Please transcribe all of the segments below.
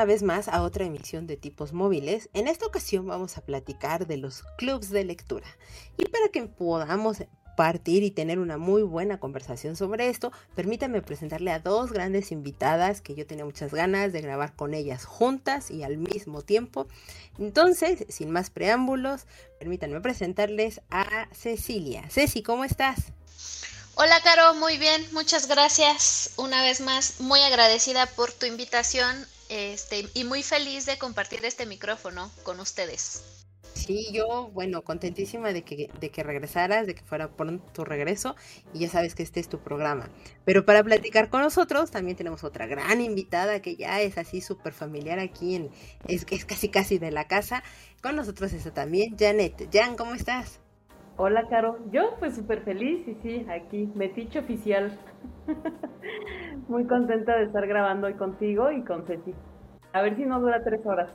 Una vez más a otra emisión de tipos móviles. En esta ocasión vamos a platicar de los clubs de lectura. Y para que podamos partir y tener una muy buena conversación sobre esto, permítanme presentarle a dos grandes invitadas que yo tenía muchas ganas de grabar con ellas juntas y al mismo tiempo. Entonces, sin más preámbulos, permítanme presentarles a Cecilia. Ceci, ¿cómo estás? Hola Caro, muy bien, muchas gracias. Una vez más, muy agradecida por tu invitación este, y muy feliz de compartir este micrófono con ustedes. Sí, yo, bueno, contentísima de que, de que regresaras, de que fuera pronto tu regreso y ya sabes que este es tu programa. Pero para platicar con nosotros también tenemos otra gran invitada que ya es así súper familiar aquí, en, es, es casi casi de la casa. Con nosotros está también Janet. Jan, ¿cómo estás? Hola, Caro. Yo, pues súper feliz y sí, aquí, metiche oficial. Muy contenta de estar grabando hoy contigo y con Ceci. A ver si no dura tres horas.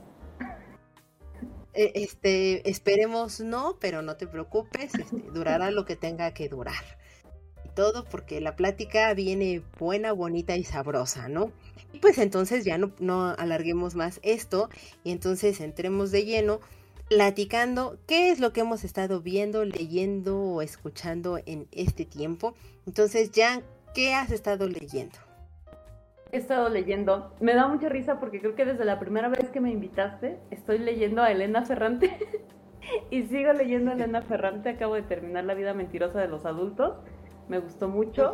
E, este, esperemos no, pero no te preocupes, este, durará lo que tenga que durar. Y todo porque la plática viene buena, bonita y sabrosa, ¿no? Y pues entonces ya no, no alarguemos más esto y entonces entremos de lleno platicando qué es lo que hemos estado viendo, leyendo o escuchando en este tiempo. Entonces, Jan, ¿qué has estado leyendo? He estado leyendo. Me da mucha risa porque creo que desde la primera vez que me invitaste estoy leyendo a Elena Ferrante y sigo leyendo a Elena Ferrante. Acabo de terminar La vida mentirosa de los adultos. Me gustó mucho.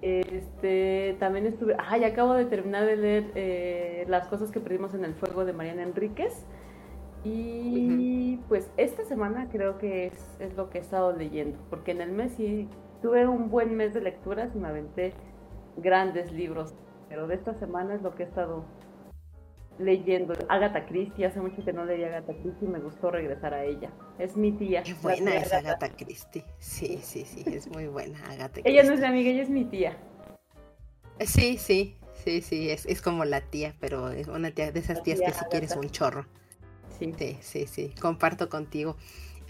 Este, también estuve, ay, acabo de terminar de leer eh, Las cosas que perdimos en el fuego de Mariana Enríquez. Y pues esta semana creo que es, es, lo que he estado leyendo, porque en el mes sí tuve un buen mes de lecturas y me aventé grandes libros, pero de esta semana es lo que he estado leyendo. Agatha Christie, hace mucho que no leía Agatha Christie y me gustó regresar a ella. Es mi tía. Qué buena es Agatha Christie. Sí, sí, sí, es muy buena Agatha Ella no es mi amiga, ella es mi tía. Sí, sí, sí, sí, es, es como la tía, pero es una tía de esas tías que si quieres un chorro. Sí. sí, sí, comparto contigo.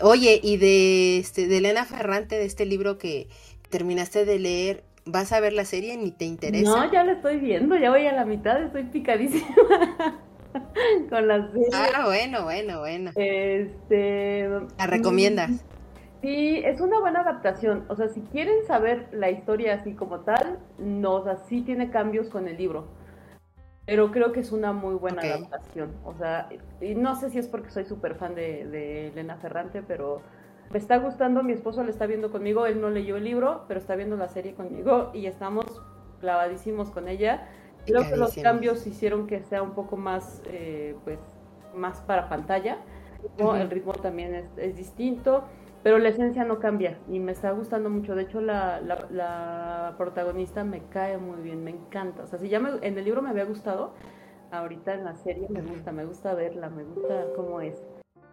Oye, y de, este, de Elena Ferrante, de este libro que terminaste de leer, ¿vas a ver la serie? ¿Ni te interesa? No, ya la estoy viendo, ya voy a la mitad, estoy picadísima con la serie. Ah, bueno, bueno, bueno. Este... ¿La recomiendas? Mm, sí, es una buena adaptación. O sea, si quieren saber la historia así como tal, no, o sea, sí tiene cambios con el libro pero creo que es una muy buena adaptación. O sea, y no sé si es porque soy súper fan de, Elena Ferrante, pero me está gustando, mi esposo le está viendo conmigo, él no leyó el libro, pero está viendo la serie conmigo y estamos clavadísimos con ella. Creo que los cambios hicieron que sea un poco más, eh, pues, más para pantalla. El ritmo también es, es distinto pero la esencia no cambia y me está gustando mucho. De hecho, la, la, protagonista me cae muy bien, me encanta. O sea, si ya en el libro me había gustado, ahorita en la serie me gusta, me gusta verla, me gusta cómo es.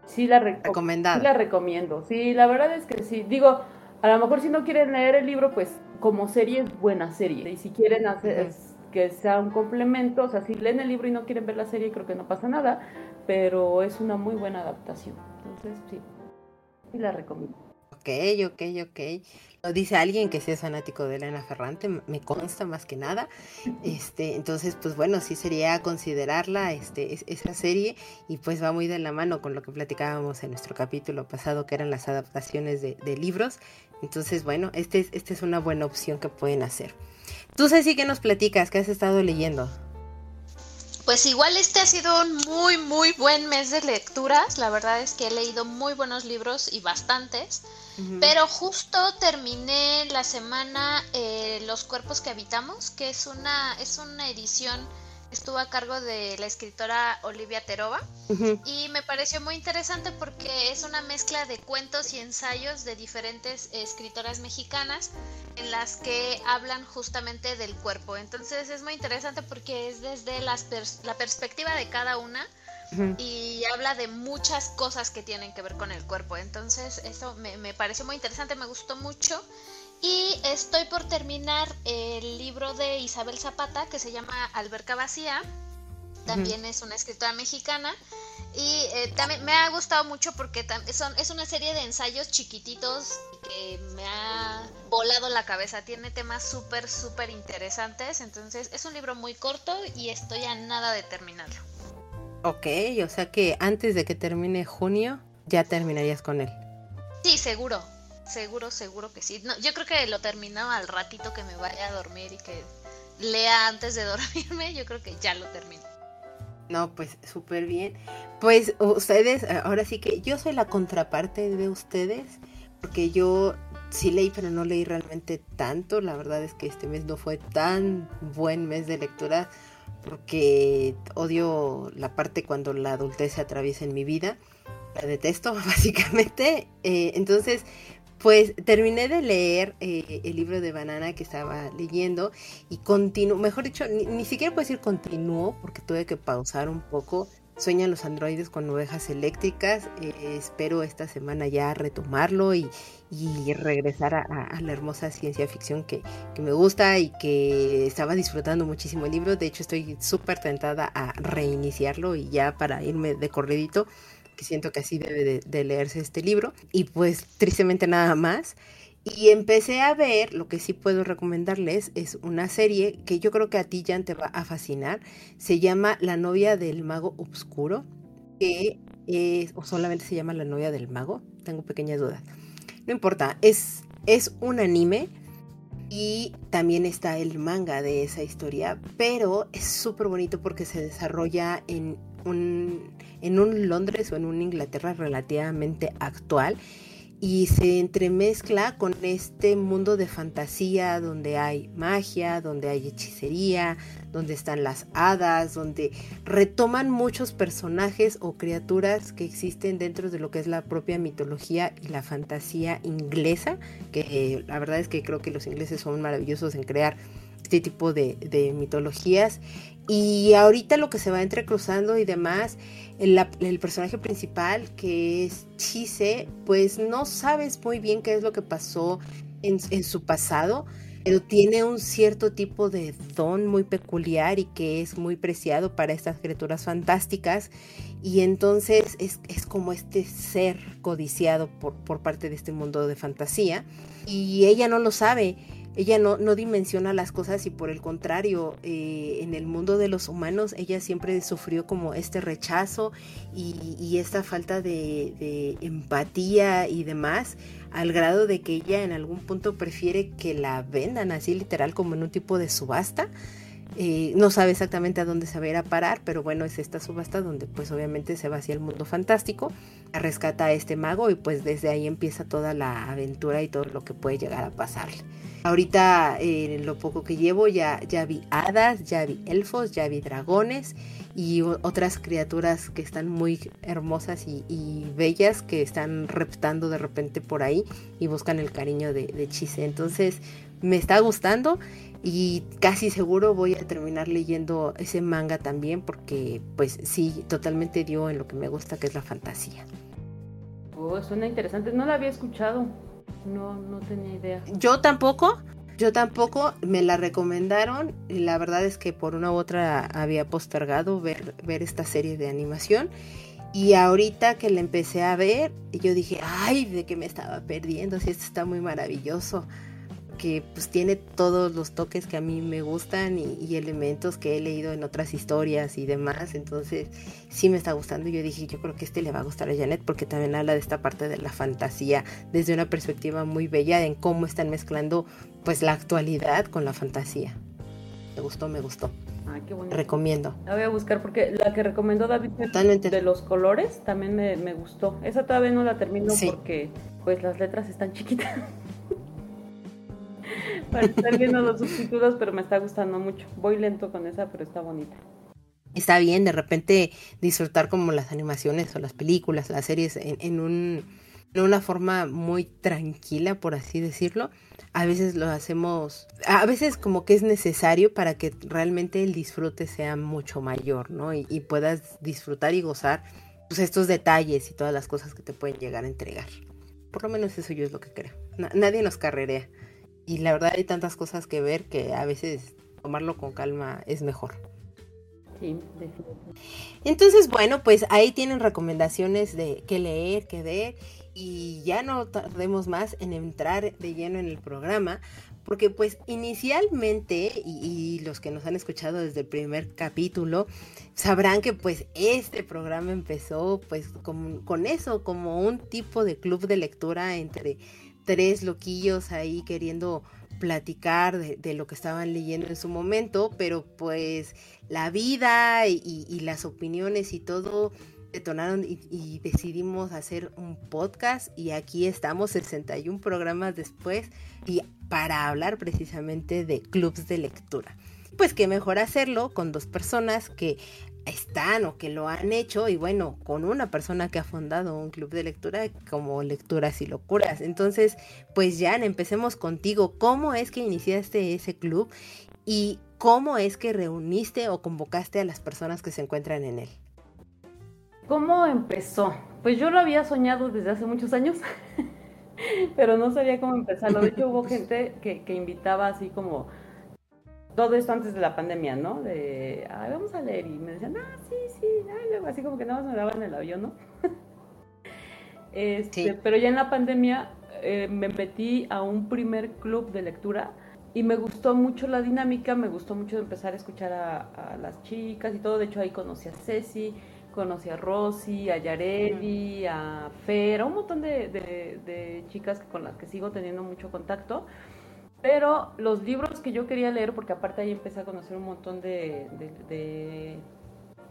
Sí la, sí la recomiendo. Sí, la verdad es que sí. Digo, a lo mejor si no quieren leer el libro, pues como serie es buena serie. Y si quieren hacer que sea un complemento, o sea, si leen el libro y no quieren ver la serie, creo que no pasa nada, pero es una muy buena adaptación. Entonces, sí y la recomiendo. Ok, ok, ok. Lo dice alguien que sí es fanático de Elena Ferrante, me consta más que nada. Este, entonces, pues bueno, sí sería considerarla este, esa serie y pues va muy de la mano con lo que platicábamos en nuestro capítulo pasado, que eran las adaptaciones de, libros. Entonces, bueno, esta es, este es una buena opción que pueden hacer. Tú, Ceci, ¿qué nos platicas? ¿Qué has estado leyendo? Pues igual este ha sido un muy, muy buen mes de lecturas. La verdad es que he leído muy buenos libros y bastantes. Pero justo terminé la semana eh, Los cuerpos que habitamos, que es una, es una edición estuvo a cargo de la escritora Olivia Terova y me pareció muy interesante porque es una mezcla de cuentos y ensayos de diferentes escritoras mexicanas en las que hablan justamente del cuerpo. Entonces es muy interesante porque es desde las la perspectiva de cada una y habla de muchas cosas que tienen que ver con el cuerpo. Entonces eso me, me pareció muy interesante, me gustó mucho. Y estoy por terminar el libro de Isabel Zapata que se llama Alberca Vacía. También es una escritora mexicana. Y eh, también me ha gustado mucho porque son, es una serie de ensayos chiquititos que me ha volado la cabeza. Tiene temas súper, súper interesantes. Entonces es un libro muy corto y estoy a nada de terminarlo. Ok, o sea que antes de que termine junio ya terminarías con él. Sí, seguro. Seguro, seguro que sí. No, yo creo que lo termino al ratito que me vaya a dormir y que lea antes de dormirme. Yo creo que ya lo termino. No, pues súper bien. Pues ustedes, ahora sí que yo soy la contraparte de ustedes, porque yo sí leí, pero no leí realmente tanto. La verdad es que este mes no fue tan buen mes de lectura, porque odio la parte cuando la adultez se atraviesa en mi vida. La detesto, básicamente. Eh, entonces, pues terminé de leer eh, el libro de Banana que estaba leyendo y continuó, mejor dicho, ni, siquiera puedo decir continuó porque tuve que pausar un poco. Sueñan los androides con ovejas eléctricas. Eh, espero esta semana ya retomarlo y, regresar a, la hermosa ciencia ficción que, me gusta y que estaba disfrutando muchísimo el libro. De hecho, estoy súper tentada a reiniciarlo y ya para irme de corridito siento que así debe de, leerse este libro. Y pues tristemente nada más. Y empecé a ver, lo que sí puedo recomendarles es una serie que yo creo que a ti, Jan, te va a fascinar. Se llama La novia del mago obscuro, que es, o solamente se llama La novia del mago, tengo pequeñas dudas. No importa, es, es un anime y también está el manga de esa historia, pero es súper bonito porque se desarrolla en un, en un Londres o en una Inglaterra relativamente actual y se entremezcla con este mundo de fantasía donde hay magia, donde hay hechicería, donde están las hadas, donde retoman muchos personajes o criaturas que existen dentro de lo que es la propia mitología y la fantasía inglesa, que la verdad es que creo que los ingleses son maravillosos en crear este tipo de, de mitologías y ahorita lo que se va entrecruzando y demás, el, personaje principal, que es Chise, pues no sabes muy bien qué es lo que pasó en, su pasado, pero tiene un cierto tipo de don muy peculiar y que es muy preciado para estas criaturas fantásticas. Y entonces es, como este ser codiciado por, por parte de este mundo de fantasía. Y ella no lo sabe ella no, no dimensiona las cosas y por el contrario, eh, en el mundo de los humanos ella siempre sufrió como este rechazo y, esta falta de, empatía y demás, al grado de que ella en algún punto prefiere que la vendan así literal como en un tipo de subasta. Eh, no sabe exactamente a dónde se va a ir a parar, pero bueno, es esta subasta donde pues obviamente se va hacia el mundo fantástico, rescata a este mago y pues desde ahí empieza toda la aventura y todo lo que puede llegar a pasarle. Ahorita en lo poco que llevo ya, ya vi hadas, ya vi elfos, ya vi dragones y otras criaturas que están muy hermosas y, bellas que están reptando de repente por ahí y buscan el cariño de, de Chise. Entonces me está gustando y casi seguro voy a terminar leyendo ese manga también porque pues sí, totalmente dio en lo que me gusta que es la fantasía. Oh, suena interesante, no la había escuchado. No, no tenía idea. Yo tampoco, yo tampoco, me la recomendaron y la verdad es que por una u otra había postergado ver, ver esta serie de animación. Y ahorita que la empecé a ver, yo dije, ay, de que me estaba perdiendo, si esto está muy maravilloso que pues tiene todos los toques que a mí me gustan y, elementos que he leído en otras historias y demás. Entonces sí me está gustando. Yo dije, yo creo que este le va a gustar a Janet porque también habla de esta parte de la fantasía desde una perspectiva muy bella en cómo están mezclando pues la actualidad con la fantasía. Me gustó, me gustó. Ay, qué bueno. Recomiendo. La voy a buscar porque la que recomendó David Totalmente. de los colores también me, me, gustó. Esa todavía no la termino porque pues las letras están chiquitas. Para estar viendo los subtítulos, pero me está gustando mucho. Voy lento con esa, pero está bonita. está bien de repente disfrutar como las animaciones o las películas, las series en, un, en una forma muy tranquila, por así decirlo. A veces lo hacemos, a veces como que es necesario para que realmente el disfrute sea mucho mayor, ¿no? Y, puedas disfrutar y gozar pues, estos detalles y todas las cosas que te pueden llegar a entregar. Por lo menos eso yo es lo que creo. nadie nos carrerea. Y la verdad hay tantas cosas que ver que a veces tomarlo con calma es mejor. Entonces, bueno, pues ahí tienen recomendaciones de qué leer, qué ver. Y ya no tardemos más en entrar de lleno en el programa, porque pues inicialmente, y, los que nos han escuchado desde el primer capítulo, sabrán que pues este programa empezó pues con, con eso, como un tipo de club de lectura entre tres loquillos ahí queriendo platicar de, lo que estaban leyendo en su momento, pero pues la vida y, las opiniones y todo detonaron y, decidimos hacer un podcast y aquí estamos 61 programas después y para hablar precisamente de clubs de lectura. Pues qué mejor hacerlo con dos personas que están o que lo han hecho y bueno, con una persona que ha fundado un club de lectura como Lecturas y Locuras. Entonces, pues Jan, empecemos contigo. ¿Cómo es que iniciaste ese club y cómo es que reuniste o convocaste a las personas que se encuentran en él? ¿Cómo empezó? Pues yo lo había soñado desde hace muchos años, pero no sabía cómo empezarlo. De hecho, hubo gente que, que invitaba así como todo esto antes de la pandemia, ¿no? De, ay, vamos a leer. Y me decían, ah, sí, sí, ay, así como que nada más me daban el avión, ¿no? este, Pero ya en la pandemia eh, me metí a un primer club de lectura y me gustó mucho la dinámica, me gustó mucho empezar a escuchar a, las chicas y todo. De hecho, ahí conocí a Ceci, conocí a Rosy, a Yareli, a Fer, a un montón de, de chicas con las que sigo teniendo mucho contacto. Pero los libros que yo quería leer, porque aparte ahí empecé a conocer un montón de,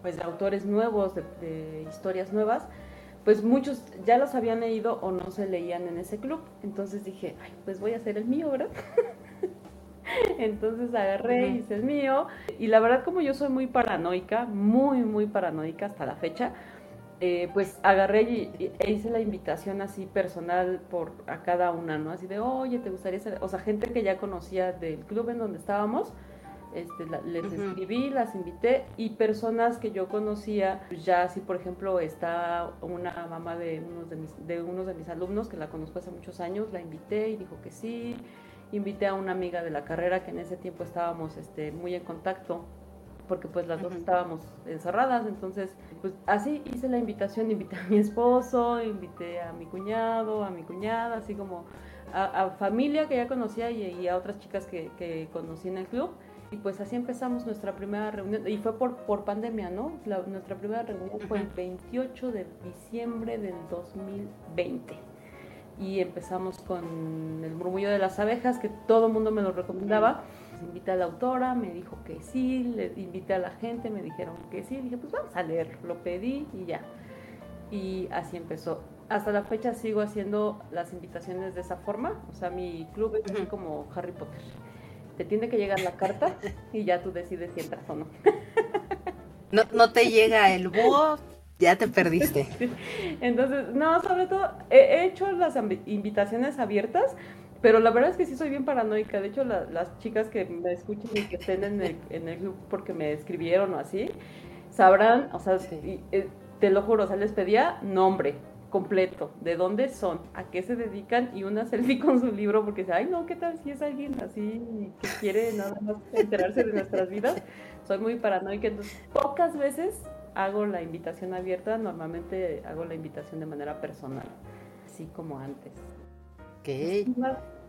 pues, de autores nuevos, de, historias nuevas, pues muchos ya los habían leído o no se leían en ese club. Entonces dije, Ay, pues voy a hacer el mío, ¿verdad? Entonces agarré, y hice el mío. Y la verdad como yo soy muy paranoica, muy, muy paranoica hasta la fecha, eh, pues agarré y, e hice la invitación así personal por a cada una, ¿no? Así de, oye, ¿te gustaría ser? O sea, gente que ya conocía del club en donde estábamos, este, les escribí, las invité y personas que yo conocía, pues ya así por ejemplo está una mamá de unos de, mis, de unos de mis alumnos que la conozco hace muchos años, la invité y dijo que sí, invité a una amiga de la carrera que en ese tiempo estábamos este, muy en contacto porque pues las dos estábamos encerradas, entonces pues así hice la invitación, invité a mi esposo, invité a mi cuñado, a mi cuñada, así como a, familia que ya conocía y, a otras chicas que, conocí en el club. Y pues así empezamos nuestra primera reunión, y fue por, por pandemia, ¿no? nuestra primera reunión fue el 28 de diciembre del 2020 y empezamos con el murmullo de las abejas, que todo el mundo me lo recomendaba invité a la autora, me dijo que sí, le invité a la gente, me dijeron que sí, dije, pues vamos a leer, lo pedí y ya. Y así empezó. Hasta la fecha sigo haciendo las invitaciones de esa forma, o sea, mi club es así como Harry Potter. Te tiene que llegar la carta y ya tú decides si entras o no. No, no te llega el búho, ya te perdiste. Entonces, no, sobre todo, he hecho las invitaciones abiertas, pero la verdad es que sí soy bien paranoica. De hecho, las chicas que me escuchen y que estén en el, en el club porque me escribieron o así, sabrán, o sea, eh, te lo juro, o sea, les pedía nombre completo, de dónde son, a qué se dedican y una selfie con su libro porque dice, ay no, ¿qué tal si es alguien así que quiere nada más enterarse de nuestras vidas? Soy muy paranoica, entonces pocas veces hago la invitación abierta, normalmente hago la invitación de manera personal, así como antes.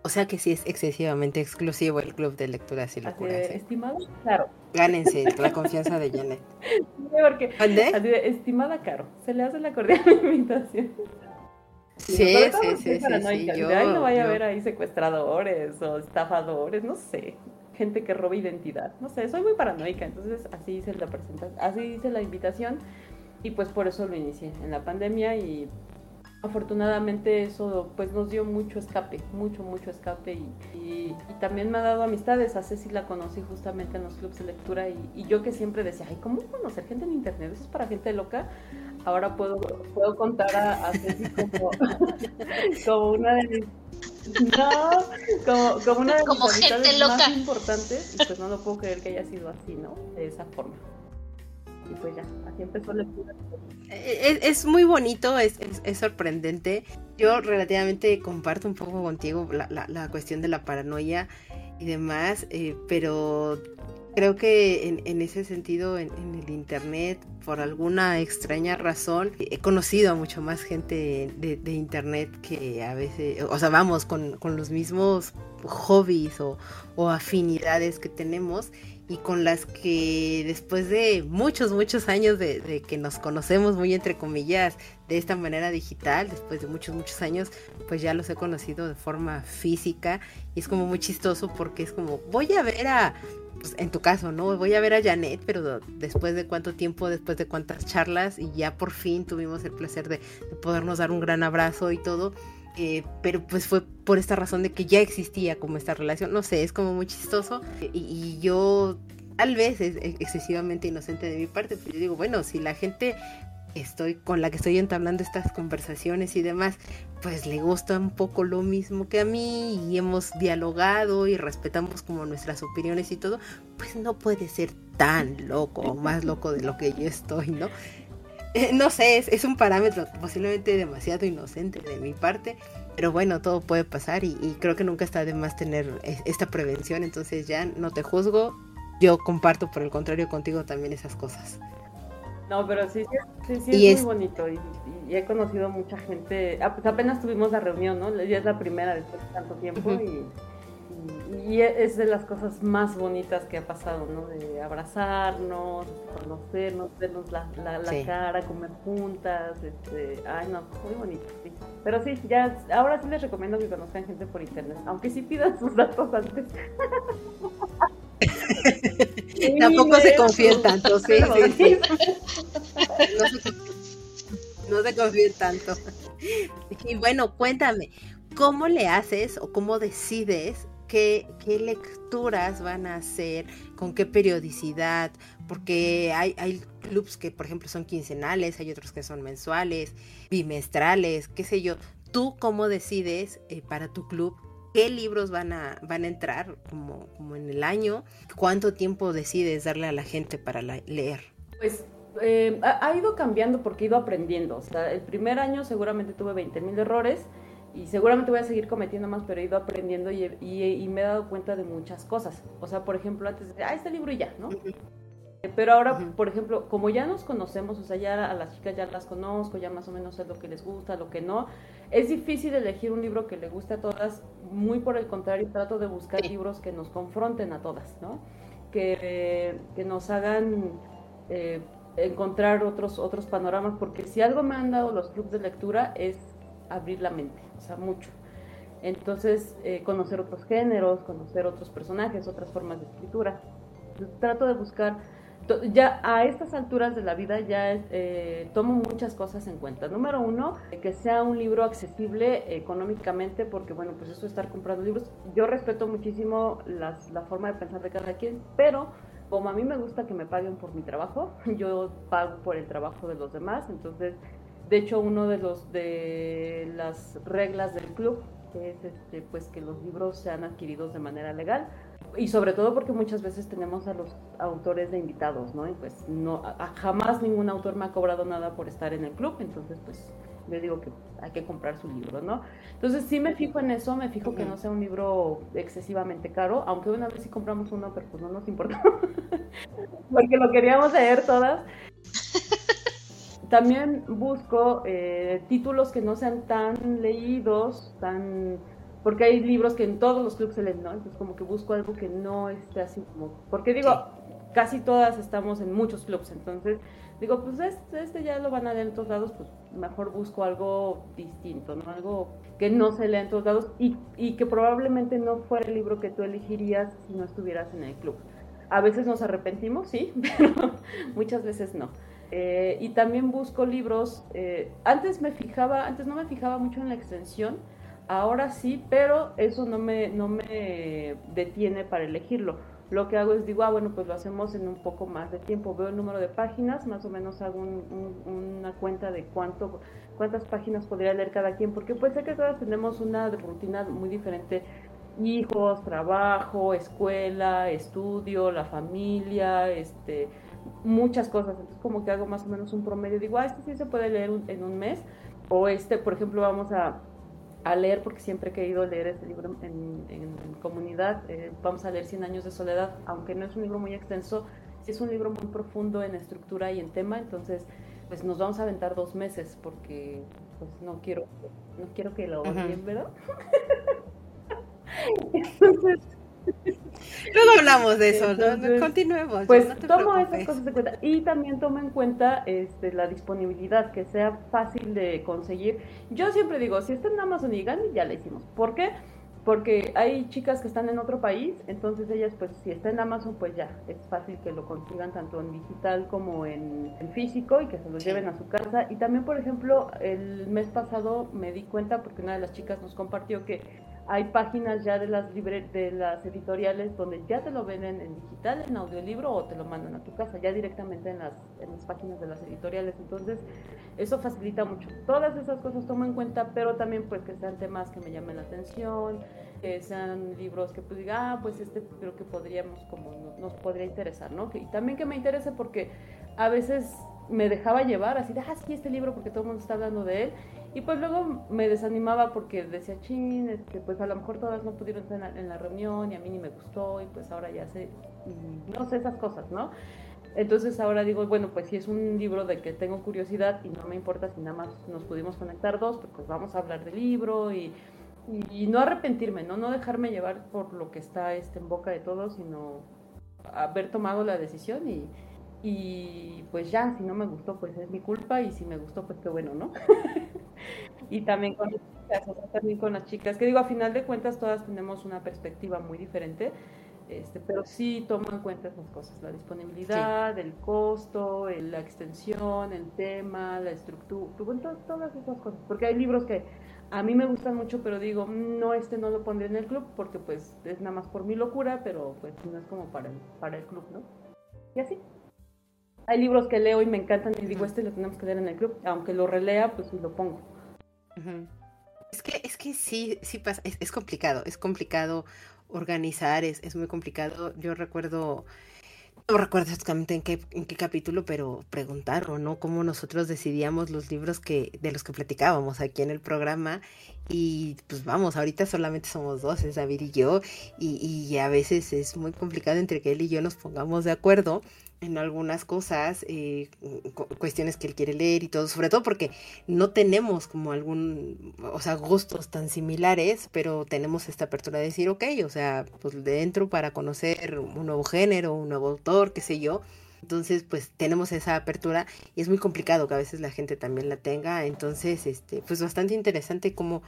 O sea que sí es excesivamente exclusivo el club de lecturas y locuras. ¿eh? estimado, claro. Gánense la confianza de Janet. porque, estimada Caro, se le hace la cordial invitación. Sí, sí, sí, sí, Yo, no vaya a haber ahí secuestradores o estafadores, no sé, gente que roba identidad, no sé, soy muy paranoica, entonces así hice la presentación, así hice la invitación y pues por eso lo inicié en la pandemia y afortunadamente eso pues nos dio mucho escape, mucho, mucho escape y, también me ha dado amistades, a Ceci la conocí justamente en los clubes de lectura y, yo que siempre decía, ay, ¿cómo conocer gente en internet? Eso es para gente loca. Ahora puedo, puedo contar a, Ceci como, como una de mis no, como, como una de como gente loca. más importantes y pues no lo puedo creer que haya sido así, ¿no? De esa forma y pues ya, así empezó la lectura. Eh, es, muy bonito, es, es, sorprendente. Yo relativamente comparto un poco contigo la, la, cuestión de la paranoia y demás, eh, pero creo que en, en ese sentido, en, el Internet, por alguna extraña razón, he conocido a mucho más gente de, de Internet que a veces, o sea, vamos, con, con los mismos hobbies o, o afinidades que tenemos y con las que después de muchos, muchos años de, que nos conocemos muy entre comillas de esta manera digital, después de muchos, muchos años, pues ya los he conocido de forma física y es como muy chistoso porque es como, voy a ver a, pues, en tu caso, ¿no? Voy a ver a Janet, pero después de cuánto tiempo, después de cuántas charlas y ya por fin tuvimos el placer de, de podernos dar un gran abrazo y todo. Eh, pero pues fue por esta razón de que ya existía como esta relación, no sé, es como muy chistoso y, yo tal vez es excesivamente inocente de mi parte, pero yo digo, bueno, si la gente estoy con la que estoy entablando estas conversaciones y demás, pues le gusta un poco lo mismo que a mí y hemos dialogado y respetamos como nuestras opiniones y todo, pues no puede ser tan loco o más loco de lo que yo estoy, ¿no? No sé, es, un parámetro posiblemente demasiado inocente de mi parte, pero bueno, todo puede pasar y, creo que nunca está de más tener esta prevención, entonces ya no te juzgo, yo comparto por el contrario contigo también esas cosas. No, pero sí, sí, sí, es, muy bonito y, he conocido mucha gente, ah, pues apenas tuvimos la reunión, ¿no? Ya es la primera después de tanto tiempo y y es de las cosas más bonitas que ha pasado, ¿no? De abrazarnos, conocernos, vernos la, la, cara, comer juntas, este, ay no, muy bonito, sí. Pero sí, ya, ahora sí les recomiendo que conozcan gente por internet, aunque sí pidan sus datos antes. Tampoco se confíen tanto, sí, sí, No se confíen tanto. Y bueno, cuéntame, ¿cómo le haces o cómo decides qué, lecturas van a hacer, con qué periodicidad, porque hay, hay clubs que, por ejemplo, son quincenales, hay otros que son mensuales, bimestrales, qué sé yo. ¿Tú cómo decides eh, para tu club qué libros van a, van a entrar como, como en el año? ¿Cuánto tiempo decides darle a la gente para leer? Pues eh, ha, ido cambiando porque he ido aprendiendo. O sea, el primer año seguramente tuve 20 mil errores y seguramente voy a seguir cometiendo más, pero he ido aprendiendo y, y, me he dado cuenta de muchas cosas. O sea, por ejemplo, antes de, ah, este libro y ya, ¿no? Pero ahora, por ejemplo, como ya nos conocemos, o sea, ya a las chicas ya las conozco, ya más o menos sé lo que les gusta, lo que no, es difícil elegir un libro que le guste a todas, muy por el contrario, trato de buscar libros que nos confronten a todas, ¿no? Que, que nos hagan eh, encontrar otros, otros panoramas, porque si algo me han dado los clubes de lectura es abrir la mente, o sea, mucho. Entonces, eh, conocer otros géneros, conocer otros personajes, otras formas de escritura. trato de buscar, ya a estas alturas de la vida ya eh, tomo muchas cosas en cuenta. Número uno, que sea un libro accesible económicamente, porque bueno, pues eso estar comprando libros, yo respeto muchísimo las, la forma de pensar de cada quien, pero como a mí me gusta que me paguen por mi trabajo, yo pago por el trabajo de los demás, entonces de hecho, uno de los de las reglas del club es este, pues que los libros sean adquiridos de manera legal y sobre todo porque muchas veces tenemos a los autores de invitados, ¿no? Y pues no jamás ningún autor me ha cobrado nada por estar en el club, entonces pues le digo que hay que comprar su libro, ¿no? Entonces sí me fijo en eso, me fijo que no sea un libro excesivamente caro, aunque una vez sí compramos uno, pero pues no nos importó, porque lo queríamos leer todas. también busco eh, títulos que no sean tan leídos, tan porque hay libros que en todos los clubes se leen, ¿no? Entonces como que busco algo que no esté así como, porque digo, casi todas estamos en muchos clubes, entonces digo, pues este, este, ya lo van a leer en todos lados, pues mejor busco algo distinto, ¿no? Algo que no se lea en todos lados y, y que probablemente no fuera el libro que tú elegirías si no estuvieras en el club. A veces nos arrepentimos, sí, pero muchas veces no. Eh, y también busco libros. Eh, antes me fijaba, antes no me fijaba mucho en la extensión, ahora sí, pero eso no me, no me detiene para elegirlo. Lo que hago es digo, ah, bueno, pues lo hacemos en un poco más de tiempo. Veo el número de páginas, más o menos hago una cuenta de cuánto, cuántas páginas podría leer cada quien, porque puede ser que todas tenemos una rutina muy diferente hijos, trabajo, escuela, estudio, la familia, este, muchas cosas. Entonces como que hago más o menos un promedio. Digo, ah, este sí se puede leer en un mes. O este, por ejemplo, vamos a, a leer, porque siempre he querido leer este libro en, comunidad. Eh, vamos a leer Cien años de soledad, aunque no es un libro muy extenso, sí es un libro muy profundo en estructura y en tema. Entonces, pues nos vamos a aventar dos meses porque pues no quiero, no quiero que lo odien, ¿verdad? Entonces, Luego hablamos de eso, continuemos. Pues tomo esas cosas en cuenta y también tomo en cuenta este, la disponibilidad, que sea fácil de conseguir. Yo siempre digo, si está en Amazon y Gandhi, ya la hicimos. ¿Por qué? Porque hay chicas que están en otro país, entonces ellas, pues si está en Amazon, pues ya, es fácil que lo consigan tanto en digital como en, físico y que se lo lleven a su casa. Y también, por ejemplo, el mes pasado me di cuenta, porque una de las chicas nos compartió que hay páginas ya de las, de las editoriales donde ya te lo venden en digital, en audiolibro o te lo mandan a tu casa, ya directamente en las, en las páginas de las editoriales. Entonces, eso facilita mucho. Todas esas cosas tomo en cuenta, pero también pues que sean temas que me llamen la atención, que sean libros que pues diga, ah, pues este creo que podríamos, como nos podría interesar, ¿no? Y también que me interese porque a veces me dejaba llevar así de, ah, sí, este libro porque todo el mundo está hablando de él y pues luego me desanimaba porque decía, chin, este, pues a lo mejor todas no pudieron estar en la, reunión y a mí ni me gustó y pues ahora ya sé, no sé esas cosas, ¿no? Entonces ahora digo, bueno, pues si es un libro de que tengo curiosidad y no me importa si nada más nos pudimos conectar dos, pues, pues vamos a hablar del libro y, y, no arrepentirme, ¿no? No dejarme llevar por lo que está este, en boca de todos, sino haber tomado la decisión y, y pues ya, si no me gustó, pues es mi culpa y si me gustó, pues qué bueno, ¿no? y también con las chicas, también con las chicas, que digo, a final de cuentas todas tenemos una perspectiva muy diferente, este, pero sí tomo en cuenta esas cosas, la disponibilidad, el costo, la extensión, el tema, la estructura, todas esas cosas, porque hay libros que a mí me gustan mucho, pero digo, no, este no lo pondré en el club porque pues es nada más por mi locura, pero pues no es como para el, para el club, ¿no? Y así hay libros que leo y me encantan y digo, este lo tenemos que leer en el club, aunque lo relea, pues lo pongo. Es que, es que sí, sí pasa, es, complicado, es complicado organizar, es, es muy complicado. Yo recuerdo, no recuerdo exactamente en qué, en qué capítulo, pero preguntaron, ¿no? Cómo nosotros decidíamos los libros que, de los que platicábamos aquí en el programa. Y pues vamos, ahorita solamente somos dos, es David y yo, y, y a veces es muy complicado entre que él y yo nos pongamos de acuerdo en algunas cosas, eh, cuestiones que él quiere leer y todo, sobre todo porque no tenemos como algún, o sea, gustos tan similares, pero tenemos esta apertura de decir, ok, o sea, pues dentro para conocer un nuevo género, un nuevo autor, qué sé yo, entonces, pues tenemos esa apertura y es muy complicado que a veces la gente también la tenga. Entonces, este, pues bastante interesante cómo,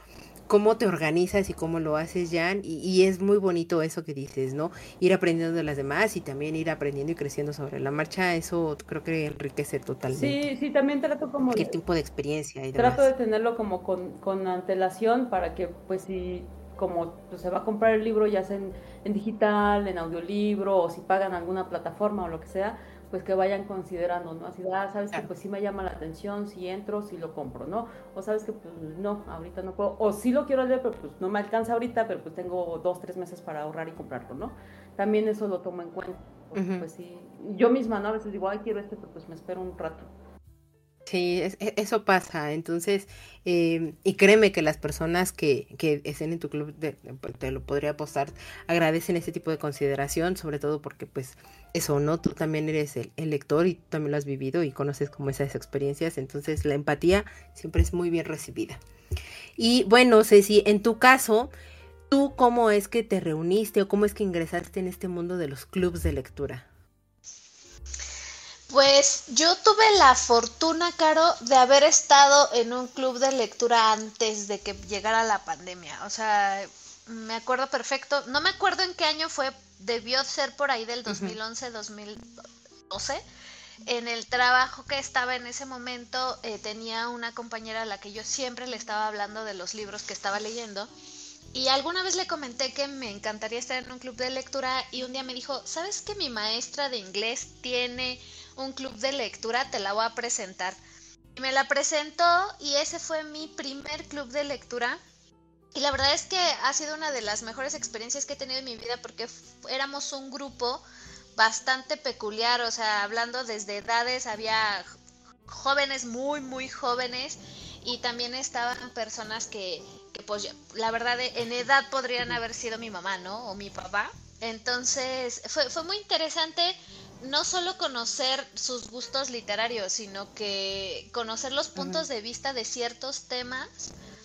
cómo te organizas y cómo lo haces, Jan. Y, es muy bonito eso que dices, ¿no? Ir aprendiendo de las demás y también ir aprendiendo y creciendo sobre la marcha. Eso creo que enriquece totalmente. Sí, sí, también trato como... ¿Qué tipo de experiencia? Y trato de tenerlo como con, con antelación para que, pues, si como pues, se va a comprar el libro ya sea en, en digital, en audiolibro o si pagan alguna plataforma o lo que sea, pues que vayan considerando, ¿no? Así, ah, sabes que pues sí me llama la atención, si entro, si lo compro, ¿no? O sabes que pues no, ahorita no puedo, o sí lo quiero leer, pero pues no me alcanza ahorita, pero pues tengo dos, tres meses para ahorrar y comprarlo, ¿no? También eso lo tomo en cuenta, porque pues sí, yo misma, ¿no? A veces digo, ay, quiero este, pero pues me espero un rato. Sí, e, eso pasa. Entonces, eh, y créeme que las personas que, que estén en tu club, te lo podría apostar, agradecen ese tipo de consideración, sobre todo porque pues eso, ¿no? Tú también eres el, lector y tú también lo has vivido y conoces como esas experiencias, entonces la empatía siempre es muy bien recibida. Y bueno, Ceci, en tu caso, ¿tú cómo es que te reuniste o cómo es que ingresaste en este mundo de los clubs de lectura? Pues yo tuve la fortuna, Caro, de haber estado en un club de lectura antes de que llegara la pandemia. O sea, me acuerdo perfecto. No me acuerdo en qué año fue, debió ser por ahí del 2011, 2012. en el trabajo que estaba en ese momento eh, tenía una compañera a la que yo siempre le estaba hablando de los libros que estaba leyendo. Y alguna vez le comenté que me encantaría estar en un club de lectura y un día me dijo, ¿sabes que mi maestra de inglés tiene un club de lectura? Te la voy a presentar. Y me la presentó y ese fue mi primer club de lectura. Y la verdad es que ha sido una de las mejores experiencias que he tenido en mi vida porque éramos un grupo bastante peculiar, o sea, hablando desde edades, había jóvenes muy, muy jóvenes y también estaban personas que, que pues la verdad en edad podrían haber sido mi mamá, ¿no? O mi papá. Entonces fue, fue muy interesante no solo conocer sus gustos literarios, sino que conocer los puntos de vista de ciertos temas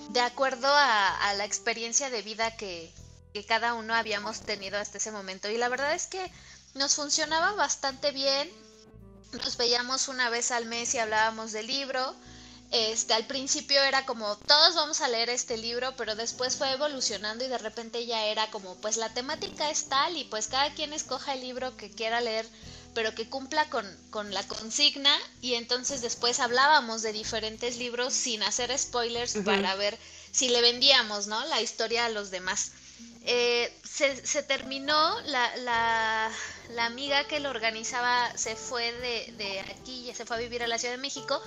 de acuerdo a, la experiencia de vida que, que cada uno habíamos tenido hasta ese momento. Y la verdad es que nos funcionaba bastante bien. Nos veíamos una vez al mes y hablábamos del libro. Este, al principio era como todos vamos a leer este libro, pero después fue evolucionando y de repente ya era como pues la temática es tal y pues cada quien escoja el libro que quiera leer, pero que cumpla con, con la consigna y entonces después hablábamos de diferentes libros sin hacer spoilers para ver si le vendíamos, ¿no? La historia a los demás. Eh, se, se, terminó, la, la, la, amiga que lo organizaba se fue de, de aquí, se fue a vivir a la Ciudad de México,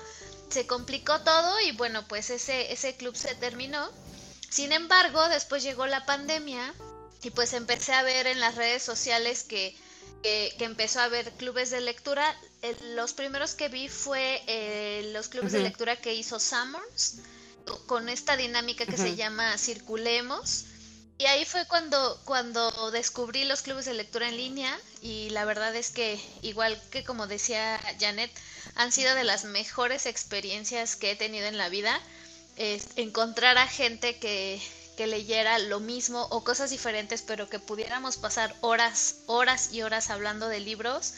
se complicó todo y bueno, pues ese, ese club se terminó. Sin embargo, después llegó la pandemia y pues empecé a ver en las redes sociales que, que, que empezó a haber clubes de lectura. los primeros que vi fue eh, los clubes uh -huh. de lectura que hizo Summers, con esta dinámica que uh -huh. se llama Circulemos y ahí fue cuando, cuando descubrí los clubes de lectura en línea y la verdad es que, igual que como decía Janet, han sido de las mejores experiencias que he tenido en la vida. Es encontrar a gente que, que leyera lo mismo o cosas diferentes, pero que pudiéramos pasar horas, horas y horas hablando de libros,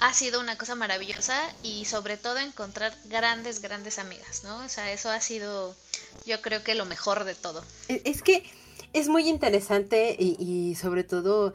ha sido una cosa maravillosa y sobre todo encontrar grandes, grandes amigas, ¿no? O sea, eso ha sido yo creo que lo mejor de todo. Es que es muy interesante y, y, sobre todo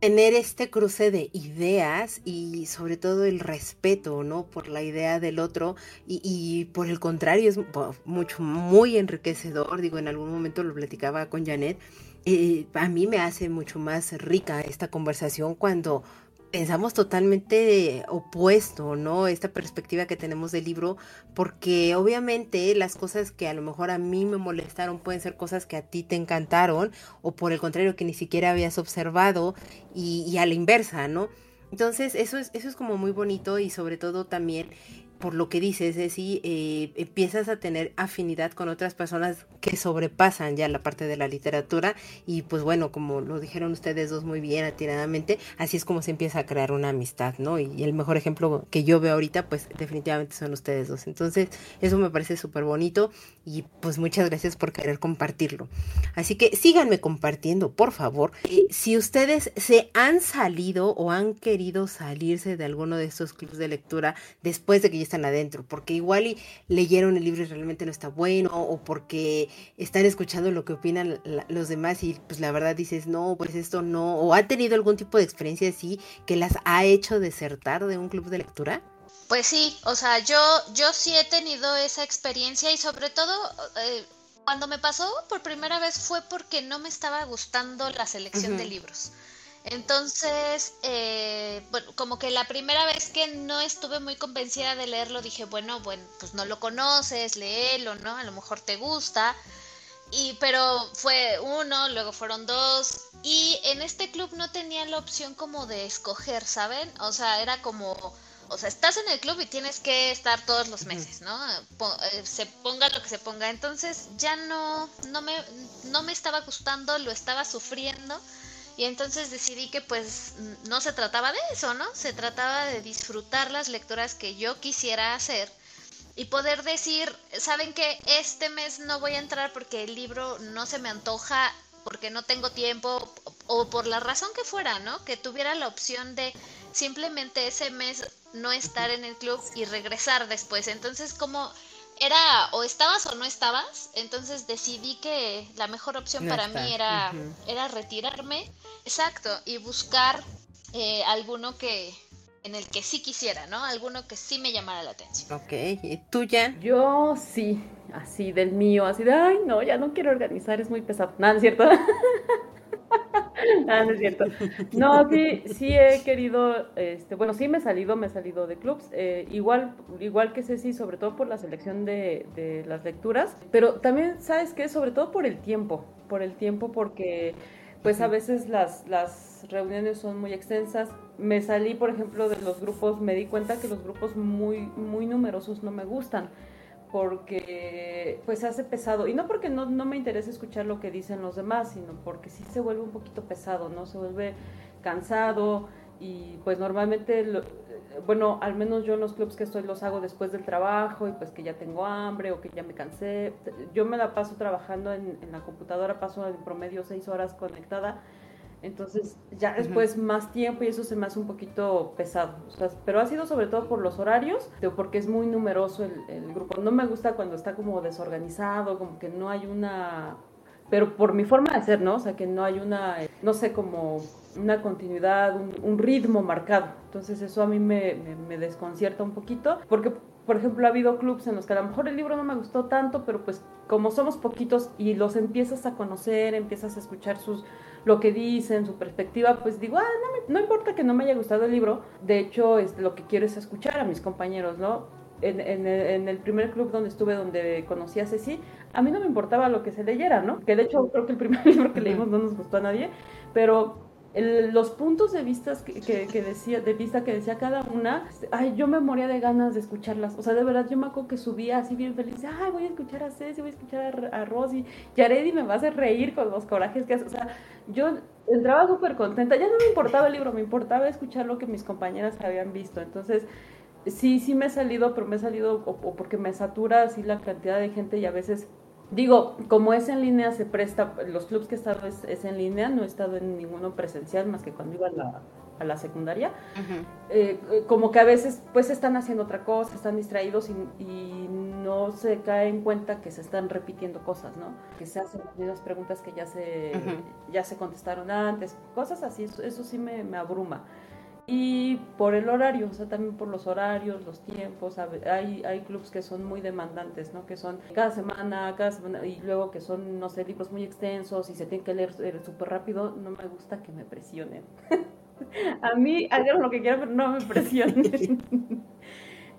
tener este cruce de ideas y sobre todo el respeto, ¿no? Por la idea del otro y, y por el contrario es mucho, muy enriquecedor, digo, en algún momento lo platicaba con Janet, eh, a mí me hace mucho más rica esta conversación cuando pensamos totalmente opuesto, ¿no? Esta perspectiva que tenemos del libro, porque obviamente las cosas que a lo mejor a mí me molestaron pueden ser cosas que a ti te encantaron, o por el contrario, que ni siquiera habías observado, y, a la inversa, ¿no? Entonces, eso es, eso es como muy bonito y sobre todo también por lo que dices, Ceci, eh, empiezas a tener afinidad con otras personas que sobrepasan ya la parte de la literatura y pues bueno, como lo dijeron ustedes dos muy bien atiradamente, así es como se empieza a crear una amistad, ¿no? Y el mejor ejemplo que yo veo ahorita, pues definitivamente son ustedes dos. Entonces, eso me parece súper bonito y pues muchas gracias por querer compartirlo. Así que síganme compartiendo, por favor. Eh, si ustedes se han salido o han querido salirse de alguno de estos clubes de lectura después de que ya están adentro, porque igual y leyeron el libro y realmente no está bueno, o porque están escuchando lo que opinan la, los demás y pues la verdad dices, no, pues esto no, o ha tenido algún tipo de experiencia así que las ha hecho desertar de un club de lectura. Pues sí, o sea, yo, yo sí he tenido esa experiencia y sobre todo eh, cuando me pasó por primera vez fue porque no me estaba gustando la selección uh -huh. de libros. Entonces, eh, bueno, como que la primera vez que no estuve muy convencida de leerlo, dije, bueno, bueno, pues no lo conoces, léelo, ¿no? A lo mejor te gusta. Y, pero fue uno, luego fueron dos. Y en este club no tenía la opción como de escoger, ¿saben? O sea, era como, o sea, estás en el club y tienes que estar todos los meses, ¿no? Se ponga lo que se ponga. Entonces ya no, no me, no me estaba gustando, lo estaba sufriendo. Y entonces decidí que pues no se trataba de eso, ¿no? Se trataba de disfrutar las lecturas que yo quisiera hacer y poder decir, ¿saben qué? Este mes no voy a entrar porque el libro no se me antoja, porque no tengo tiempo o por la razón que fuera, ¿no? Que tuviera la opción de simplemente ese mes no estar en el club y regresar después. Entonces, como era o estabas o no estabas, entonces decidí que la mejor opción no para está. mí era, uh -huh. era retirarme, exacto, y buscar eh, alguno que, en el que sí quisiera, ¿no? Alguno que sí me llamara la atención. Ok, ¿y tú ya? Yo sí, así del mío, así de, ay, no, ya no quiero organizar, es muy pesado. Nada, ¿es cierto? Ah, no es cierto. No, sí, sí he querido, este, bueno, sí me he salido, me he salido de clubs, eh, igual, igual que Ceci, sobre todo por la selección de, de las lecturas, pero también, ¿sabes qué? Sobre todo por el tiempo, por el tiempo, porque pues a veces las, las reuniones son muy extensas. Me salí, por ejemplo, de los grupos, me di cuenta que los grupos muy, muy numerosos no me gustan porque pues hace pesado, y no porque no, no, me interesa escuchar lo que dicen los demás, sino porque sí se vuelve un poquito pesado, ¿no? Se vuelve cansado y pues normalmente, bueno, al menos yo en los clubs que estoy los hago después del trabajo y pues que ya tengo hambre o que ya me cansé. Yo me la paso trabajando en, en la computadora, paso en promedio seis horas conectada entonces ya después más tiempo y eso se me hace un poquito pesado. pero ha sido sobre todo por los horarios, porque es muy numeroso el, grupo. No me gusta cuando está como desorganizado, como que no hay una... Pero por mi forma de ser, ¿no? O sea, que no hay una, no sé, como una continuidad, un, ritmo marcado. Entonces eso a mí me, me desconcierta un poquito, porque por ejemplo, ha habido clubs en los que a lo mejor el libro no me gustó tanto, pero pues como somos poquitos y los empiezas a conocer, empiezas a escuchar sus lo que dicen, su perspectiva, pues digo, ah, no, no importa que no me haya gustado el libro, de hecho es, lo que quiero es escuchar a mis compañeros, ¿no? En, en, el primer club donde estuve, donde conocí a Ceci, a mí no me importaba lo que se leyera, ¿no? Que de hecho creo que el primer libro que leímos no nos gustó a nadie, pero los puntos de vista que, decía, de vista que decía cada una, ay, yo me moría de ganas de escucharlas. O sea, de verdad, yo me acuerdo que subía así bien feliz, ay, voy a escuchar a Ceci, voy a escuchar a, Rosy, y Aredi me va a hacer reír con los corajes que hace. O sea, yo entraba súper contenta, ya no me importaba el libro, me importaba escuchar lo que mis compañeras habían visto. Entonces, sí, sí me he salido, pero me he salido o porque me satura así la cantidad de gente y a veces Digo, como es en línea, se presta, los clubs que he estado es, en línea, no he estado en ninguno presencial más que cuando iba a la, a la secundaria. Eh, como que a veces pues están haciendo otra cosa, están distraídos y, no se cae en cuenta que se están repitiendo cosas, ¿no? Que se hacen las mismas preguntas que ya se, ya se contestaron antes, cosas así, eso, eso sí me, me abruma y por el horario, o sea, también por los horarios, los tiempos, hay, hay clubs que son muy demandantes, ¿no? Que son cada semana, cada semana, y luego que son, no sé, libros muy extensos y se tienen que leer eh, súper rápido, no me gusta que me presionen. A mí, hagan lo que quieran, pero no me presionen.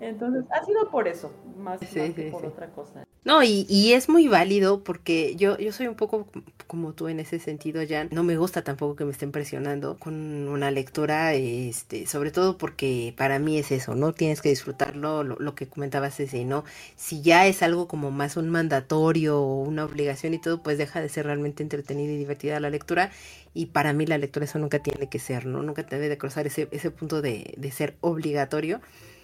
Entonces, ha sido por eso, más, que por otra cosa. No, y, y, es muy válido porque yo, yo soy un poco como tú en ese sentido, ya No me gusta tampoco que me estén presionando con una lectura, este, sobre todo porque para mí es eso, ¿no? Tienes que disfrutarlo, lo, que comentabas ese, ¿no? Si ya es algo como más un mandatorio o una obligación y todo, pues deja de ser realmente entretenida y divertida la lectura. Y para mí la lectura eso nunca tiene que ser, ¿no? Nunca debe de cruzar ese, ese punto de, de ser obligatorio.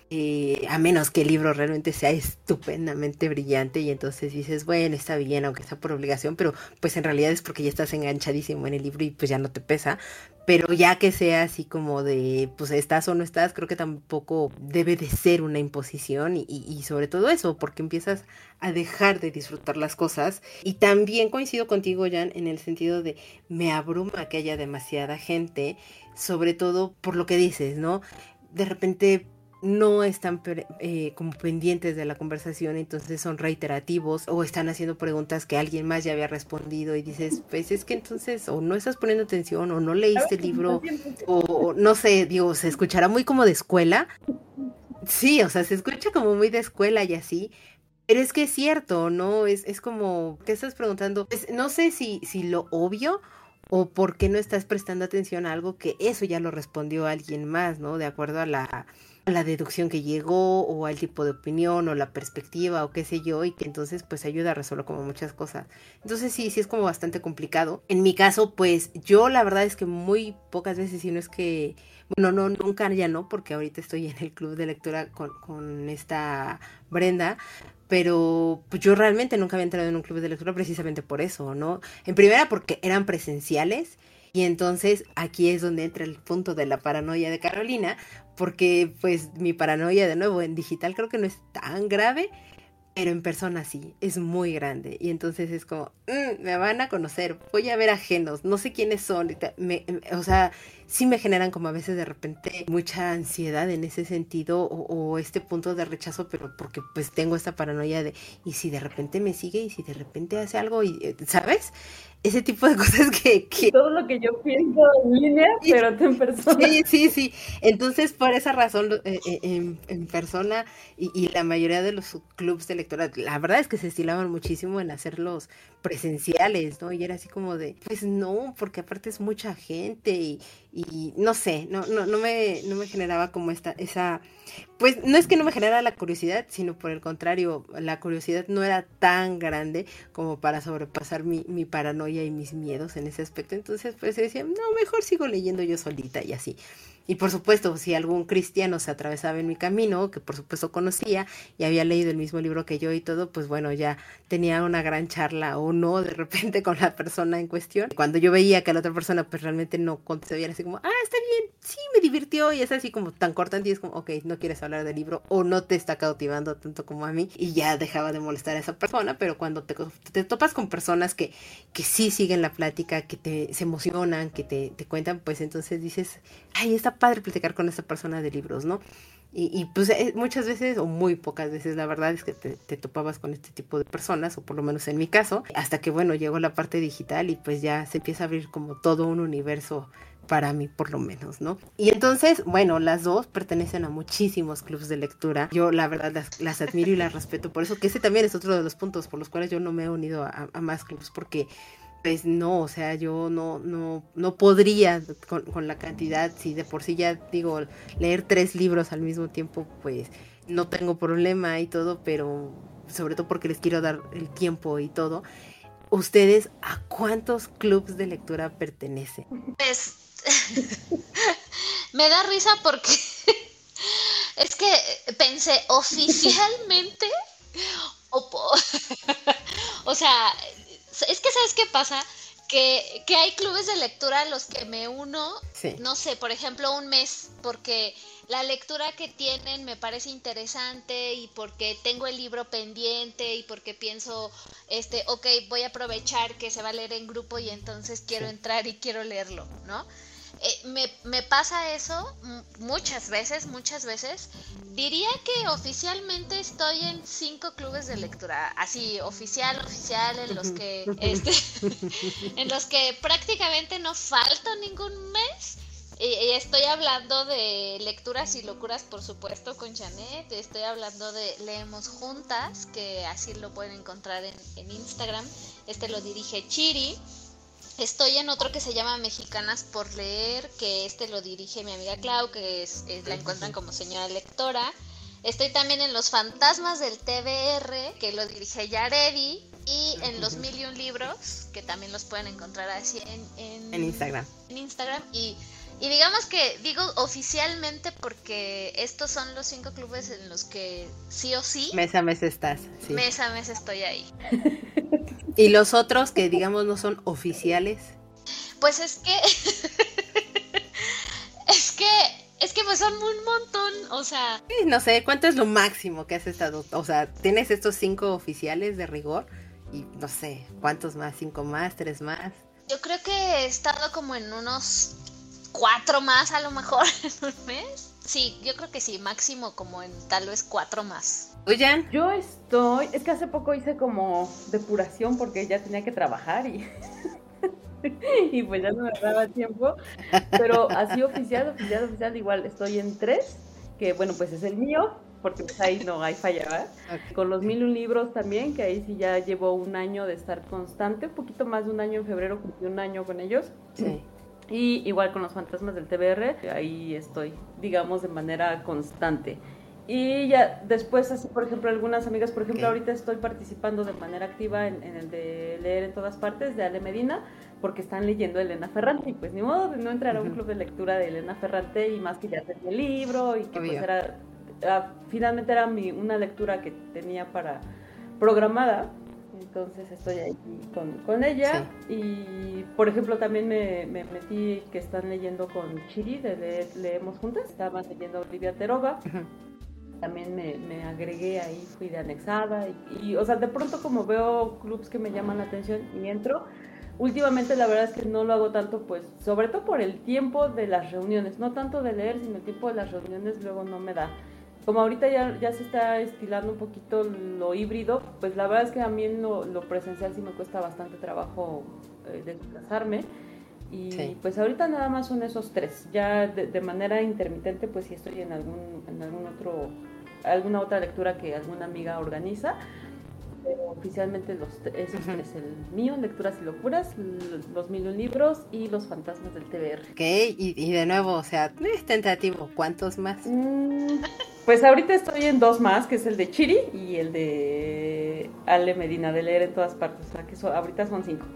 Eh, a menos que el libro realmente sea estupendamente brillante y entonces dices, bueno, está bien, aunque sea por obligación, pero pues en realidad es porque ya estás enganchadísimo en el libro y pues ya no te pesa. Pero ya que sea así como de, pues estás o no estás, creo que tampoco debe de ser una imposición y, y sobre todo eso, porque empiezas a dejar de disfrutar las cosas. Y también coincido contigo, Jan, en el sentido de me abruma que haya demasiada gente, sobre todo por lo que dices, ¿no? De repente no están eh, como pendientes de la conversación, entonces son reiterativos o están haciendo preguntas que alguien más ya había respondido y dices, pues es que entonces o no estás poniendo atención o no leíste el libro o no sé, digo, se escuchará muy como de escuela. Sí, o sea, se escucha como muy de escuela y así, pero es que es cierto, ¿no? Es, es como, ¿qué estás preguntando? no sé si, si lo obvio o por qué no estás prestando atención a algo que eso ya lo respondió alguien más, ¿no? De acuerdo a la la deducción que llegó o al tipo de opinión o la perspectiva o qué sé yo y que entonces pues ayuda a resolver como muchas cosas. Entonces sí, sí es como bastante complicado. En mi caso pues yo la verdad es que muy pocas veces, si no es que, bueno, no, nunca ya no, porque ahorita estoy en el club de lectura con, con esta Brenda, pero pues yo realmente nunca había entrado en un club de lectura precisamente por eso, ¿no? En primera porque eran presenciales y entonces aquí es donde entra el punto de la paranoia de Carolina, porque pues mi paranoia de nuevo en digital creo que no es tan grave, pero en persona sí, es muy grande. Y entonces es como, mm, me van a conocer, voy a ver ajenos, no sé quiénes son. o sea, sí me generan como a veces de repente mucha ansiedad en ese sentido o, este punto de rechazo, pero porque pues tengo esta paranoia de, y si de repente me sigue y si de repente hace algo, y, eh, ¿sabes? Ese tipo de cosas que, Todo lo que yo pienso en línea, pero en persona. Sí, sí, sí. Entonces, por esa razón, eh, eh, en, persona y, la mayoría de los clubs de lectura, la verdad es que se estilaban muchísimo en hacerlos presenciales, ¿no? Y era así como de, pues no, porque aparte es mucha gente y, y no sé, no, no, no, me, no me generaba como esta, esa, pues no es que no me generara la curiosidad, sino por el contrario, la curiosidad no era tan grande como para sobrepasar mi, mi paranoia y mis miedos en ese aspecto. Entonces, pues decía, no, mejor sigo leyendo yo solita y así. Y por supuesto, si algún cristiano se atravesaba en mi camino, que por supuesto conocía y había leído el mismo libro que yo y todo, pues bueno, ya tenía una gran charla o no de repente con la persona en cuestión. Cuando yo veía que la otra persona pues realmente no contestaba, así como, ah, está bien, sí, me divirtió y es así como tan cortante y es como, ok, no quieres hablar del libro o no te está cautivando tanto como a mí y ya dejaba de molestar a esa persona, pero cuando te, te topas con personas que, que sí siguen la plática, que te, se emocionan, que te, te cuentan, pues entonces dices, ay, esta padre platicar con esta persona de libros, ¿no? Y, pues eh, muchas veces, o muy pocas veces, la verdad es que te, topabas con este tipo de personas, o por lo menos en mi caso, hasta que, bueno, llegó la parte digital y pues ya se empieza a abrir como todo un universo para mí por lo menos, ¿no? Y entonces, bueno, las dos pertenecen a muchísimos clubes de lectura. Yo la verdad las, admiro y las respeto por eso, que ese también es otro de los puntos por los cuales yo no me he unido a, a más clubes, porque pues no, o sea, yo no, no, no podría con, la cantidad, si de por sí ya digo, leer tres libros al mismo tiempo, pues no tengo problema y todo, pero sobre todo porque les quiero dar el tiempo y todo. ¿Ustedes a cuántos clubes de lectura pertenecen? Pues me da risa porque es que pensé oficialmente o, o sea, es que, ¿sabes qué pasa? Que, hay clubes de lectura a los que me uno, no sé, por ejemplo, un mes, porque la lectura que tienen me parece interesante y porque tengo el libro pendiente y porque pienso, este, ok, voy a aprovechar que se va a leer en grupo y entonces quiero entrar y quiero leerlo, ¿no? Eh, me, me, pasa eso muchas veces, muchas veces. Diría que oficialmente estoy en cinco clubes de lectura, así oficial, oficial, en los que este, en los que prácticamente no falta ningún mes. Y, estoy hablando de lecturas y locuras, por supuesto, con Janet. Estoy hablando de Leemos Juntas, que así lo pueden encontrar en, en Instagram. Este lo dirige Chiri. Estoy en otro que se llama Mexicanas por Leer, que este lo dirige mi amiga Clau, que es, la encuentran como señora lectora. Estoy también en Los Fantasmas del TBR, que lo dirige Yaredi. Y en Los Mil y Un Libros, que también los pueden encontrar así en, en, Instagram. En Instagram. Y, y digamos que digo oficialmente porque estos son los cinco clubes en los que sí o sí. Mes a mes estás. Mes a mes estoy ahí. ¿Y los otros que digamos no son oficiales? Pues es que... es que... Es que pues son un montón, o sea... no sé, ¿cuánto es lo máximo que has estado? O sea, tienes estos cinco oficiales de rigor y no sé, ¿cuántos más? ¿Cinco más? ¿Tres más? Yo creo que he estado como en unos cuatro más a lo mejor en un mes. Sí, yo creo que sí, máximo como en tal vez cuatro más. Oigan. Yo estoy, es que hace poco hice como depuración porque ya tenía que trabajar y, y pues ya no me daba tiempo. Pero así oficial, oficial, oficial, igual estoy en tres, que bueno, pues es el mío, porque pues ahí no hay falla, Con los mil un libros también, que ahí sí ya llevo un año de estar constante, un poquito más de un año en febrero, cumplí un año con ellos. Sí. Y igual con los fantasmas del TBR, ahí estoy, digamos, de manera constante. Y ya después, así por ejemplo, algunas amigas, por ejemplo, ahorita estoy participando de manera activa en, el de leer en todas partes de Ale Medina, porque están leyendo Elena Ferrante. Y pues ni modo de no entrar a un club de lectura de Elena Ferrante y más que ya tenía el libro y que pues era, ah, finalmente era mi, una lectura que tenía para programada entonces estoy ahí con, ella. Y por ejemplo también me, metí que están leyendo con Chiri, de Leemos Juntas, estaban leyendo Olivia Terova. también me, me, agregué ahí, fui de anexada y, y, o sea, de pronto como veo clubs que me llaman la atención y entro, últimamente la verdad es que no lo hago tanto, pues, sobre todo por el tiempo de las reuniones, no tanto de leer, sino el tiempo de las reuniones luego no me da. Como ahorita ya, ya se está estilando un poquito lo híbrido, pues la verdad es que a mí lo, lo presencial sí me cuesta bastante trabajo eh, desplazarme. Y pues ahorita nada más son esos tres. Ya de, de, manera intermitente, pues sí estoy en algún, en algún otro, alguna otra lectura que alguna amiga organiza oficialmente los, esos tres, el mío, Lecturas y Locuras, los mil libros y los fantasmas del TBR. Ok, y, de nuevo, o sea, es tentativo, ¿cuántos más? Mm, pues ahorita estoy en dos más, que es el de Chiri y el de Ale Medina, de leer en todas partes, o sea, que ahorita son cinco.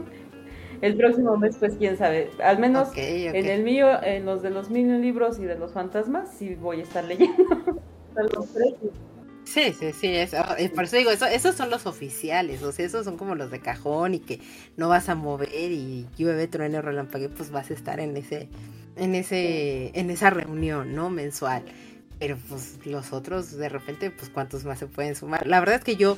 el próximo mes, pues quién sabe. Al menos en el mío, en los de los mil libros y de los fantasmas, sí voy a estar leyendo. los tres. Sí, sí, sí, eso, eh, por eso digo, eso, esos son los oficiales, o sea, esos son como los de cajón y que no vas a mover y llueve, truene, relampague, pues vas a estar en ese, en ese, en esa reunión, ¿no? Mensual. Pero pues los otros, de repente, pues cuántos más se pueden sumar. La verdad es que yo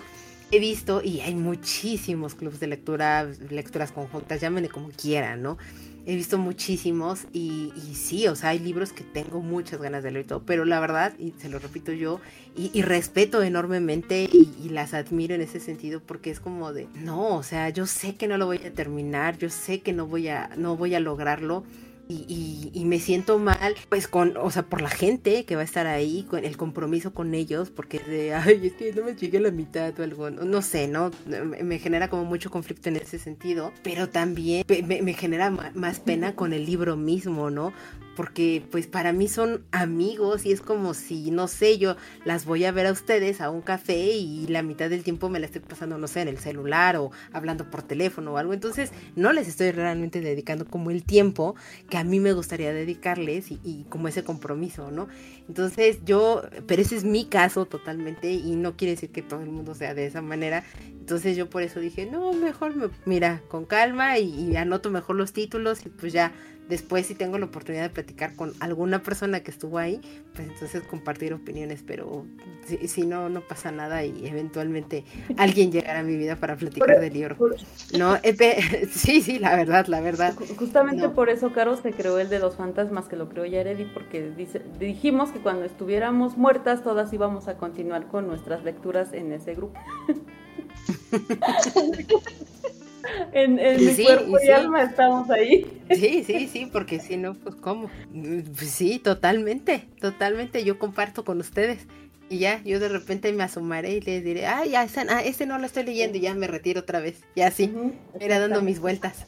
he visto, y hay muchísimos clubes de lectura, lecturas conjuntas, llámenle como quieran, ¿no? he visto muchísimos y, sí, o sea, hay libros que tengo muchas ganas de leer y todo, pero la verdad, y se lo repito yo, y, respeto enormemente y, y, las admiro en ese sentido porque es como de, no, o sea, yo sé que no lo voy a terminar, yo sé que no voy a, no voy a lograrlo y, me siento mal, pues con, o sea, por la gente que va a estar ahí, con el compromiso con ellos, porque de, ay, es que no me llegué la mitad o algo, no, sé, ¿no? Me genera como mucho conflicto en ese sentido, pero también me genera más pena con el libro mismo, ¿no? Porque pues para mí son amigos y es como si, no sé, yo las voy a ver a ustedes a un café y la mitad del tiempo me la estoy pasando, no sé, en el celular o hablando por teléfono o algo. Entonces no les estoy realmente dedicando como el tiempo que a mí me gustaría dedicarles y, como ese compromiso, ¿no? Entonces yo, pero ese es mi caso totalmente y no quiere decir que todo el mundo sea de esa manera. Entonces yo por eso dije, no, mejor me, mira, con calma y anoto mejor los títulos y pues ya después si tengo la oportunidad de platicar con alguna persona que estuvo ahí, pues entonces compartir opiniones, pero si, no, no pasa nada y eventualmente alguien llegará a mi vida para platicar del libro. No, sí, sí, la verdad, la verdad. Justamente por eso, Caro, se creó el de los fantasmas, que lo creó Yaredi, porque dice, dijimos que cuando estuviéramos muertas todas íbamos a continuar con nuestras lecturas en ese grupo. en, mi cuerpo y, alma estamos ahí. Sí, sí, sí, porque si no, pues cómo. Pues sí, totalmente, totalmente. Yo comparto con ustedes. Y ya, yo de repente me asomaré y les diré, ah, ya, ah, este no lo estoy leyendo y ya me retiro otra vez. Y así, era dando mis vueltas.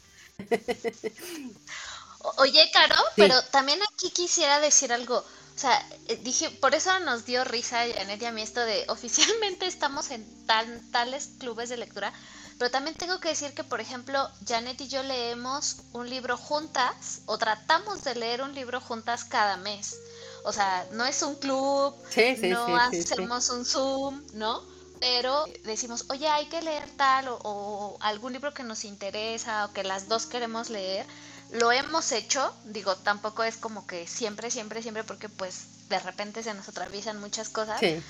Oye, Caro, pero también aquí quisiera decir algo. O sea, eh, dije, por eso nos dio risa, Janet y a mí, esto de oficialmente estamos en tales clubes de lectura, pero también tengo que decir que, por ejemplo, Janet y yo leemos un libro juntas o tratamos de leer un libro juntas cada mes. O sea, no es un club, no hacemos un Zoom, ¿no? Pero decimos, oye, hay que leer tal o, algún libro que nos interesa o que las dos queremos leer. Lo hemos hecho, digo, tampoco es como que siempre, siempre, siempre, porque pues de repente se nos atraviesan muchas cosas. Sí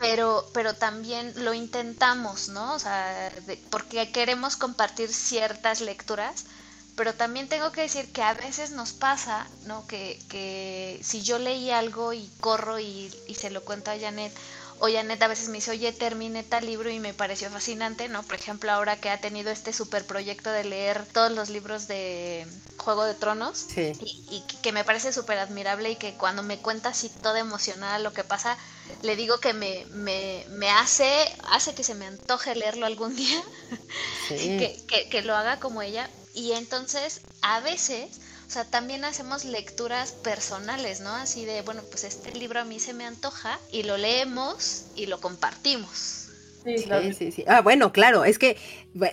pero, pero también lo intentamos, ¿no? O sea, porque queremos compartir ciertas lecturas, pero también tengo que decir que a veces nos pasa, ¿no? Que, que si yo leí algo y corro y, y se lo cuento a Janet, o Janet a veces me dice, oye, terminé tal libro y me pareció fascinante, ¿no? Por ejemplo, ahora que ha tenido este super proyecto de leer todos los libros de Juego de Tronos, y, y, que me parece súper admirable y que cuando me cuenta así toda emocionada lo que pasa, le digo que me, me, me hace, hace que se me antoje leerlo algún día, que, que, que lo haga como ella. Y entonces, a veces o sea, también hacemos lecturas personales, ¿no? Así de, bueno, pues este libro a mí se me antoja y lo leemos y lo compartimos. Sí, sí, sí, Ah, bueno, claro, es que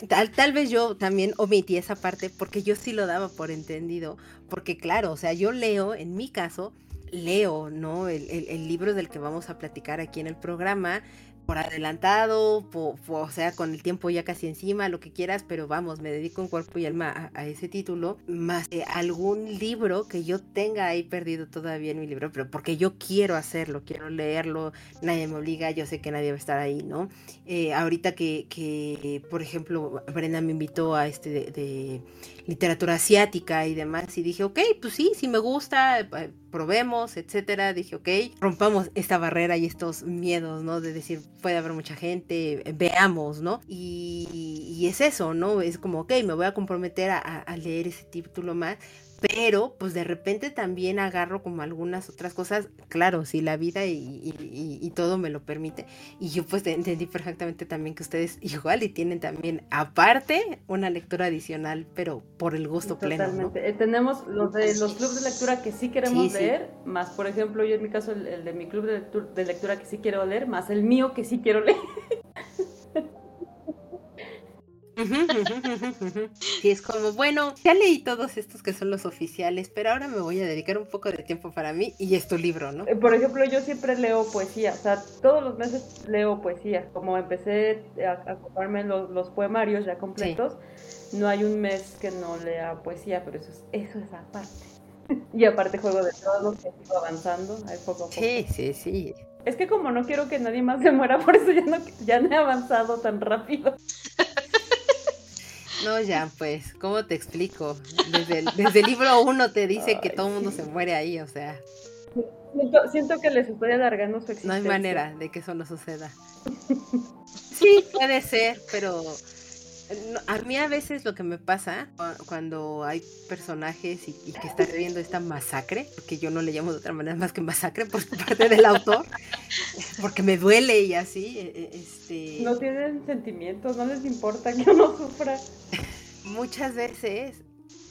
tal, tal vez yo también omití esa parte porque yo sí lo daba por entendido, porque claro, o sea, yo leo, en mi caso, leo, ¿no? El, el, el libro del que vamos a platicar aquí en el programa, por adelantado, o sea, con el tiempo ya casi encima, lo que quieras, pero vamos, me dedico en cuerpo y alma a, ese título, más que algún libro que yo tenga ahí perdido todavía en mi libro, pero porque yo quiero hacerlo, quiero leerlo, nadie me obliga, yo sé que nadie va a estar ahí, ¿no? Eh, ahorita que, que, por ejemplo, Brenda me invitó a este de literatura asiática y demás. Y dije, ok, pues sí, si me gusta, eh, probemos, etcétera. Dije, ok, rompamos esta barrera y estos miedos, ¿no? De decir, puede haber mucha gente, veamos, ¿no? Y, es eso, ¿no? Es como, ok, me voy a comprometer a leer ese título más, pero pues de repente también agarro como algunas otras cosas, claro, si la vida y, todo me lo permite. Y yo pues entendí perfectamente también que ustedes igual y tienen también aparte una lectura adicional, pero por el gusto Totalmente. pleno. Eh, tenemos los de los clubes de lectura que sí queremos leer, más por ejemplo yo en mi caso el, de mi club de, de lectura que sí quiero leer, más el mío que sí quiero leer. Sí, es como, bueno, ya leí todos estos que son los oficiales, pero ahora me voy a dedicar un poco de tiempo para mí y es tu libro, ¿no? Eh, por ejemplo, yo siempre leo poesía, o sea, todos los meses leo poesía. Como empecé a, a los, poemarios ya completos, no hay un mes que no lea poesía, pero eso es, eso es aparte. y aparte juego de todos que sigo avanzando, ahí poco a poco. Sí, sí, sí. Es que como no quiero que nadie más se muera, por eso ya no, ya no he avanzado tan rápido. No, ya, pues, ¿cómo te explico? Desde el, libro uno te dice que todo el mundo se muere ahí, o sea. Siento, que les estoy alargando su existencia. No hay manera de que eso no suceda. Sí, puede ser, pero a mí a veces lo que me pasa cuando hay personajes y, que están viendo esta masacre, porque yo no le llamo de otra manera más que masacre por parte del autor, porque me duele y así. E, e, este... No tienen sentimientos, no les importa que uno sufra. Muchas veces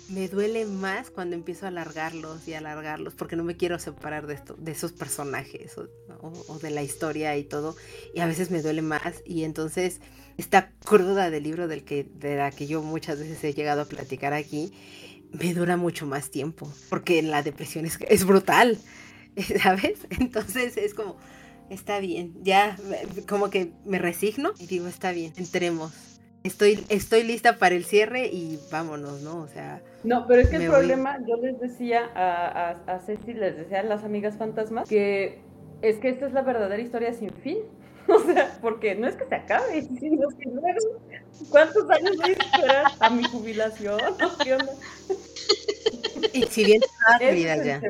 me duele más cuando empiezo a alargarlos y alargarlos, porque no me quiero separar de, esto, de esos personajes o de la historia y todo, y a veces me duele más y entonces esta cruda del libro del que, de la que yo muchas veces he llegado a platicar aquí, me dura mucho más tiempo, porque la depresión es, es brutal, ¿sabes? Entonces es como, está bien, ya como que me resigno y digo, está bien, entremos. Estoy, estoy lista para el cierre y vámonos, ¿no? O sea... No, pero es que el problema, yo les decía a, a, a Ceci, les decía a las amigas fantasmas, que es que esta es la verdadera historia sin fin. O sea, porque no es que se acabe, sino que luego, ¿cuántos años voy a esperar a mi jubilación? ¿Qué onda? Y si bien te va, ese ya.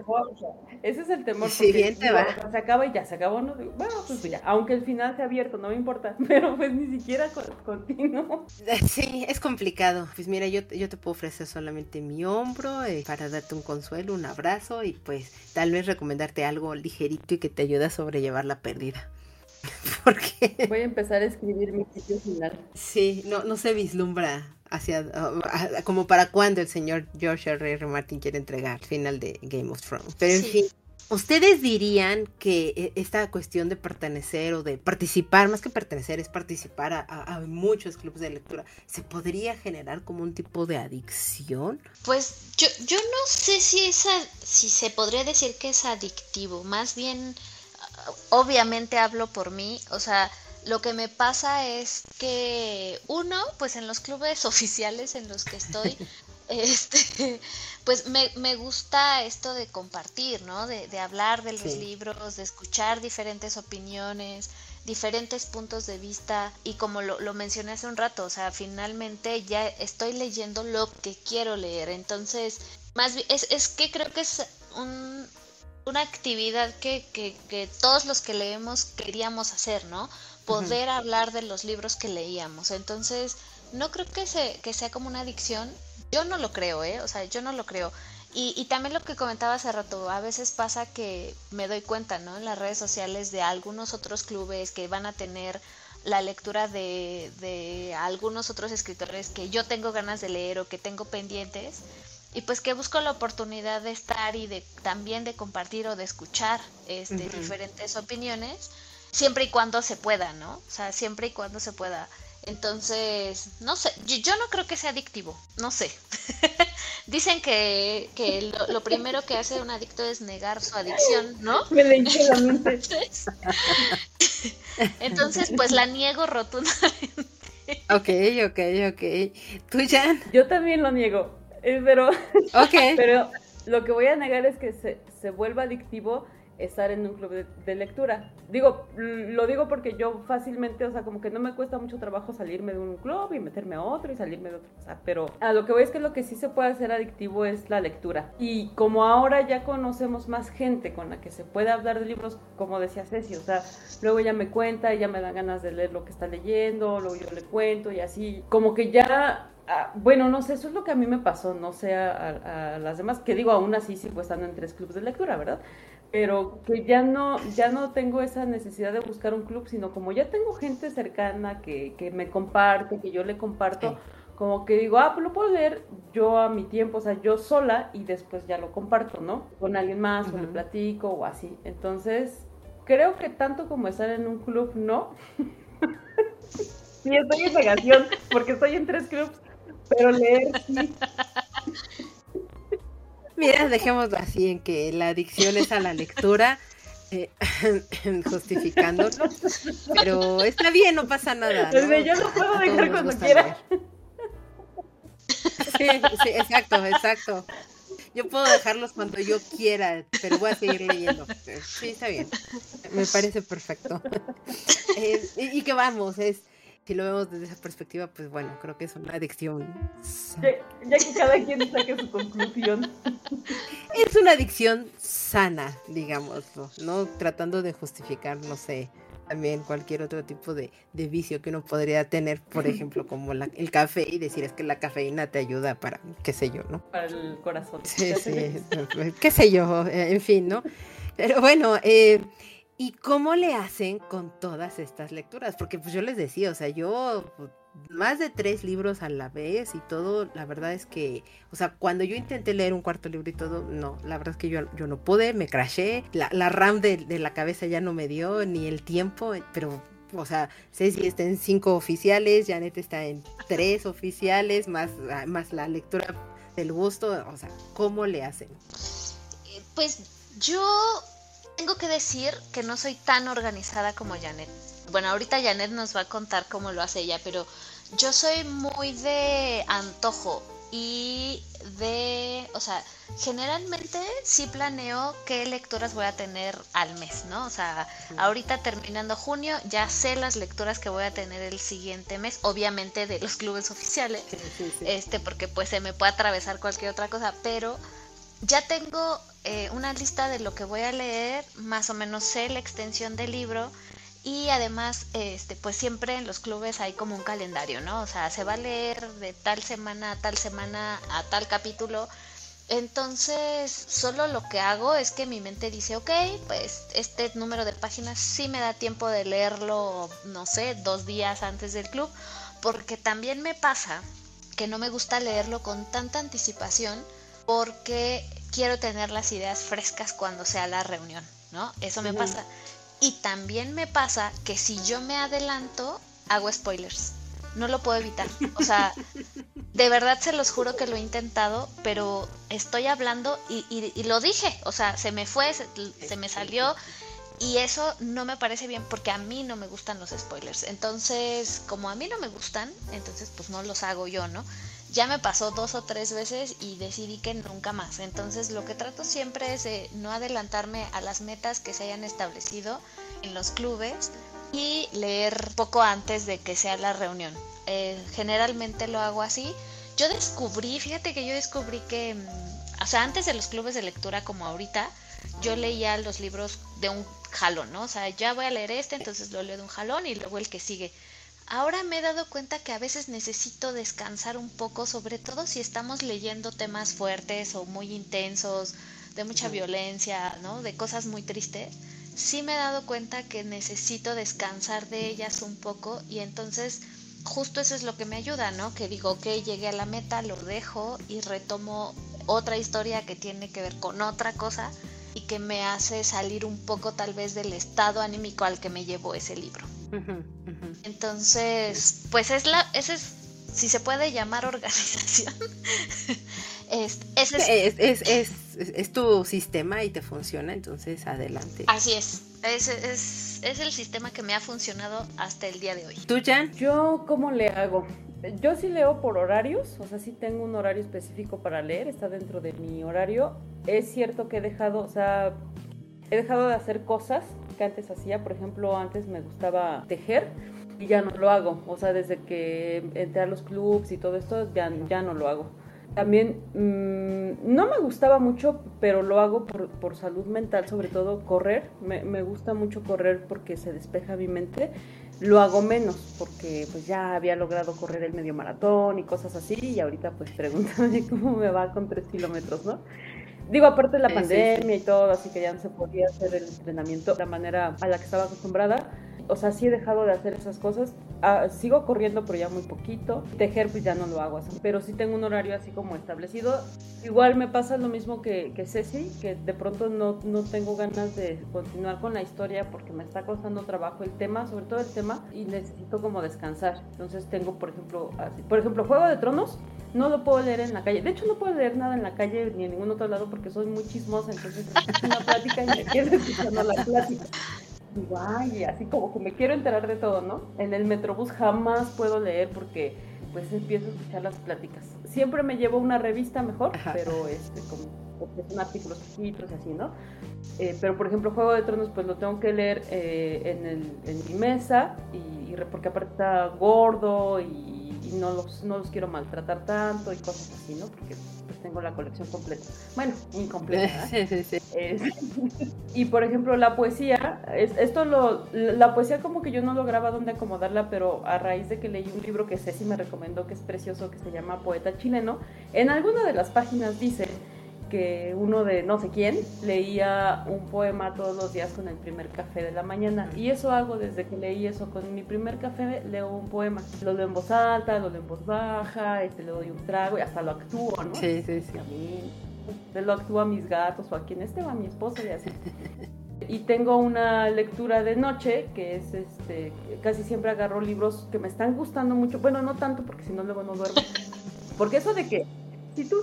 ese es el temor. Si bien te va. Se acaba y ya, se acabó. No, bueno, pues ya, aunque el final sea abierto, no me importa, pero pues ni siquiera continuo. Sí, es complicado. Pues mira, yo, yo te puedo ofrecer solamente mi hombro eh, para darte un consuelo, un abrazo y pues tal vez recomendarte algo ligerito y que te ayude a sobrellevar la pérdida. Porque... Voy a empezar a escribir mi sitio final. Sí, no, no se vislumbra hacia como para cuándo el señor George R. R. Martin quiere entregar el final de Game of Thrones. Pero en fin, ¿ustedes dirían que e, esta cuestión de pertenecer o de participar, más que pertenecer, es participar a, muchos clubes de lectura, ¿se podría generar como un tipo de adicción? Pues yo, yo no sé si, esa, si se podría decir que es adictivo, más bien obviamente hablo por mí, o sea, lo que me pasa es que uno, pues en los clubes oficiales en los que estoy, este, pues me, me, gusta esto de compartir, ¿no? De, de hablar de los libros, de escuchar diferentes opiniones, diferentes puntos de vista y como lo, lo, mencioné hace un rato, o sea, finalmente ya estoy leyendo lo que quiero leer, entonces, más bien, es, es que creo que es un, una actividad que, que, todos los que leemos queríamos hacer, ¿no? Poder hablar de los libros que leíamos. Entonces, no creo que, se, que sea como una adicción. Yo no lo creo, ¿eh? O sea, yo no lo creo. Y, y, también lo que comentaba hace rato, a veces pasa que me doy cuenta, ¿no? En las redes sociales de algunos otros clubes que van a tener la lectura de, de algunos otros escritores que yo tengo ganas de leer o que tengo pendientes y pues que busco la oportunidad de estar y de también de compartir o de escuchar este, diferentes opiniones, siempre y cuando se pueda, ¿no? O sea, siempre y cuando se pueda. Entonces, no sé, yo, no creo que sea adictivo, no sé. Dicen que, que lo, primero que hace un adicto es negar su adicción, ¿no? Me le la mente. Entonces, pues la niego rotundamente. Ok, ok, ok. ¿Tú, Jan? Yo también lo niego, pero... Ok. pero lo que voy a negar es que se, se vuelva adictivo estar en un club de, lectura. Digo, lo digo porque yo fácilmente, o sea, como que no me cuesta mucho trabajo salirme de un club y meterme a otro y salirme de otro. O sea, pero a lo que voy es que lo que sí se puede hacer adictivo es la lectura. Y como ahora ya conocemos más gente con la que se puede hablar de libros, como decía Ceci, o sea, luego ella me cuenta y ya me dan ganas de leer lo que está leyendo, luego yo le cuento y así, como que ya ah, bueno, no sé, eso es lo que a mí me pasó, no sé a, a, las demás, que digo, aún así sigo estando en tres clubes de lectura, ¿verdad? pero que ya no, ya no tengo esa necesidad de buscar un club, sino como ya tengo gente cercana que, que me comparte, que yo le comparto, como que digo, ah, pues lo puedo leer yo a mi tiempo, o sea, yo sola y después ya lo comparto, ¿no? Con alguien más, o le platico o así. Entonces, creo que tanto como estar en un club, no. sí, estoy en negación, porque estoy en tres clubs, pero leer sí. Mira, dejémoslo así, en que la adicción es a la lectura, eh, justificándolo, pero está bien, no pasa nada. ¿no? Yo lo puedo dejar cuando quiera. Sí, sí, exacto, exacto. Yo puedo dejarlos cuando yo quiera, pero voy a seguir leyendo. Sí, está bien. Me parece perfecto. Eh, y, y que vamos, es si lo vemos desde esa perspectiva, pues bueno, creo que es una adicción. Ya, que cada quien saque su conclusión. Es una adicción sana, digámoslo, ¿no? Tratando de justificar, no sé, también cualquier otro tipo de, vicio que uno podría tener, por ejemplo, como el café y decir es que la cafeína te ayuda para, qué sé yo, ¿no? Para el corazón. Sí, sí, qué sé yo, eh, en fin, ¿no? Pero bueno, eh, ¿Y cómo le hacen con todas estas lecturas? Porque pues yo les decía, o sea, yo pues, más de tres libros a la vez y todo, la verdad es que, o sea, cuando yo intenté leer un cuarto libro y todo, no, la verdad es que yo, yo no pude, me crashé, la, la RAM de, la cabeza ya no me dio, ni el tiempo, pero, o sea, Ceci está en cinco oficiales, Janet está en tres oficiales, más, más la lectura del gusto, o sea, ¿cómo le hacen? Pues yo tengo que decir que no soy tan organizada como Janet. Bueno, ahorita Janet nos va a contar cómo lo hace ella, pero yo soy muy de antojo y de, o sea, generalmente sí planeo qué lecturas voy a tener al mes, ¿no? O sea, ahorita terminando junio ya sé las lecturas que voy a tener el siguiente mes, obviamente de los clubes oficiales, este, porque pues se me puede atravesar cualquier otra cosa, pero ya tengo eh, una lista de lo que voy a leer, más o menos sé la extensión del libro y además, este, pues siempre en los clubes hay como un calendario, ¿no? O sea, se va a leer de tal semana a tal semana a tal capítulo. Entonces, solo lo que hago es que mi mente dice, ok, pues este número de páginas sí me da tiempo de leerlo, no sé, dos días antes del club, porque también me pasa que no me gusta leerlo con tanta anticipación porque quiero tener las ideas frescas cuando sea la reunión, ¿no? Eso me pasa. Y también me pasa que si yo me adelanto, hago spoilers. No lo puedo evitar. O sea, de verdad se los juro que lo he intentado, pero estoy hablando y, lo dije. O sea, se me fue, se me salió. Y eso no me parece bien porque a mí no me gustan los spoilers. Entonces, como a mí no me gustan, entonces pues no los hago yo, ¿no? Ya me pasó dos o tres veces y decidí que nunca más. Entonces lo que trato siempre es de no adelantarme a las metas que se hayan establecido en los clubes y leer poco antes de que sea la reunión. Eh, generalmente lo hago así. Yo descubrí, fíjate que yo descubrí que, mm, o sea, antes de los clubes de lectura como ahorita, yo leía los libros de un jalón, ¿no? O sea, ya voy a leer este, entonces lo leo de un jalón y luego el que sigue. Ahora me he dado cuenta que a veces necesito descansar un poco, sobre todo si estamos leyendo temas fuertes o muy intensos, de mucha violencia, ¿no? De cosas muy tristes. Sí me he dado cuenta que necesito descansar de ellas un poco y entonces justo eso es lo que me ayuda, ¿no? Que digo, ok, llegué a la meta, lo dejo y retomo otra historia que tiene que ver con otra cosa y que me hace salir un poco tal vez del estado anímico al que me llevó ese libro. Entonces, pues es la, ese es, si se puede llamar organización, Es, es, es, tu sistema y te funciona, entonces adelante. Así es. Es, es, el sistema que me ha funcionado hasta el día de hoy. ¿Tú, Jan? Yo, ¿cómo le hago? Yo sí leo por horarios, o sea, sí tengo un horario específico para leer, está dentro de mi horario. Es cierto que he dejado, o sea, he dejado de hacer cosas que antes hacía. Por ejemplo, antes me gustaba tejer y ya no lo hago. O sea, desde que entré a los clubs y todo esto, ya, ya no lo hago. También mm, no me gustaba mucho, pero lo hago por, por salud mental, sobre todo correr. Me, me, gusta mucho correr porque se despeja mi mente. Lo hago menos porque pues ya había logrado correr el medio maratón y cosas así y ahorita pues pregúntame cómo me va con tres kilómetros, ¿no? Digo, aparte de la pandemia y todo, así que ya no se podía hacer el entrenamiento de la manera a la que estaba acostumbrada o sea, sí he dejado de hacer esas cosas. Ah, sigo corriendo, pero ya muy poquito. Tejer, pues ya no lo hago así. Pero sí tengo un horario así como establecido. Igual me pasa lo mismo que, que Ceci, que de pronto no, no tengo ganas de continuar con la historia porque me está costando trabajo el tema, sobre todo el tema, y necesito como descansar. Entonces tengo, por ejemplo. Por ejemplo, Juego de Tronos, no lo puedo leer en la calle. De hecho, no puedo leer nada en la calle ni en ningún otro lado porque soy muy chismosa. Entonces, es una plática y me quedo escuchando la plática digo, ay, así como que me quiero enterar de todo, ¿no? En el Metrobús jamás puedo leer porque pues empiezo a escuchar las pláticas. Siempre me llevo una revista mejor, pero este, como porque son artículos chiquitos y así, ¿no? Eh, pero por ejemplo, Juego de Tronos, pues lo tengo que leer eh, en, el, en, mi mesa, y, y, porque aparte está gordo y y no los, no los quiero maltratar tanto y cosas así, ¿no? Porque pues tengo la colección completa. Bueno, incompleta. Sí, sí, sí. y por ejemplo, la poesía, es, esto lo, la poesía como que yo no lograba dónde acomodarla, pero a raíz de que leí un libro que Ceci me recomendó, que es precioso, que se llama Poeta Chileno, en alguna de las páginas dice que uno de no sé quién leía un poema todos los días con el primer café de la mañana. Y eso hago desde que leí eso. Con mi primer café leo un poema. Lo leo en voz alta, lo leo en voz baja, este, le doy un trago y hasta lo actúo, ¿no? Sí, sí, sí. A mí lo actúo a mis gatos o a quien esté, a mi esposo y así. y tengo una lectura de noche que es este casi siempre agarro libros que me están gustando mucho bueno no tanto porque si no luego no duermo porque eso de que si tú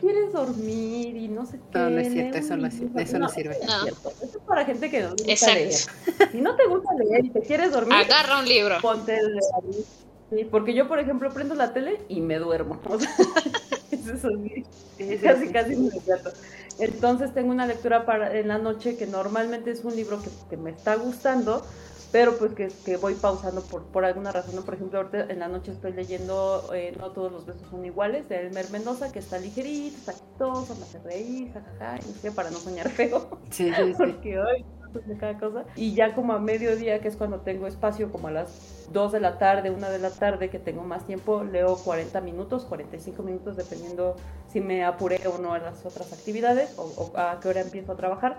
quieres, dormir y no sé qué. No, no es cierto, eso no, eso no, sirve. Eso es para gente que no gusta Exacto. leer. Si no te gusta leer y te quieres dormir, agarra un libro. Ponte el Sí, porque yo, por ejemplo, prendo la tele y me duermo. O sea, eso es casi, casi inmediato. Entonces tengo una lectura para en la noche que normalmente es un libro que, que me está gustando, pero pues que, que, voy pausando por, por alguna razón. Por ejemplo, ahorita en la noche estoy leyendo eh, No todos los besos son iguales, de Elmer Mendoza, que está ligerito, está chistoso, me hace reír, jajaja, y no sé, para no soñar feo. Sí, sí, sí. Porque hoy de cada cosa. Y ya como a mediodía, que es cuando tengo espacio, como a las 2 de la tarde, 1 de la tarde, que tengo más tiempo, leo 40 minutos, 45 minutos, dependiendo si me apuré o no a las otras actividades o, o a qué hora empiezo a trabajar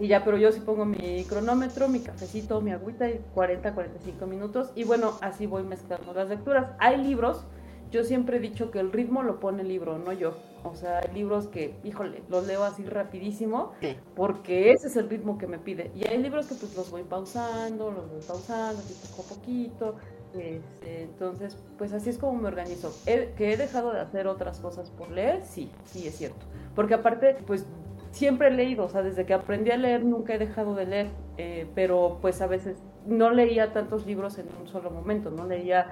y ya, pero yo sí pongo mi cronómetro, mi cafecito, mi agüita y 40, 45 minutos. Y bueno, así voy mezclando las lecturas. Hay libros, yo siempre he dicho que el ritmo lo pone el libro, no yo. O sea, hay libros que, híjole, los leo así rapidísimo, porque ese es el ritmo que me pide. Y hay libros que pues los voy pausando, los voy pausando, así poco a poquito. Este, entonces, pues así es como me organizo. ¿Que he dejado de hacer otras cosas por leer? Sí, sí es cierto. Porque aparte, pues siempre he leído, o sea, desde que aprendí a leer nunca he dejado de leer, eh, pero pues a veces no leía tantos libros en un solo momento, no leía,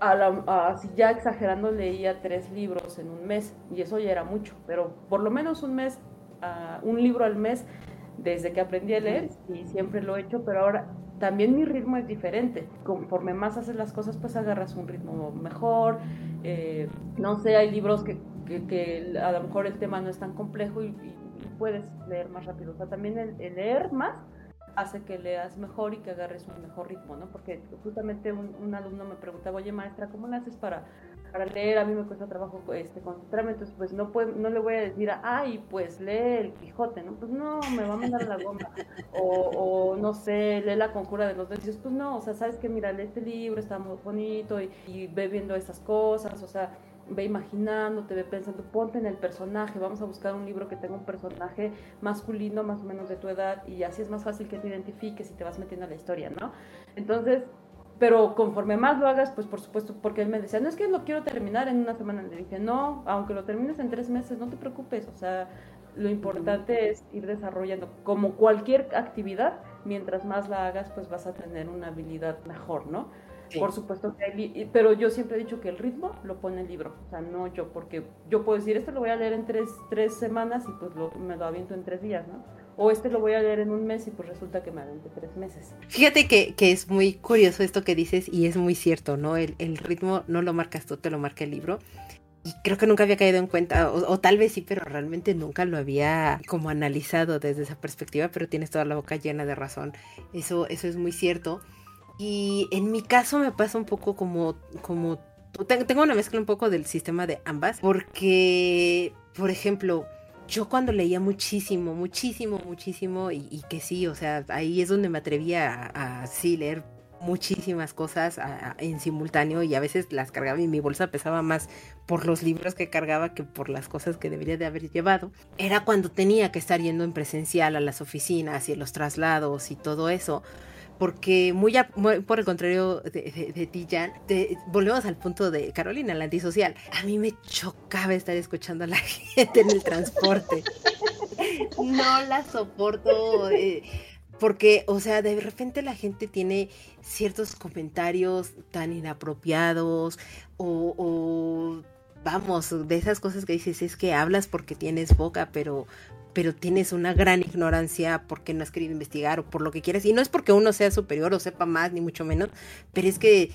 así ya exagerando, leía tres libros en un mes y eso ya era mucho, pero por lo menos un mes, un libro al mes desde que aprendí a leer y siempre lo he hecho, pero ahora también mi ritmo es diferente. Conforme más haces las cosas, pues agarras un ritmo mejor. Eh, no sé, hay libros que, que, a lo mejor el tema no es tan complejo y puedes leer más rápido. O sea, también el, leer más hace que leas mejor y que agarres un mejor ritmo, ¿no? Porque justamente un, alumno me preguntaba, oye maestra, ¿cómo le haces para, para leer? A mí me cuesta trabajo este, concentrarme, entonces pues no, puedo, no le voy a decir, ay, pues lee el Quijote, ¿no? Pues no, me va a mandar la goma. O, o, no sé, lee la conjura de los necios, pues no, o sea, sabes que mira, lee este libro, está muy bonito y, y ve viendo esas cosas, o sea, ve imaginándote, ve pensando, ponte en el personaje, vamos a buscar un libro que tenga un personaje masculino más o menos de tu edad y así es más fácil que te identifiques y te vas metiendo a la historia, ¿no? Entonces, pero conforme más lo hagas, pues por supuesto, porque él me decía, no es que lo quiero terminar en una semana. Le dije, no, aunque lo termines en tres meses, no te preocupes. O sea, lo importante es ir desarrollando, como cualquier actividad, mientras más la hagas, pues vas a tener una habilidad mejor, ¿no? Por supuesto que pero yo siempre he dicho que el ritmo lo pone el libro, o sea, no yo, porque yo puedo decir, esto lo voy a leer en tres, tres semanas y pues lo, me lo aviento en tres días, ¿no? O este lo voy a leer en un mes y pues resulta que me aviento tres meses. Fíjate que, que, es muy curioso esto que dices y es muy cierto, ¿no? El, el, ritmo no lo marcas tú, te lo marca el libro. Y creo que nunca había caído en cuenta, o, o, tal vez sí, pero realmente nunca lo había como analizado desde esa perspectiva, pero tienes toda la boca llena de razón. Eso, eso es muy cierto. Y en mi caso me pasa un poco como, como tengo una mezcla un poco del sistema de ambas, porque, por ejemplo, yo cuando leía muchísimo, muchísimo, muchísimo, y, que sí, o sea, ahí es donde me atrevía a, sí leer muchísimas cosas en simultáneo y a veces las cargaba y mi bolsa pesaba más por los libros que cargaba que por las cosas que debería de haber llevado. Era cuando tenía que estar yendo en presencial a las oficinas y los traslados y todo eso porque muy, por el contrario de, ti, Jan, volvemos al punto de Carolina, la antisocial. A mí me chocaba estar escuchando a la gente en el transporte. No la soporto. Eh, porque, o sea, de repente la gente tiene ciertos comentarios tan inapropiados o vamos, de esas cosas que dices, es que hablas porque tienes boca, pero pero tienes una gran ignorancia porque no has querido investigar o por lo que quieras. Y no es porque uno sea superior o sepa más, ni mucho menos, pero es que,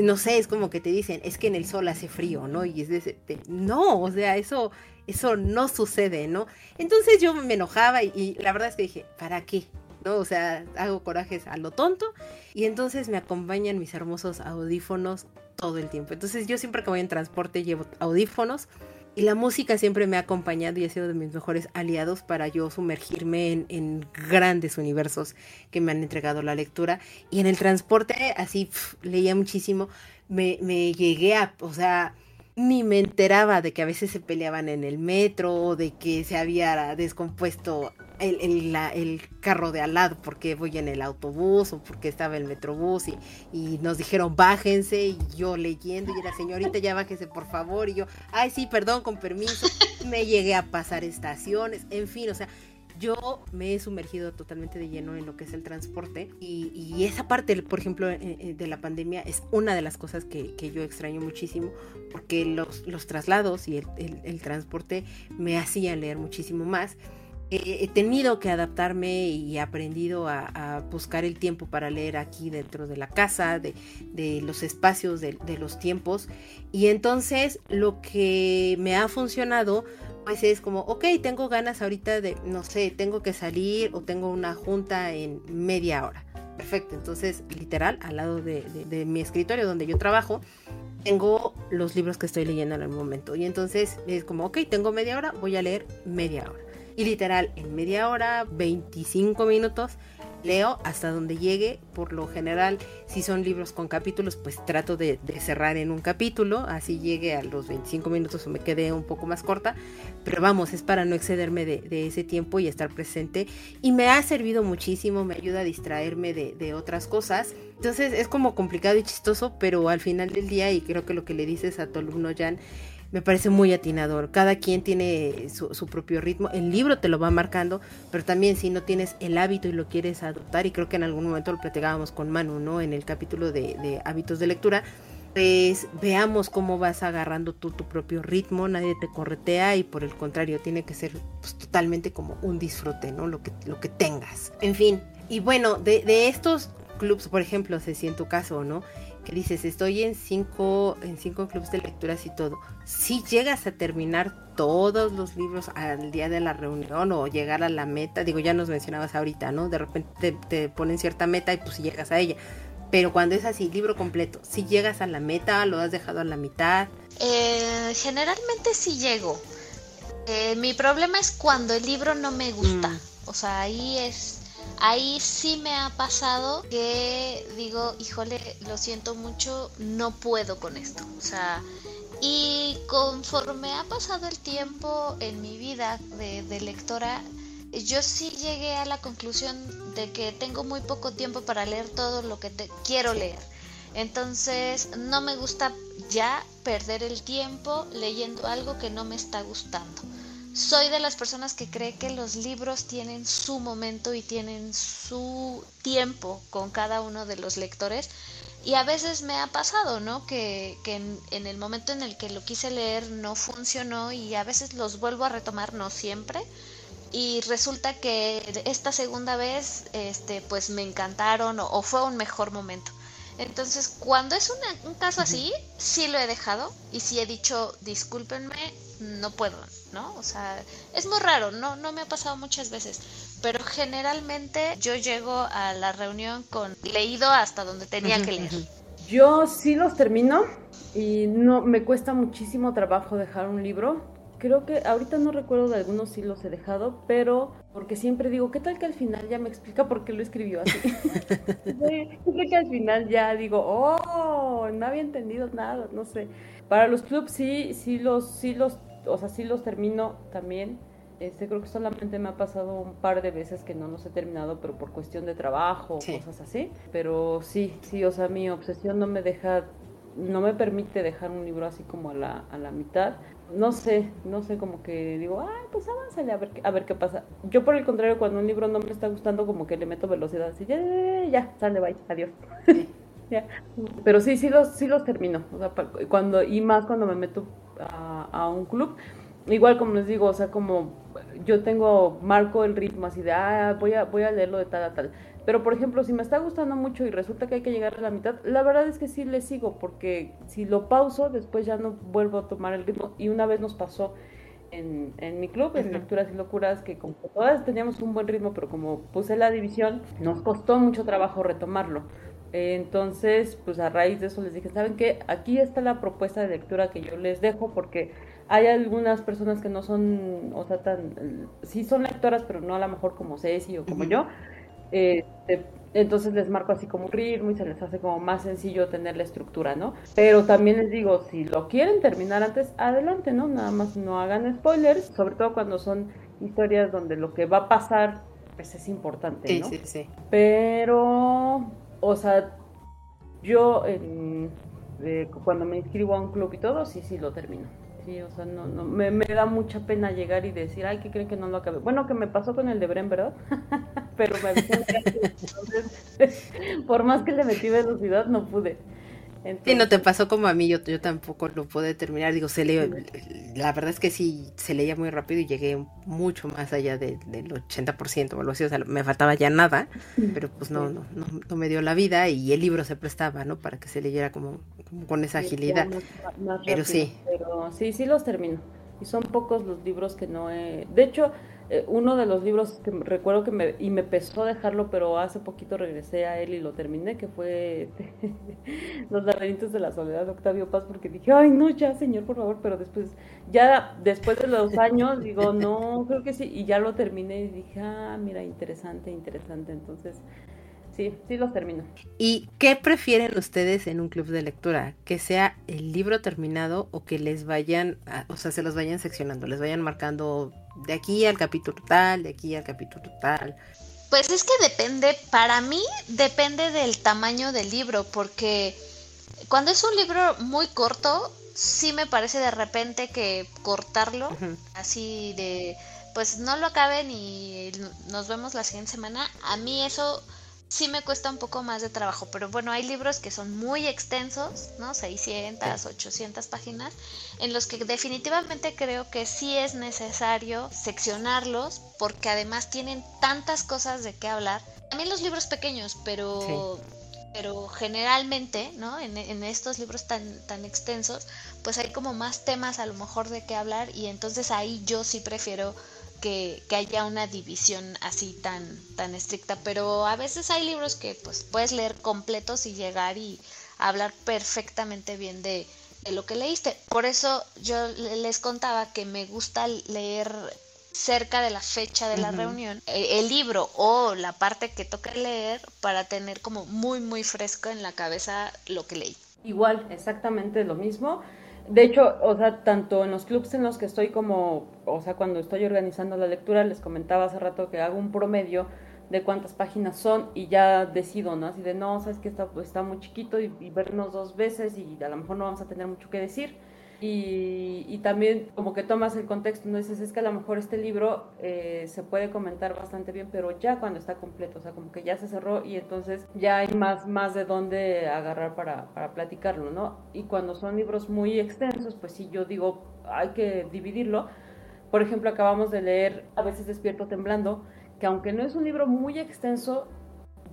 no sé, es como que te dicen, es que en el sol hace frío, ¿no? Y es de, no, o sea, eso, eso no sucede, ¿no? Entonces yo me enojaba y, y la verdad es que dije, ¿para qué? ¿no? O sea, hago corajes a lo tonto y entonces me acompañan mis hermosos audífonos todo el tiempo. Entonces yo siempre que voy en transporte llevo audífonos y la música siempre me ha acompañado y ha sido de mis mejores aliados para yo sumergirme en, grandes universos que me han entregado la lectura. Y en el transporte, así, leía muchísimo. Me, me llegué a, o sea, ni me enteraba de que a veces se peleaban en el metro, de que se había descompuesto el, el, el, carro de al lado porque voy en el autobús o porque estaba el metrobús y, y, nos dijeron bájense y yo leyendo y era señorita ya bájese por favor y yo, ay sí, perdón, con permiso, me llegué a pasar estaciones, en fin, o sea, yo me he sumergido totalmente de lleno en lo que es el transporte y, y esa parte, por ejemplo, eh, eh, de la pandemia es una de las cosas que, que yo extraño muchísimo porque los, los traslados y el, el, transporte me hacían leer muchísimo más. He tenido que adaptarme y aprendido a, a, buscar el tiempo para leer aquí dentro de la casa, de, de los espacios, de, los tiempos. Y entonces lo que me ha funcionado pues es como, ok, tengo ganas ahorita de, no sé, tengo que salir o tengo una junta en media hora. Perfecto, entonces literal, al lado de, de mi escritorio donde yo trabajo, tengo los libros que estoy leyendo en el momento. Y entonces es como, ok, tengo media hora, voy a leer media hora. Y literal, en media hora, 25 minutos, leo hasta donde llegue. Por lo general, si son libros con capítulos, pues trato de, cerrar en un capítulo, así llegue a los 25 minutos o me quede un poco más corta. Pero vamos, es para no excederme de, ese tiempo y estar presente. Y me ha servido muchísimo, me ayuda a distraerme de, de otras cosas. Entonces es como complicado y chistoso, pero al final del día, y creo que lo que le dices a tu alumno Jan, me parece muy atinador. Cada quien tiene su, su, propio ritmo. El libro te lo va marcando, pero también si no tienes el hábito y lo quieres adoptar, y creo que en algún momento lo platicábamos con Manu, ¿no? En el capítulo de, hábitos de lectura, pues veamos cómo vas agarrando tú tu propio ritmo, nadie te corretea y por el contrario tiene que ser pues, totalmente como un disfrute, ¿no? Lo que, lo que tengas. En fin, y bueno, de, de estos clubs, por ejemplo, si en tu caso, ¿no? Que dices, estoy en cinco, en cinco clubes de lecturas y todo, si llegas a terminar todos los libros al día de la reunión o llegar a la meta, digo, ya nos mencionabas ahorita, ¿no? De repente te, te ponen cierta meta y pues si llegas a ella. Pero cuando es así, libro completo, si llegas a la meta, lo has dejado a la mitad. Eh, generalmente sí llego. Eh, mi problema es cuando el libro no me gusta. Mm. O sea, ahí es ahí sí me ha pasado que digo, híjole, lo siento mucho, no puedo con esto. O sea, y conforme ha pasado el tiempo en mi vida de, de lectora, yo sí llegué a la conclusión de que tengo muy poco tiempo para leer todo lo que te quiero leer. Entonces, no me gusta ya perder el tiempo leyendo algo que no me está gustando. Soy de las personas que cree que los libros tienen su momento y tienen su tiempo con cada uno de los lectores. Y a veces me ha pasado, ¿no? Que, en, en, el momento en el que lo quise leer no funcionó y a veces los vuelvo a retomar, no siempre. Y resulta que esta segunda vez, este, pues me encantaron o fue un mejor momento. Entonces, cuando es un caso así, sí lo he dejado y sí he dicho, discúlpenme, no puedo, ¿no? O sea, es muy raro, no, no me ha pasado muchas veces, pero generalmente yo llego a la reunión con leído hasta donde tenía que leer. Yo sí los termino y no me cuesta muchísimo trabajo dejar un libro creo que ahorita no recuerdo de algunos sí los he dejado, pero porque siempre digo, ¿qué tal que al final ya me explica por qué lo escribió así? creo que al final ya digo, oh, no había entendido nada, no sé. Para los clubs sí, sí los, sí los, o sea, sí los termino también. Este, creo que solamente me ha pasado un par de veces que no los he terminado, pero por cuestión de trabajo o cosas así. Pero sí, sí, o sea, mi obsesión no me deja no me permite dejar un libro así como a la, a la mitad no sé, no sé, como que digo, ay, pues avánzale a ver, a ver qué pasa. Yo por el contrario, cuando un libro no me está gustando, como que le meto velocidad, así, ya, ya, ya sale, bye, adiós. ya. Pero sí, sí los, sí los termino, o sea, cuando, y más cuando me meto a, a un club, igual como les digo, o sea, como yo tengo, marco el ritmo así de, ah, voy a, voy a leerlo de tal a tal. Pero, por ejemplo, si me está gustando mucho y resulta que hay que llegar a la mitad, la verdad es que sí le sigo, porque si lo pauso, después ya no vuelvo a tomar el ritmo. Y una vez nos pasó en, en mi club, en Lecturas y Locuras, que como todas teníamos un buen ritmo, pero como puse la división, nos costó mucho trabajo retomarlo. Entonces, pues a raíz de eso les dije, ¿saben qué? Aquí está la propuesta de lectura que yo les dejo porque hay algunas personas que no son, o sea, tan, sí son lectoras, pero no a lo mejor como Ceci o como yo. Este, entonces les marco así como un ritmo y se les hace como más sencillo tener la estructura, ¿no? Pero también les digo, si lo quieren terminar antes, adelante, ¿no? Nada más no hagan spoilers, sobre todo cuando son historias donde lo que va a pasar, pues es importante, ¿no? Sí, sí, sí. Pero, o sea, yo cuando me inscribo a un club y todo, sí, sí lo termino o sea, no, no, me, da mucha pena llegar y decir, ay, ¿qué creen que no lo acabé? Bueno, que me pasó con el de Bren, ¿verdad? Pero me entonces, por más que le metí velocidad, no pude. Sí, no te pasó como a mí, yo, yo tampoco lo pude terminar. Digo, se lee, la verdad es que sí, se leía muy rápido y llegué mucho más allá del 80% o algo así. O sea, me faltaba ya nada, pero pues no, no, no, me dio la vida y el libro se prestaba, ¿no? Para que se leyera como, con esa agilidad. pero sí. Pero sí, sí los termino. Y son pocos los libros que no he... De hecho, eh, uno de los libros que recuerdo que me, y me pesó dejarlo, pero hace poquito regresé a él y lo terminé, que fue Los laberintos de la soledad de Octavio Paz, porque dije, ay, no, ya, señor, por favor, pero después, ya después de los años, digo, no, creo que sí, y ya lo terminé y dije, ah, mira, interesante, interesante, entonces... Sí, sí los termino. ¿Y qué prefieren ustedes en un club de lectura? ¿Que sea el libro terminado o que les vayan, o sea, se los vayan seccionando, les vayan marcando de aquí al capítulo tal, de aquí al capítulo tal. Pues es que depende, para mí depende del tamaño del libro, porque cuando es un libro muy corto, sí me parece de repente que cortarlo, así de, pues no lo acaben y nos vemos la siguiente semana, a mí eso sí me cuesta un poco más de trabajo, pero bueno, hay libros que son muy extensos, ¿no? 600, 800 páginas, en los que definitivamente creo que sí es necesario seccionarlos, porque además tienen tantas cosas de qué hablar. También los libros pequeños, pero... Pero generalmente, ¿no? En, en estos libros tan, tan extensos, pues hay como más temas a lo mejor de qué hablar y entonces ahí yo sí prefiero que, haya una división así tan, tan estricta, pero a veces hay libros que pues puedes leer completos y llegar y hablar perfectamente bien de, lo que leíste. Por eso yo les contaba que me gusta leer cerca de la fecha de la reunión el, el, libro o la parte que toca leer para tener como muy muy fresco en la cabeza lo que leí. Igual, exactamente lo mismo. De hecho, o sea, tanto en los clubs en los que estoy como, o sea, cuando estoy organizando la lectura, les comentaba hace rato que hago un promedio de cuántas páginas son y ya decido, ¿no? Así de, no, sabes que está, pues, está muy chiquito y, vernos dos veces y a lo mejor no vamos a tener mucho que decir. Y, también como que tomas el contexto, no dices, es que a lo mejor este libro eh, se puede comentar bastante bien, pero ya cuando está completo, o sea, como que ya se cerró y entonces ya hay más, más de dónde agarrar para, para platicarlo, ¿no? Y cuando son libros muy extensos, pues sí, yo digo, hay que dividirlo. Por ejemplo, acabamos de leer A veces despierto temblando, que aunque no es un libro muy extenso,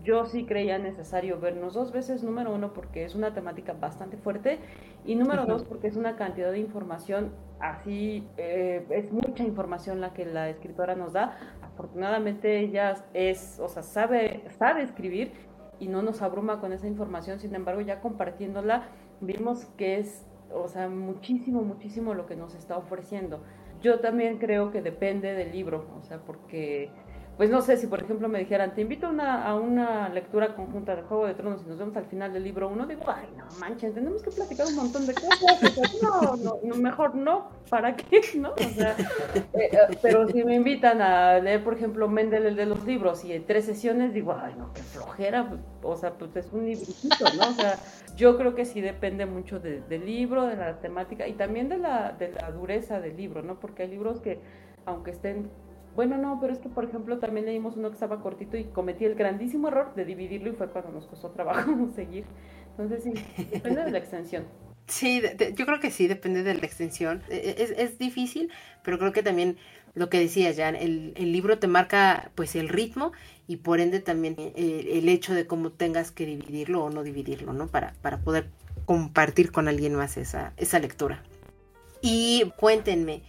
yo sí creía necesario vernos dos veces, número uno, porque es una temática bastante fuerte, y número dos, porque es una cantidad de información así, eh, es mucha información la que la escritora nos da. Afortunadamente ella es, o sea, sabe, sabe escribir y no nos abruma con esa información, sin embargo, ya compartiéndola, vimos que es, o sea, muchísimo, muchísimo lo que nos está ofreciendo. Yo también creo que depende del libro, o sea, porque pues no sé si por ejemplo me dijeran, te invito a una, a una lectura conjunta de Juego de Tronos y nos vemos al final del libro uno, digo, ay, no manches, tenemos que platicar un montón de cosas, no, no, mejor no, ¿para qué? ¿No? O sea, eh, eh, pero si me invitan a leer, por ejemplo, Mendel el de los libros y en tres sesiones, digo, ay, no, qué flojera, o sea, pues es un librito, ¿no? O sea, yo creo que sí depende mucho del libro, de la temática y también de la, de la dureza del libro, ¿no? Porque hay libros que, aunque estén bueno, no, pero es que, por ejemplo, también leímos uno que estaba cortito y cometí el grandísimo error de dividirlo y fue cuando nos costó trabajo seguir. Entonces, sí, depende de la extensión. Sí, yo creo que sí, depende de la extensión. E, e, es, es difícil, pero creo que también lo que decías, Jan, el, el, libro te marca pues el ritmo y por ende también el, el, hecho de cómo tengas que dividirlo o no dividirlo, ¿no? Para, para poder compartir con alguien más esa, esa lectura. Y cuéntenme,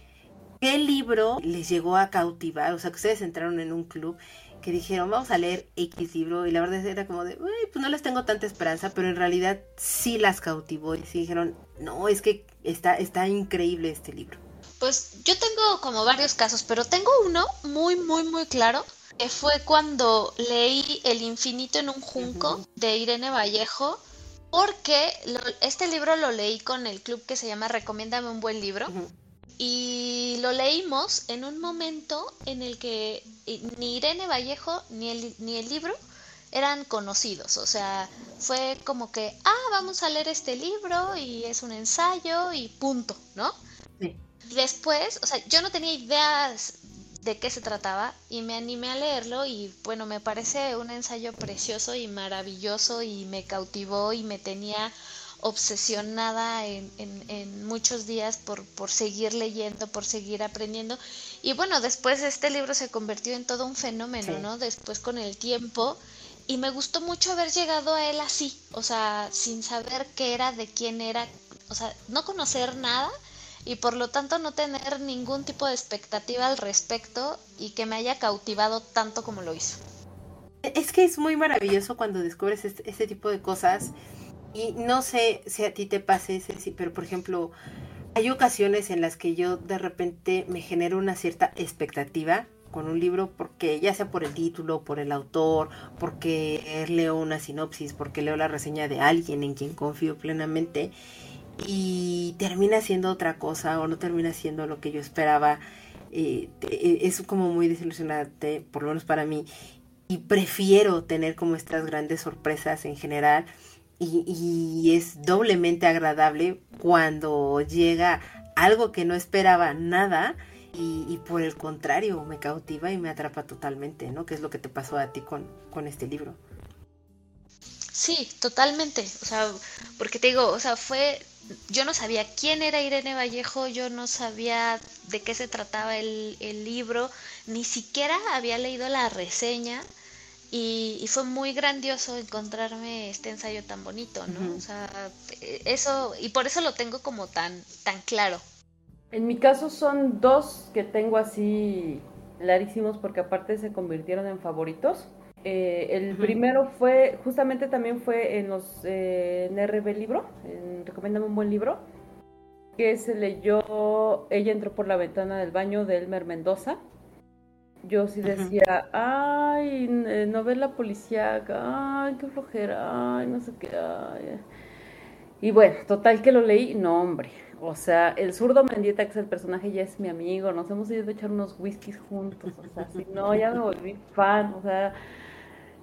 ¿Qué libro les llegó a cautivar? O sea, que ustedes entraron en un club que dijeron, vamos a leer X libro, y la verdad era como de, pues no les tengo tanta esperanza, pero en realidad sí las cautivó y sí dijeron, no, es que está, está increíble este libro. Pues yo tengo como varios casos, pero tengo uno muy, muy, muy claro, que fue cuando leí El infinito en un junco de Irene Vallejo, porque este libro lo leí con el club que se llama Recomiéndame un buen libro y lo leímos en un momento en el que ni Irene Vallejo ni el, ni el libro eran conocidos, o sea, fue como que, ah, vamos a leer este libro y es un ensayo y punto, ¿no? Sí. Después, o sea, yo no tenía ideas de qué se trataba y me animé a leerlo y bueno, me parece un ensayo precioso y maravilloso y me cautivó y me tenía obsesionada en, en, muchos días por, por, seguir leyendo, por seguir aprendiendo. Y bueno, después este libro se convirtió en todo un fenómeno, ¿no? Después con el tiempo. Y me gustó mucho haber llegado a él así, o sea, sin saber qué era, de quién era, o sea, no conocer nada y por lo tanto no tener ningún tipo de expectativa al respecto y que me haya cautivado tanto como lo hizo. Es que es muy maravilloso cuando descubres este, este tipo de cosas y no sé si a ti te pase, Ceci, pero por ejemplo, hay ocasiones en las que yo de repente me genero una cierta expectativa con un libro porque ya sea por el título, por el autor, porque leo una sinopsis, porque leo la reseña de alguien en quien confío plenamente y termina siendo otra cosa o no termina siendo lo que yo esperaba. Eh, eh, es como muy desilusionante, por lo menos para mí, y prefiero tener como estas grandes sorpresas en general y, es doblemente agradable cuando llega algo que no esperaba nada y, por el contrario me cautiva y me atrapa totalmente, ¿no? Que es lo que te pasó a ti con, con este libro. Sí, totalmente. O sea, porque te digo, o sea, fue, yo no sabía quién era Irene Vallejo, yo no sabía de qué se trataba el, el libro, ni siquiera había leído la reseña y, fue muy grandioso encontrarme este ensayo tan bonito, ¿no? O sea, eso, y por eso lo tengo como tan, tan claro. En mi caso son dos que tengo así clarísimos porque aparte se convirtieron en favoritos. Eh, el primero fue, justamente también fue en los eh, en RB Libro, en Recomiéndame un buen libro, que se leyó Ella entró por la ventana del baño de Elmer Mendoza yo sí decía, ay, eh, novela policíaca, ay, qué flojera, ay, no sé qué, ay. Y bueno, total que lo leí, no hombre, O sea, el zurdo Mendieta, que es el personaje, ya es mi amigo. Nos hemos ido a echar unos whiskies juntos. O sea, si no, ya me volví fan. O sea,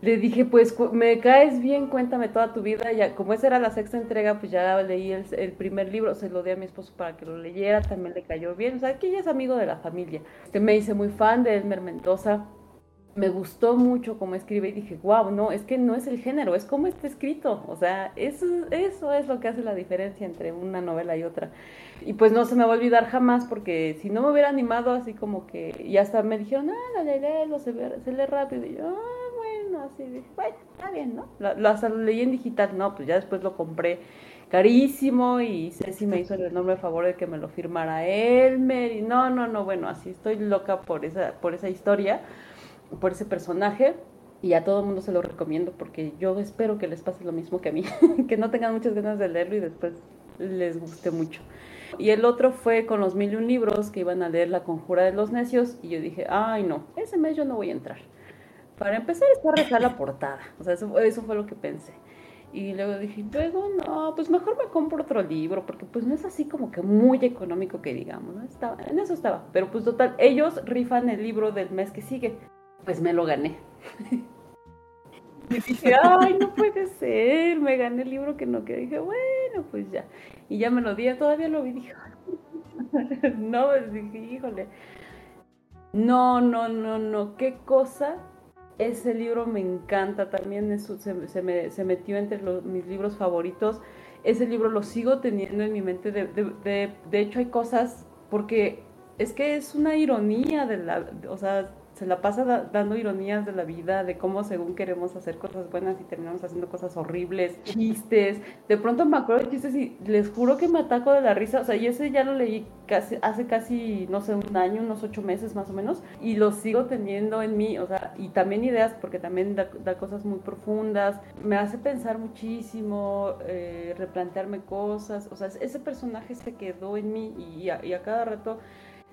le dije, pues me caes bien, cuéntame toda tu vida. Ya, como esa era la sexta entrega, pues ya leí el, primer libro, se lo di a mi esposo para que lo leyera, también le cayó bien. O sea, que ella es amigo de la familia. Este, me hice muy fan de Elmer Mendoza. Me gustó mucho cómo escribe y dije, wow, no, es que no es el género, es cómo está escrito. O sea, eso, eso es lo que hace la diferencia entre una novela y otra. Y pues no se me va a olvidar jamás porque si no me hubiera animado así como que, y hasta me dijeron, ah, la lo se, se lee rápido. Y yo, ah, así dije, bueno, está bien, ¿no? Lo, hasta lo leí en digital, no, pues ya después lo compré carísimo y Ceci me hizo el enorme favor de que me lo firmara Elmer y no, no, no, bueno, así estoy loca por esa, por esa historia, por ese personaje y a todo el mundo se lo recomiendo porque yo espero que les pase lo mismo que a mí, que no tengan muchas ganas de leerlo y después les guste mucho. Y el otro fue con los mil y libros que iban a leer La Conjura de los Necios y yo dije, ay no, ese mes yo no voy a entrar. Para empezar está rezar la portada, o sea, eso, eso fue lo que pensé. Y luego dije, luego no, pues mejor me compro otro libro, porque pues no es así como que muy económico que digamos, ¿no? Estaba, en eso estaba. Pero pues total, ellos rifan el libro del mes que sigue. Pues me lo gané. y dije, ay, no puede ser, me gané el libro que no, que dije, bueno, pues ya. Y ya me lo di, todavía lo vi, dije, no, pues dije, híjole. No, no, no, no, qué cosa ese libro me encanta también, se, me, se, metió entre mis libros favoritos. Ese libro lo sigo teniendo en mi mente. De, de, de, hecho, hay cosas, porque es que es una ironía de la, o sea, se la pasa dando ironías de la vida, de cómo según queremos hacer cosas buenas y terminamos haciendo cosas horribles, chistes. De pronto me acuerdo de chistes y les juro que me ataco de la risa. O sea, y ese ya lo leí casi, hace casi, no sé, un año, unos ocho meses más o menos, y lo sigo teniendo en mí. O sea, y también ideas, porque también da, cosas muy profundas. Me hace pensar muchísimo, eh, replantearme cosas. O sea, ese personaje se quedó en mí y y a cada rato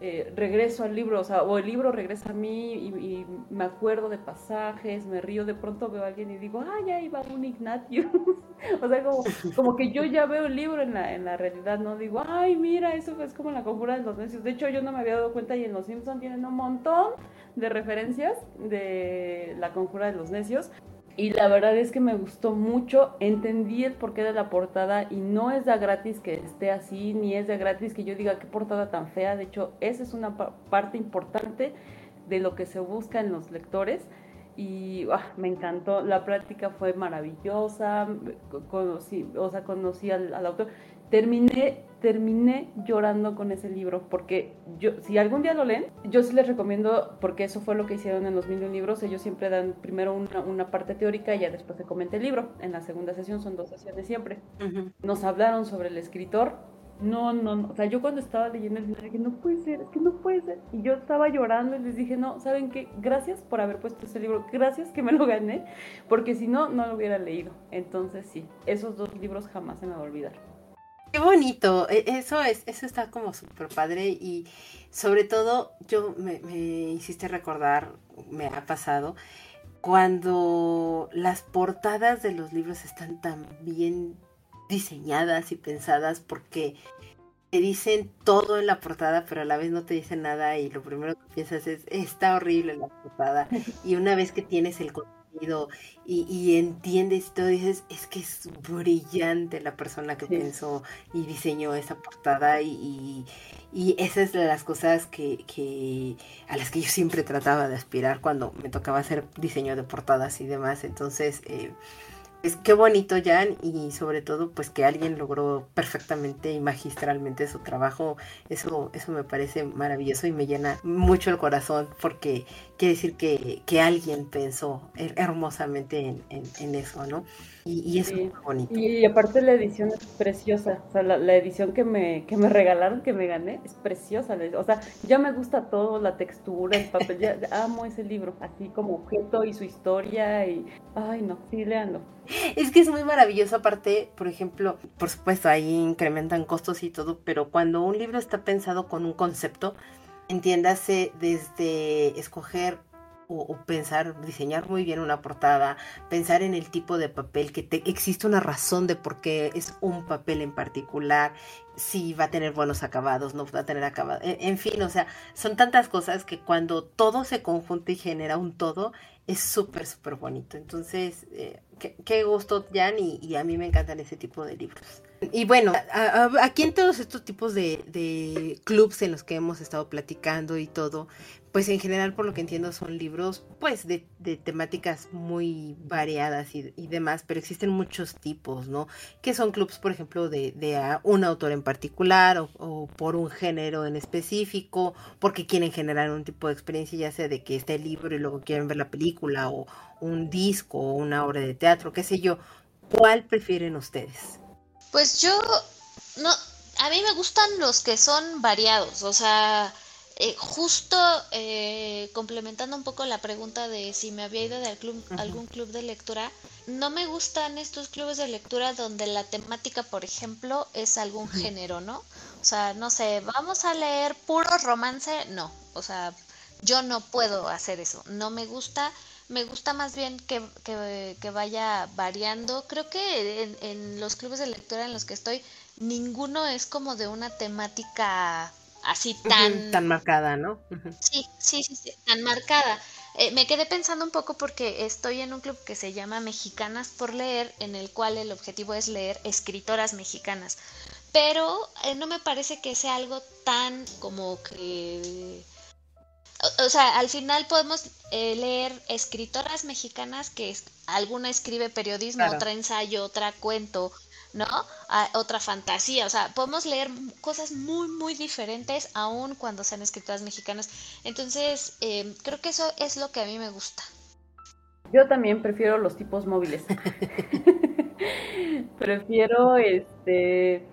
eh, regreso al libro, o sea, o el libro regresa a mí y, me acuerdo de pasajes, me río, de pronto veo a alguien y digo, ay, ahí va un Ignatius. o sea, como, que yo ya veo el libro en la, en la realidad, no digo, ay, mira, eso es como la conjura de los necios. De hecho, yo no me había dado cuenta y en Los Simpsons tienen un montón de referencias de la conjura de los necios. Y la verdad es que me gustó mucho, entendí el porqué de la portada y no es de gratis que esté así, ni es de gratis que yo diga qué portada tan fea, de hecho esa es una parte importante de lo que se busca en los lectores. Y ah, me encantó, la práctica fue maravillosa, conocí, o sea, conocí al, al autor, terminé terminé llorando con ese libro, porque yo, si algún día lo leen, yo sí les recomiendo, porque eso fue lo que hicieron en los mil libros, ellos siempre dan primero una, parte teórica y ya después se comenta el libro. En la segunda sesión son dos sesiones siempre. Nos hablaron sobre el escritor. No, no, no, o sea, yo cuando estaba leyendo el libro dije, no puede ser, es que no puede ser. Y yo estaba llorando y les dije, no, ¿saben qué? Gracias por haber puesto ese libro, gracias que me lo gané, porque si no, no lo hubiera leído. Entonces sí, esos dos libros jamás se me va a olvidar. Qué bonito, e, eso es, eso está como súper padre y sobre todo yo me, me, hiciste recordar, me ha pasado, cuando las portadas de los libros están tan bien diseñadas y pensadas porque te dicen todo en la portada, pero a la vez no te dicen nada y lo primero que piensas es, está horrible la portada. Y una vez que tienes el y, y, entiendes todo, dices, es que es brillante la persona que pensó y diseñó esa portada y, y, esas es de las cosas que, que, a las que yo siempre trataba de aspirar cuando me tocaba hacer diseño de portadas y demás. Entonces, eh, es qué bonito, Jan, y sobre todo, pues que alguien logró perfectamente y magistralmente su trabajo. Eso, eso me parece maravilloso y me llena mucho el corazón porque quiere decir que, que alguien pensó hermosamente en, en eso, ¿no? Y, es muy bonito. Y, aparte la edición es preciosa. O sea, la, edición que me, que me regalaron, que me gané, es preciosa. O sea, ya me gusta todo, la textura, el papel. ya, amo ese libro, así como objeto y su historia. Y, ay, no, sí, léanlo. Es que es muy maravilloso. Aparte, por ejemplo, por supuesto, ahí incrementan costos y todo, pero cuando un libro está pensado con un concepto, entiéndase desde escoger o, pensar, diseñar muy bien una portada, pensar en el tipo de papel, que te, existe una razón de por qué es un papel en particular, si va a tener buenos acabados, no va a tener acabados, en, fin, o sea, son tantas cosas que cuando todo se conjunta y genera un todo, es súper, súper bonito. Entonces, eh, qué, gusto, Jan, y a mí me encantan ese tipo de libros. Y bueno, aquí en todos estos tipos de, de clubs en los que hemos estado platicando y todo, pues en general por lo que entiendo son libros pues de, temáticas muy variadas y, y, demás, pero existen muchos tipos, ¿no? Que son clubs, por ejemplo, de, de un autor en particular o, o, por un género en específico, porque quieren generar un tipo de experiencia, ya sea de que esté el libro y luego quieren ver la película o un disco o una obra de teatro, qué sé yo. ¿Cuál prefieren ustedes? Pues yo, no, a mí me gustan los que son variados, o sea, eh, justo eh, complementando un poco la pregunta de si me había ido de algún club de lectura, no me gustan estos clubes de lectura donde la temática, por ejemplo, es algún género, ¿no? O sea, no sé, vamos a leer puro romance, no, o sea, yo no puedo hacer eso, no me gusta me gusta más bien que, que, vaya variando. Creo que en, en, los clubes de lectura en los que estoy, ninguno es como de una temática así tan... tan marcada, ¿no? sí, sí, sí, sí, tan marcada. Eh, me quedé pensando un poco porque estoy en un club que se llama Mexicanas por Leer, en el cual el objetivo es leer escritoras mexicanas. Pero eh, no me parece que sea algo tan como que o, sea, al final podemos eh, leer escritoras mexicanas que alguna escribe periodismo, otra ensayo, otra cuento, ¿no? otra fantasía, o sea, podemos leer cosas muy, muy diferentes aún cuando sean escritoras mexicanas. Entonces, eh, creo que eso es lo que a mí me gusta. Yo también prefiero los tipos móviles. prefiero, este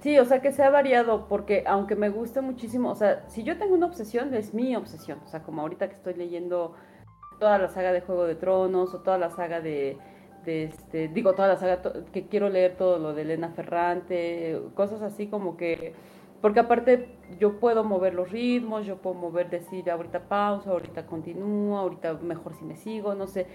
Sí, o sea, que sea variado, porque aunque me guste muchísimo, o sea, si yo tengo una obsesión, es mi obsesión. O sea, como ahorita que estoy leyendo toda la saga de Juego de Tronos o toda la saga de, este, digo, toda la saga que quiero leer todo lo de Elena Ferrante, cosas así como que, porque aparte yo puedo mover los ritmos, yo puedo mover, decir ahorita pausa, ahorita continúo, ahorita mejor si me sigo, no sé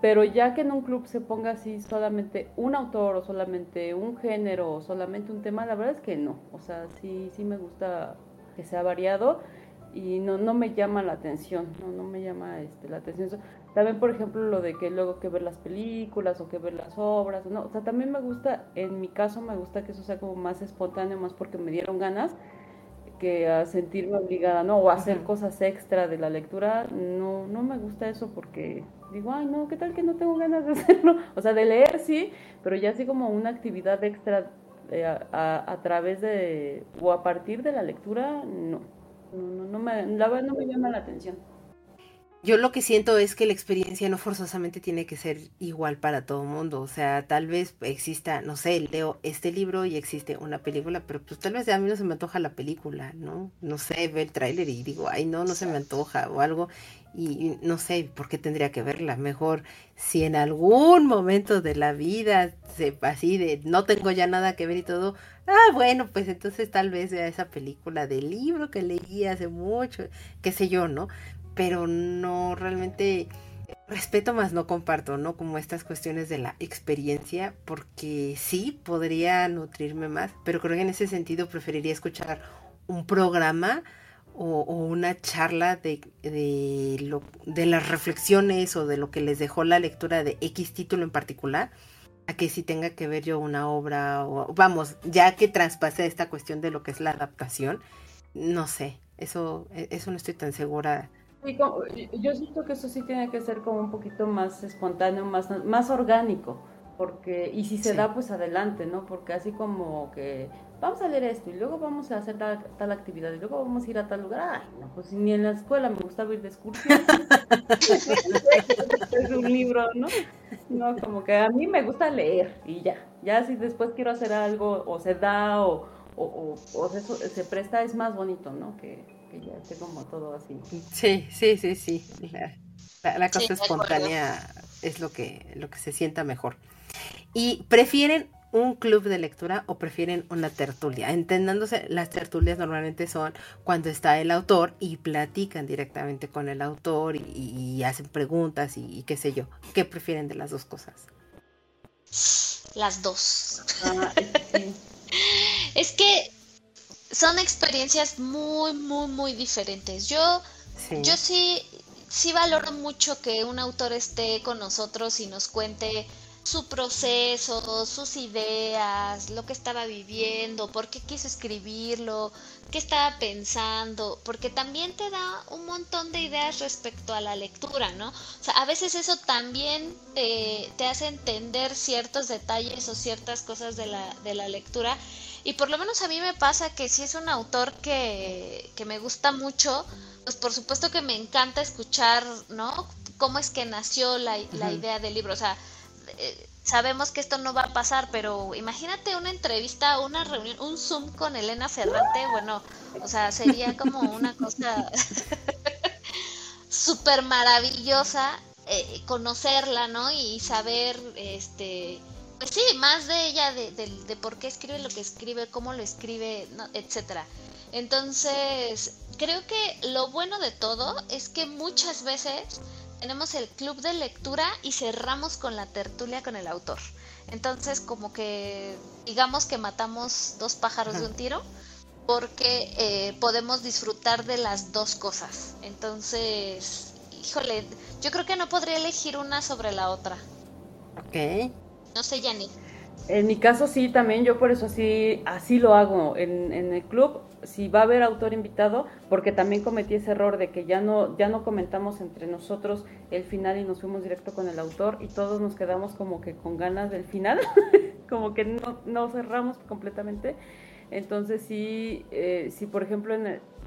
pero ya que en un club se ponga así solamente un autor o solamente un género o solamente un tema, la verdad es que no. O sea, sí, sí me gusta que sea variado y no, no me llama la atención, no, no me llama este, la atención. También, por ejemplo, lo de que luego que ver las películas o que ver las obras, no, o sea, también me gusta, en mi caso me gusta que eso sea como más espontáneo, más porque me dieron ganas que a sentirme obligada, ¿no? O hacer cosas extra de la lectura, no, no me gusta eso porque digo, ay, no, ¿qué tal que no tengo ganas de hacerlo? O sea, de leer sí, pero ya así como una actividad extra eh, a, a, través de, o a partir de la lectura, no. No, no, no me, la verdad no me llama la atención. Yo lo que siento es que la experiencia no forzosamente tiene que ser igual para todo el mundo. O sea, tal vez exista, no sé, leo este libro y existe una película, pero pues tal vez a mí no se me antoja la película, ¿no? No sé, ve el tráiler y digo, ay, no, no se me antoja o algo. Y no sé por qué tendría que verla. Mejor si en algún momento de la vida, se, así de no tengo ya nada que ver y todo, ah, bueno, pues entonces tal vez vea esa película del libro que leí hace mucho, qué sé yo, ¿no? Pero no realmente respeto más no comparto, ¿no? Como estas cuestiones de la experiencia, porque sí podría nutrirme más, pero creo que en ese sentido preferiría escuchar un programa o, una charla de, de, lo, de las reflexiones o de lo que les dejó la lectura de X título en particular, a que si tenga que ver yo una obra, o vamos, ya que traspase esta cuestión de lo que es la adaptación, no sé, eso, e, eso no estoy tan segura yo siento que eso sí tiene que ser como un poquito más espontáneo, más, más orgánico, porque, y si se da, pues adelante, ¿no? Porque así como que vamos a leer esto y luego vamos a hacer tal, actividad y luego vamos a ir a tal lugar, ay, no, pues ni en la escuela me gustaba ir de excursión. es un libro, ¿no? No, como que a mí me gusta leer y ya, ya si después quiero hacer algo o se da o, o, o, se, se presta, es más bonito, ¿no? Que, que ya esté como todo así. Sí, sí, sí, sí. La, la, cosa espontánea es lo que, lo que se sienta mejor. ¿Y prefieren un club de lectura o prefieren una tertulia? Entendándose, las tertulias normalmente son cuando está el autor y platican directamente con el autor y, hacen preguntas y, qué sé yo. ¿Qué prefieren de las dos cosas? Las dos. Ah, es que son experiencias muy, muy, muy diferentes. Yo, yo sí, sí valoro mucho que un autor esté con nosotros y nos cuente su proceso, sus ideas, lo que estaba viviendo, por qué quiso escribirlo, qué estaba pensando, porque también te da un montón de ideas respecto a la lectura, ¿no? O sea, a veces eso también te hace entender ciertos detalles o ciertas cosas de la, de la lectura. Y por lo menos a mí me pasa que si es un autor que, que me gusta mucho, pues por supuesto que me encanta escuchar, ¿no? Cómo es que nació la, la idea del libro. O sea, eh, sabemos que esto no va a pasar, pero imagínate una entrevista, una reunión, un Zoom con Elena Ferrante, bueno, o sea, sería como una cosa súper maravillosa eh, conocerla, ¿no? Y saber, este, sí, más de ella, de, de, por qué escribe lo que escribe, cómo lo escribe, etcétera. Entonces, creo que lo bueno de todo es que muchas veces tenemos el club de lectura y cerramos con la tertulia con el autor. Entonces, como que digamos que matamos dos pájaros de un tiro porque eh, podemos disfrutar de las dos cosas. Entonces, híjole, yo creo que no podría elegir una sobre la otra. Ok. No sé, Yanni. En mi caso sí, también yo por eso así, así lo hago. En, en el club si va a haber autor invitado, porque también cometí ese error de que ya no, ya no comentamos entre nosotros el final y nos fuimos directo con el autor y todos nos quedamos como que con ganas del final, como que no, no, cerramos completamente. Entonces sí, eh, si por ejemplo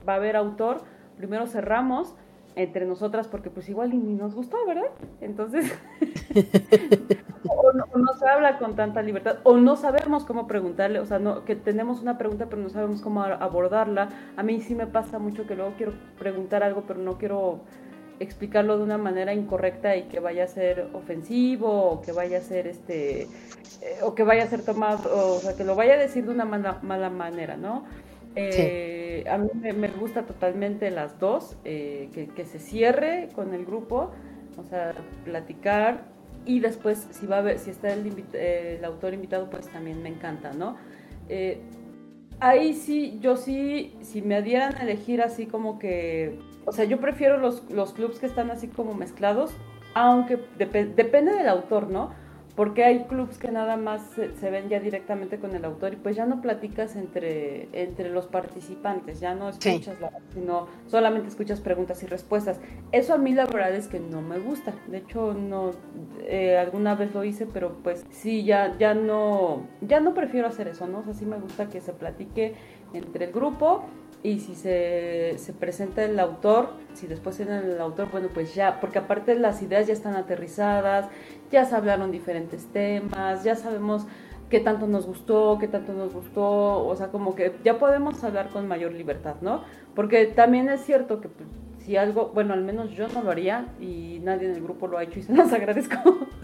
va a haber autor, primero cerramos entre nosotras porque pues igual ni nos gustó, ¿verdad? Entonces, o, no, se habla con tanta libertad, o no sabemos cómo preguntarle, o sea, no, que tenemos una pregunta pero no sabemos cómo abordarla. A mí sí me pasa mucho que luego quiero preguntar algo pero no quiero explicarlo de una manera incorrecta y que vaya a ser ofensivo o que vaya a ser este eh, o que vaya a ser tomado o sea que lo vaya a decir de una mala, mala manera no eh, a mí me, gusta totalmente las dos, eh, que, se cierre con el grupo, o sea, platicar y después si va a ver, si está el, el autor invitado, pues también me encanta, ¿no? Eh, ahí sí, yo sí, si me dieran a elegir así como que, o sea, yo prefiero los, los clubs que están así como mezclados, aunque depende del autor, ¿no? Porque hay clubs que nada más se, ven ya directamente con el autor y pues ya no platicas entre, entre los participantes, ya no escuchas, la, sino solamente escuchas preguntas y respuestas. Eso a mí la verdad es que no me gusta, de hecho no, eh, alguna vez lo hice, pero pues sí, ya, ya no, ya no prefiero hacer eso, ¿no? O sea, sí me gusta que se platique entre el grupo y si se, se, presenta el autor, si después tiene el autor, bueno, pues ya, porque aparte las ideas ya están aterrizadas, ya se hablaron diferentes temas, ya sabemos qué tanto nos gustó, qué tanto nos gustó, o sea, como que ya podemos hablar con mayor libertad, ¿no? Porque también es cierto que pues, si algo, bueno, al menos yo no lo haría y nadie en el grupo lo ha hecho y se los agradezco,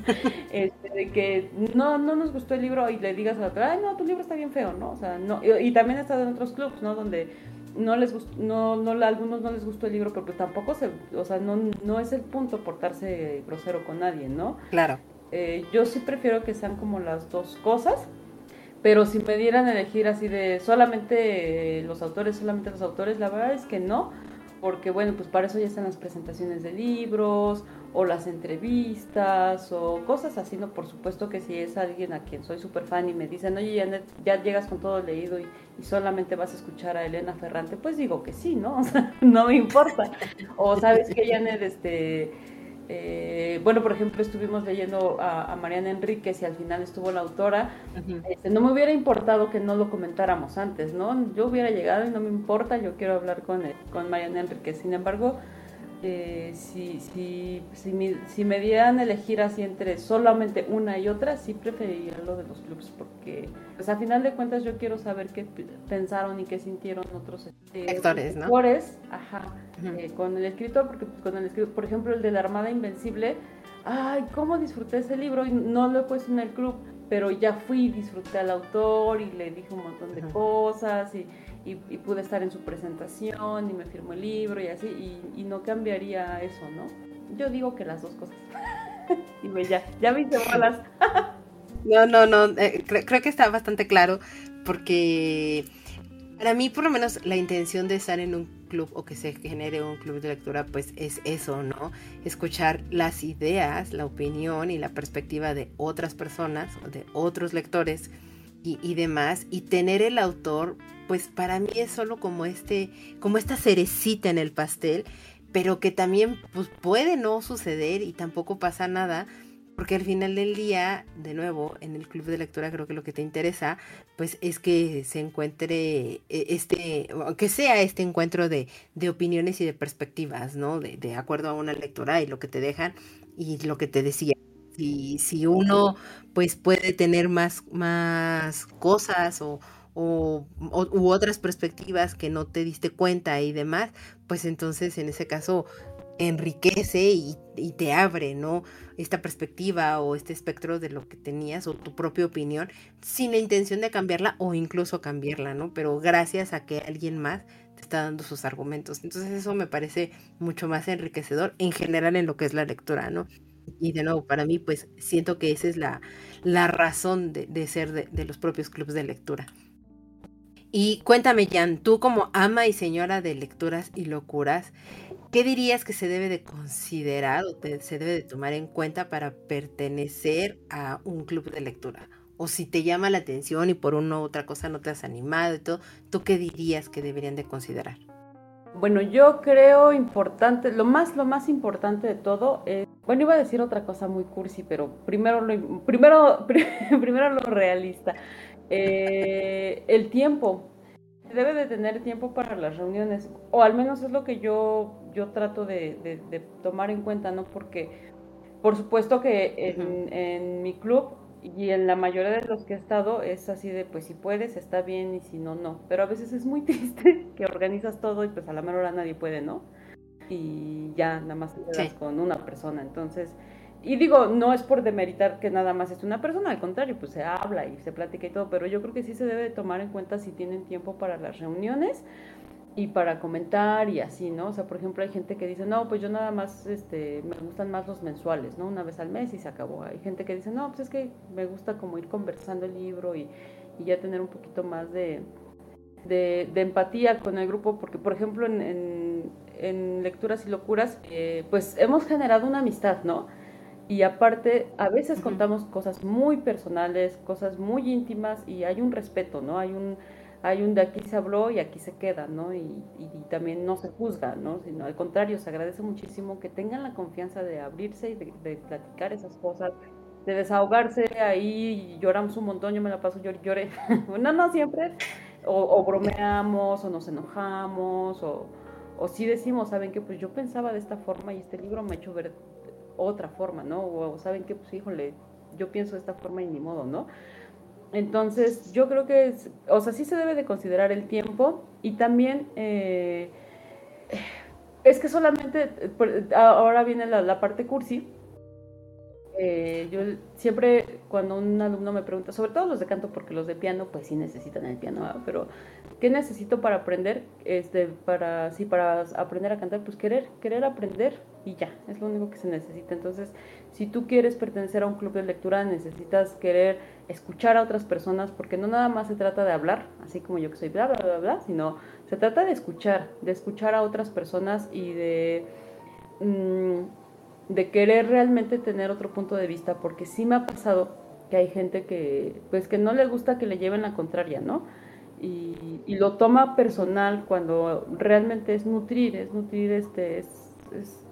este, de que no, no nos gustó el libro y le digas a la otra, ay, no, tu libro está bien feo, ¿no? O sea, no, y, y también he estado en otros clubs, ¿no? Donde no les gustó, no, no, a algunos no les gustó el libro, pero pues tampoco se, o sea, no, no es el punto portarse grosero con nadie, ¿no? Claro. Eh, yo sí prefiero que sean como las dos cosas, pero si me dieran a elegir así de solamente los autores, solamente los autores, la verdad es que no, porque bueno, pues para eso ya están las presentaciones de libros o las entrevistas o cosas así, ¿no? Por supuesto que si es alguien a quien soy súper fan y me dicen, oye, ya, ya llegas con todo leído y, y, solamente vas a escuchar a Elena Ferrante, pues digo que sí, ¿no? O sea, no me importa. O sabes que Janet, este eh, bueno, por ejemplo, estuvimos leyendo a, Mariana Enríquez y al final estuvo la autora. Este, no me hubiera importado que no lo comentáramos antes, ¿no? Yo hubiera llegado y no me importa, yo quiero hablar con, con Mariana Enríquez. Sin embargo, eh, si, si, si, me, si, me, dieran elegir así entre solamente una y otra, sí preferiría lo de los clubs, porque pues a final de cuentas yo quiero saber qué pensaron y qué sintieron otros eh, ¿no? ajá, eh, con el escritor, porque con el escritor, por ejemplo, el de la Armada Invencible, ay, cómo disfruté ese libro y no lo he puesto en el club, pero ya fui y disfruté al autor y le dije un montón de cosas y, pude estar en su presentación y me firmó el libro y así, y, no cambiaría eso, ¿no? Yo digo que las dos cosas. y me ya, ya me hice bolas. no, no, no, eh, creo que está bastante claro porque para mí, por lo menos, la intención de estar en un club o que se genere un club de lectura, pues es eso, ¿no? Escuchar las ideas, la opinión y la perspectiva de otras personas, de otros lectores y, demás, y tener el autor, pues para mí es solo como este, como esta cerecita en el pastel, pero que también pues, puede no suceder y tampoco pasa nada porque al final del día, de nuevo, en el club de lectura creo que lo que te interesa, pues es que se encuentre eh, este, que sea este encuentro de, opiniones y de perspectivas, ¿no? De, de, acuerdo a una lectura y lo que te dejan y lo que te decía. Y si uno pues puede tener más, más cosas o, o, u otras perspectivas que no te diste cuenta y demás, pues entonces en ese caso enriquece y, te abre, ¿no? Esta perspectiva o este espectro de lo que tenías o tu propia opinión sin la intención de cambiarla o incluso cambiarla, ¿no? Pero gracias a que alguien más te está dando sus argumentos. Entonces eso me parece mucho más enriquecedor en general en lo que es la lectura, ¿no? Y de nuevo, para mí, pues siento que esa es la, la razón de, ser de, de los propios clubes de lectura. Y cuéntame, Jan, tú como ama y señora de lecturas y locuras, ¿Qué dirías que se debe de considerar o se debe de tomar en cuenta para pertenecer a un club de lectura? O si te llama la atención y por una u otra cosa no te has animado y todo, ¿tú qué dirías que deberían de considerar? Bueno, yo creo importante, lo más, lo más importante de todo es, bueno, iba a decir otra cosa muy cursi, pero primero lo, primero, primero lo realista. Eh, el tiempo, debe de tener tiempo para las reuniones, o al menos es lo que yo, yo trato de, tomar en cuenta, ¿no? Porque por supuesto que en, mi club y en la mayoría de los que he estado es así de, pues si puedes, está bien, y si no, no. Pero a veces es muy triste que organizas todo y pues a la menor hora nadie puede, ¿no? Y ya nada más te quedas con una persona. Entonces, y digo, no es por demeritar que nada más es una persona, al contrario, pues se habla y se platica y todo, pero yo creo que sí se debe tomar en cuenta si tienen tiempo para las reuniones y para comentar y así, ¿no? O sea, por ejemplo, hay gente que dice, no, pues yo nada más, este, me gustan más los mensuales, ¿no? Una vez al mes y se acabó. Hay gente que dice, no, pues es que me gusta como ir conversando el libro y, ya tener un poquito más de, de, empatía con el grupo, porque, por ejemplo, en, en, Lecturas y Locuras, eh, pues hemos generado una amistad, ¿no? Y aparte, a veces contamos cosas muy personales, cosas muy íntimas y hay un respeto, ¿no? Hay un, hay un de aquí se habló y aquí se queda, ¿no? Y, también no se juzga, ¿no? Sino al contrario, se agradece muchísimo que tengan la confianza de abrirse y de, platicar esas cosas, de desahogarse ahí, lloramos un montón, yo me la paso, lloré, lloré. no, no siempre, o, bromeamos, o nos enojamos, o, o sí decimos, ¿saben qué? Pues yo pensaba de esta forma y este libro me ha hecho ver otra forma, ¿no? O saben que, pues, híjole, yo pienso de esta forma y ni modo, ¿no? Entonces, yo creo que, es, o sea, sí se debe de considerar el tiempo y también, eh, es que solamente, ahora viene la, parte cursi, eh, yo siempre cuando un alumno me pregunta, sobre todo los de canto, porque los de piano pues sí necesitan el piano, pero ¿qué necesito para aprender? Este, para, sí, para aprender a cantar, pues querer, querer aprender y ya, es lo único que se necesita. Entonces, si tú quieres pertenecer a un club de lectura, necesitas querer escuchar a otras personas, porque no nada más se trata de hablar, así como yo que soy bla, bla, bla, bla, sino se trata de escuchar, de escuchar a otras personas y de... Mm, de querer realmente tener otro punto de vista, porque sí me ha pasado que hay gente que, pues que no le gusta que le lleven la contraria, ¿no? Y, lo toma personal cuando realmente es nutrir, es nutrir, este, es,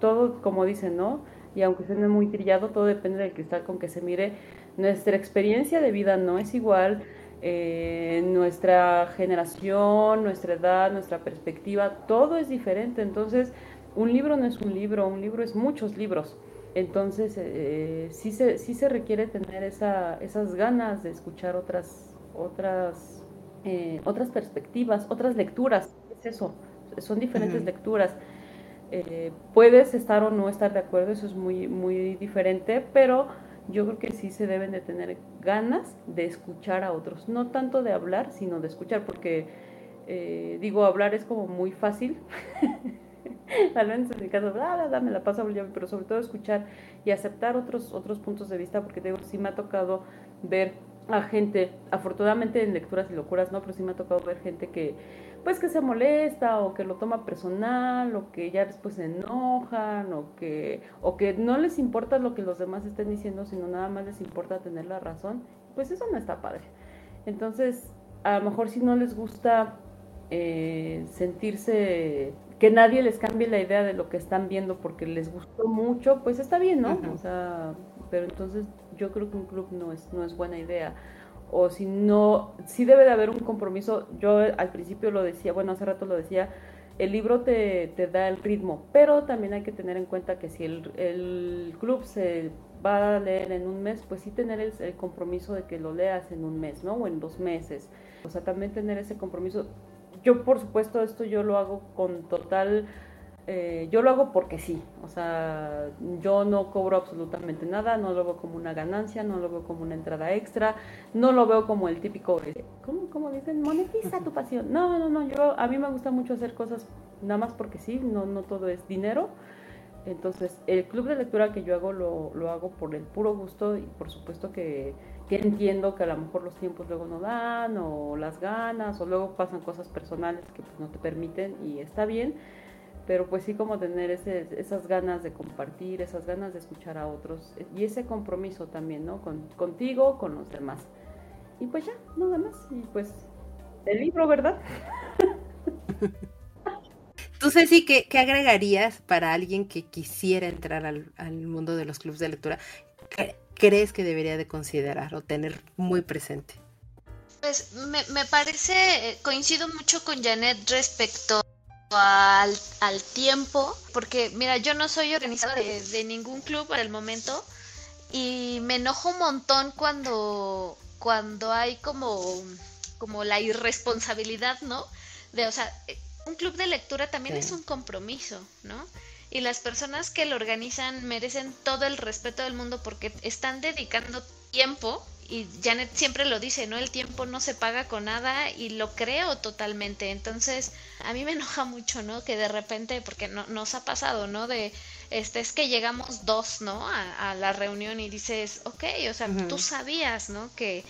todo como dicen, ¿no? Y aunque suene muy trillado, todo depende del cristal con que se mire. Nuestra experiencia de vida no es igual, eh, nuestra generación, nuestra edad, nuestra perspectiva, todo es diferente. Entonces, un libro no es un libro, un libro es muchos libros. Entonces, eh, sí, se, sí se requiere tener esa, esas ganas de escuchar otras, otras, eh, otras perspectivas, otras lecturas. Es eso, son diferentes lecturas. Eh, puedes estar o no estar de acuerdo, eso es muy, muy diferente, pero yo creo que sí se deben de tener ganas de escuchar a otros, no tanto de hablar, sino de escuchar, porque eh, digo, hablar es como muy fácil. Al menos en mi caso, ah, me la paso pero sobre todo escuchar y aceptar otros, otros puntos de vista, porque digo, sí me ha tocado ver a gente, afortunadamente en lecturas y locuras, ¿no? Pero sí me ha tocado ver gente que, pues que se molesta o que lo toma personal o que ya después se enojan o que, o que no les importa lo que los demás estén diciendo, sino nada más les importa tener la razón, pues eso no está padre. Entonces, a lo mejor si no les gusta eh, sentirse que nadie les cambie la idea de lo que están viendo porque les gustó mucho, pues está bien, ¿no? O sea, pero entonces yo creo que un club no es, no es buena idea. O si no, sí debe de haber un compromiso. Yo al principio lo decía, bueno, hace rato lo decía, el libro te, te da el ritmo, pero también hay que tener en cuenta que si el, el club se va a leer en un mes, pues sí tener el, el, compromiso de que lo leas en un mes, ¿no? O en dos meses. O sea, también tener ese compromiso. Yo, por supuesto, esto yo lo hago con total eh, yo lo hago porque sí, o sea, yo no cobro absolutamente nada, no lo veo como una ganancia, no lo veo como una entrada extra, no lo veo como el típico, eh, ¿cómo, cómo dicen? Monetiza tu pasión. No, no, no, yo, a mí me gusta mucho hacer cosas nada más porque sí, no, no todo es dinero. Entonces, el club de lectura que yo hago lo, lo hago por el puro gusto y por supuesto que, que entiendo que a lo mejor los tiempos luego no dan o las ganas o luego pasan cosas personales que pues, no te permiten y está bien pero pues sí como tener ese, esas ganas de compartir, esas ganas de escuchar a otros y ese compromiso también, ¿no? Con, contigo, con los demás. Y pues ya, nada más. Y pues el libro, ¿verdad? Tú, Ceci, ¿qué, ¿qué, agregarías para alguien que quisiera entrar al, al mundo de los clubes de lectura? ¿Qué crees que debería de considerar o tener muy presente? Pues me, me parece, eh, coincido mucho con Janet respecto al, al, tiempo, porque mira, yo no soy organizadora de, ningún club para el momento y me enojo un montón cuando, cuando hay como, como la irresponsabilidad, ¿no? De, o sea, un club de lectura también es un compromiso, ¿no? Y las personas que lo organizan merecen todo el respeto del mundo porque están dedicando tiempo y Janet siempre lo dice, ¿no? El tiempo no se paga con nada y lo creo totalmente. Entonces, a mí me enoja mucho, ¿no? Que de repente, porque no, nos ha pasado, ¿no? De, este, es que llegamos dos, ¿no? A, la reunión y dices, ok, o sea, tú sabías, ¿no? Que,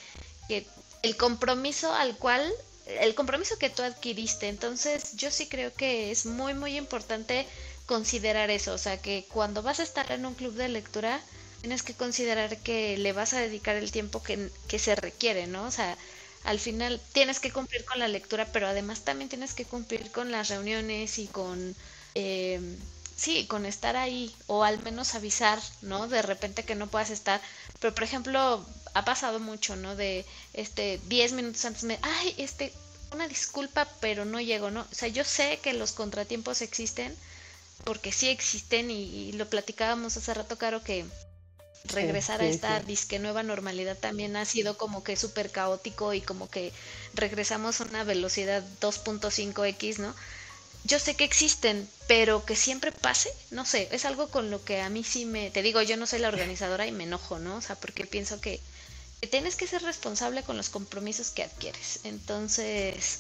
que el compromiso al cual, el compromiso que tú adquiriste. Entonces, yo sí creo que es muy, muy importante considerar eso. O sea, que cuando vas a estar en un club de lectura, tienes que considerar que le vas a dedicar el tiempo que, se requiere, ¿no? O sea, al final tienes que cumplir con la lectura, pero además también tienes que cumplir con las reuniones y con, eh, sí, con estar ahí o al menos avisar, ¿no? De repente que no puedas estar. Pero, por ejemplo, ha pasado mucho, ¿no? De, este, 10 minutos antes me, ay, este, una disculpa, pero no llego, ¿no? O sea, yo sé que los contratiempos existen, porque sí existen y, y lo platicábamos hace rato, Caro, que regresar a esta disque nueva normalidad también ha sido como que súper caótico y como que regresamos a una velocidad 2.5x, ¿no? Yo sé que existen, pero que siempre pase, no sé, es algo con lo que a mí sí me, te digo, yo no soy la organizadora y me enojo, ¿no? O sea, porque pienso que, que tienes que ser responsable con los compromisos que adquieres. Entonces,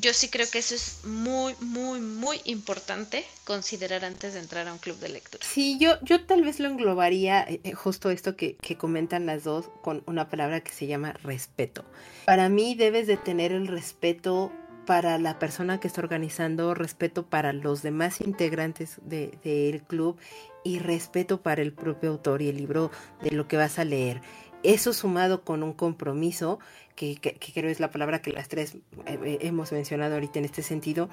yo sí creo que eso es muy, muy, muy importante considerar antes de entrar a un club de lectura. Sí, yo, yo tal vez lo englobaría eh, eh, justo esto que, que, comentan las dos con una palabra que se llama respeto. Para mí debes de tener el respeto para la persona que está organizando, respeto para los demás integrantes del de, club y respeto para el propio autor y el libro de lo que vas a leer. Eso sumado con un compromiso que, creo es la palabra que las tres eh, eh, hemos mencionado ahorita en este sentido,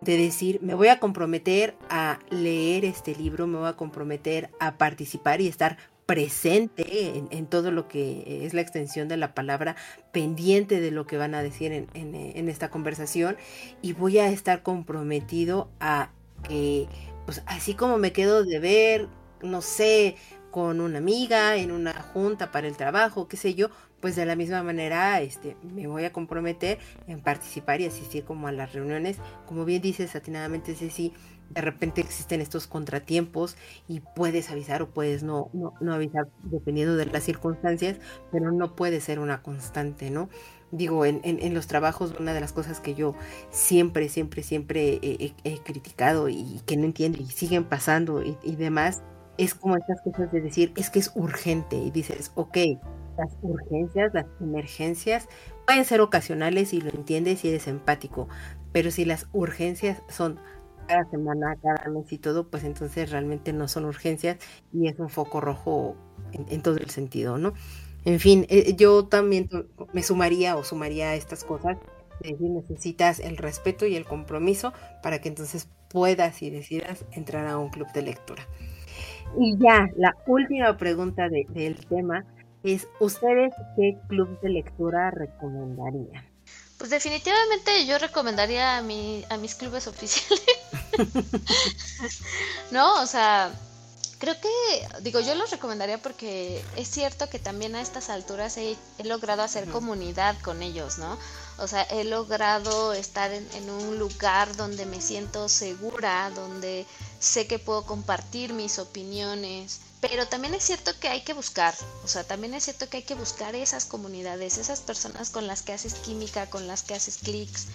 de decir, me voy a comprometer a leer este libro, me voy a comprometer a participar y estar presente en, todo lo que es la extensión de la palabra, pendiente de lo que van a decir en, en, esta conversación y voy a estar comprometido a que, pues así como me quedo de ver, no sé, con una amiga, en una junta para el trabajo, qué sé yo, pues de la misma manera este, me voy a comprometer en participar y asistir como a las reuniones. Como bien dices atinadamente Ceci, de repente existen estos contratiempos y puedes avisar o puedes no, no, avisar dependiendo de las circunstancias, pero no puede ser una constante, ¿no? Digo, en, en, los trabajos, una de las cosas que yo siempre, siempre, siempre he, criticado y que no entiendo y siguen pasando y demás, es como estas cosas de decir, es que es urgente y dices, ok, las urgencias, las emergencias pueden ser ocasionales y lo entiendes y eres empático, pero si las urgencias son cada semana, cada mes y todo, pues entonces realmente no son urgencias y es un foco rojo en, todo el sentido, ¿no? En fin, eh, yo también me sumaría o sumaría a estas cosas, de decir, necesitas el respeto y el compromiso para que entonces puedas y decidas entrar a un club de lectura. Y ya, la última pregunta del tema es, ¿ustedes qué club de lectura recomendarían? Pues definitivamente yo recomendaría a, mi, a mis clubes oficiales. no, o sea, creo que, digo, yo los recomendaría porque es cierto que también a estas alturas he, logrado hacer comunidad con ellos, ¿no? O sea, he logrado estar en, un lugar donde me siento segura, donde sé que puedo compartir mis opiniones, pero también es cierto que hay que buscar, o sea, también es cierto que hay que buscar esas comunidades, esas personas con las que haces química, con las que haces clics.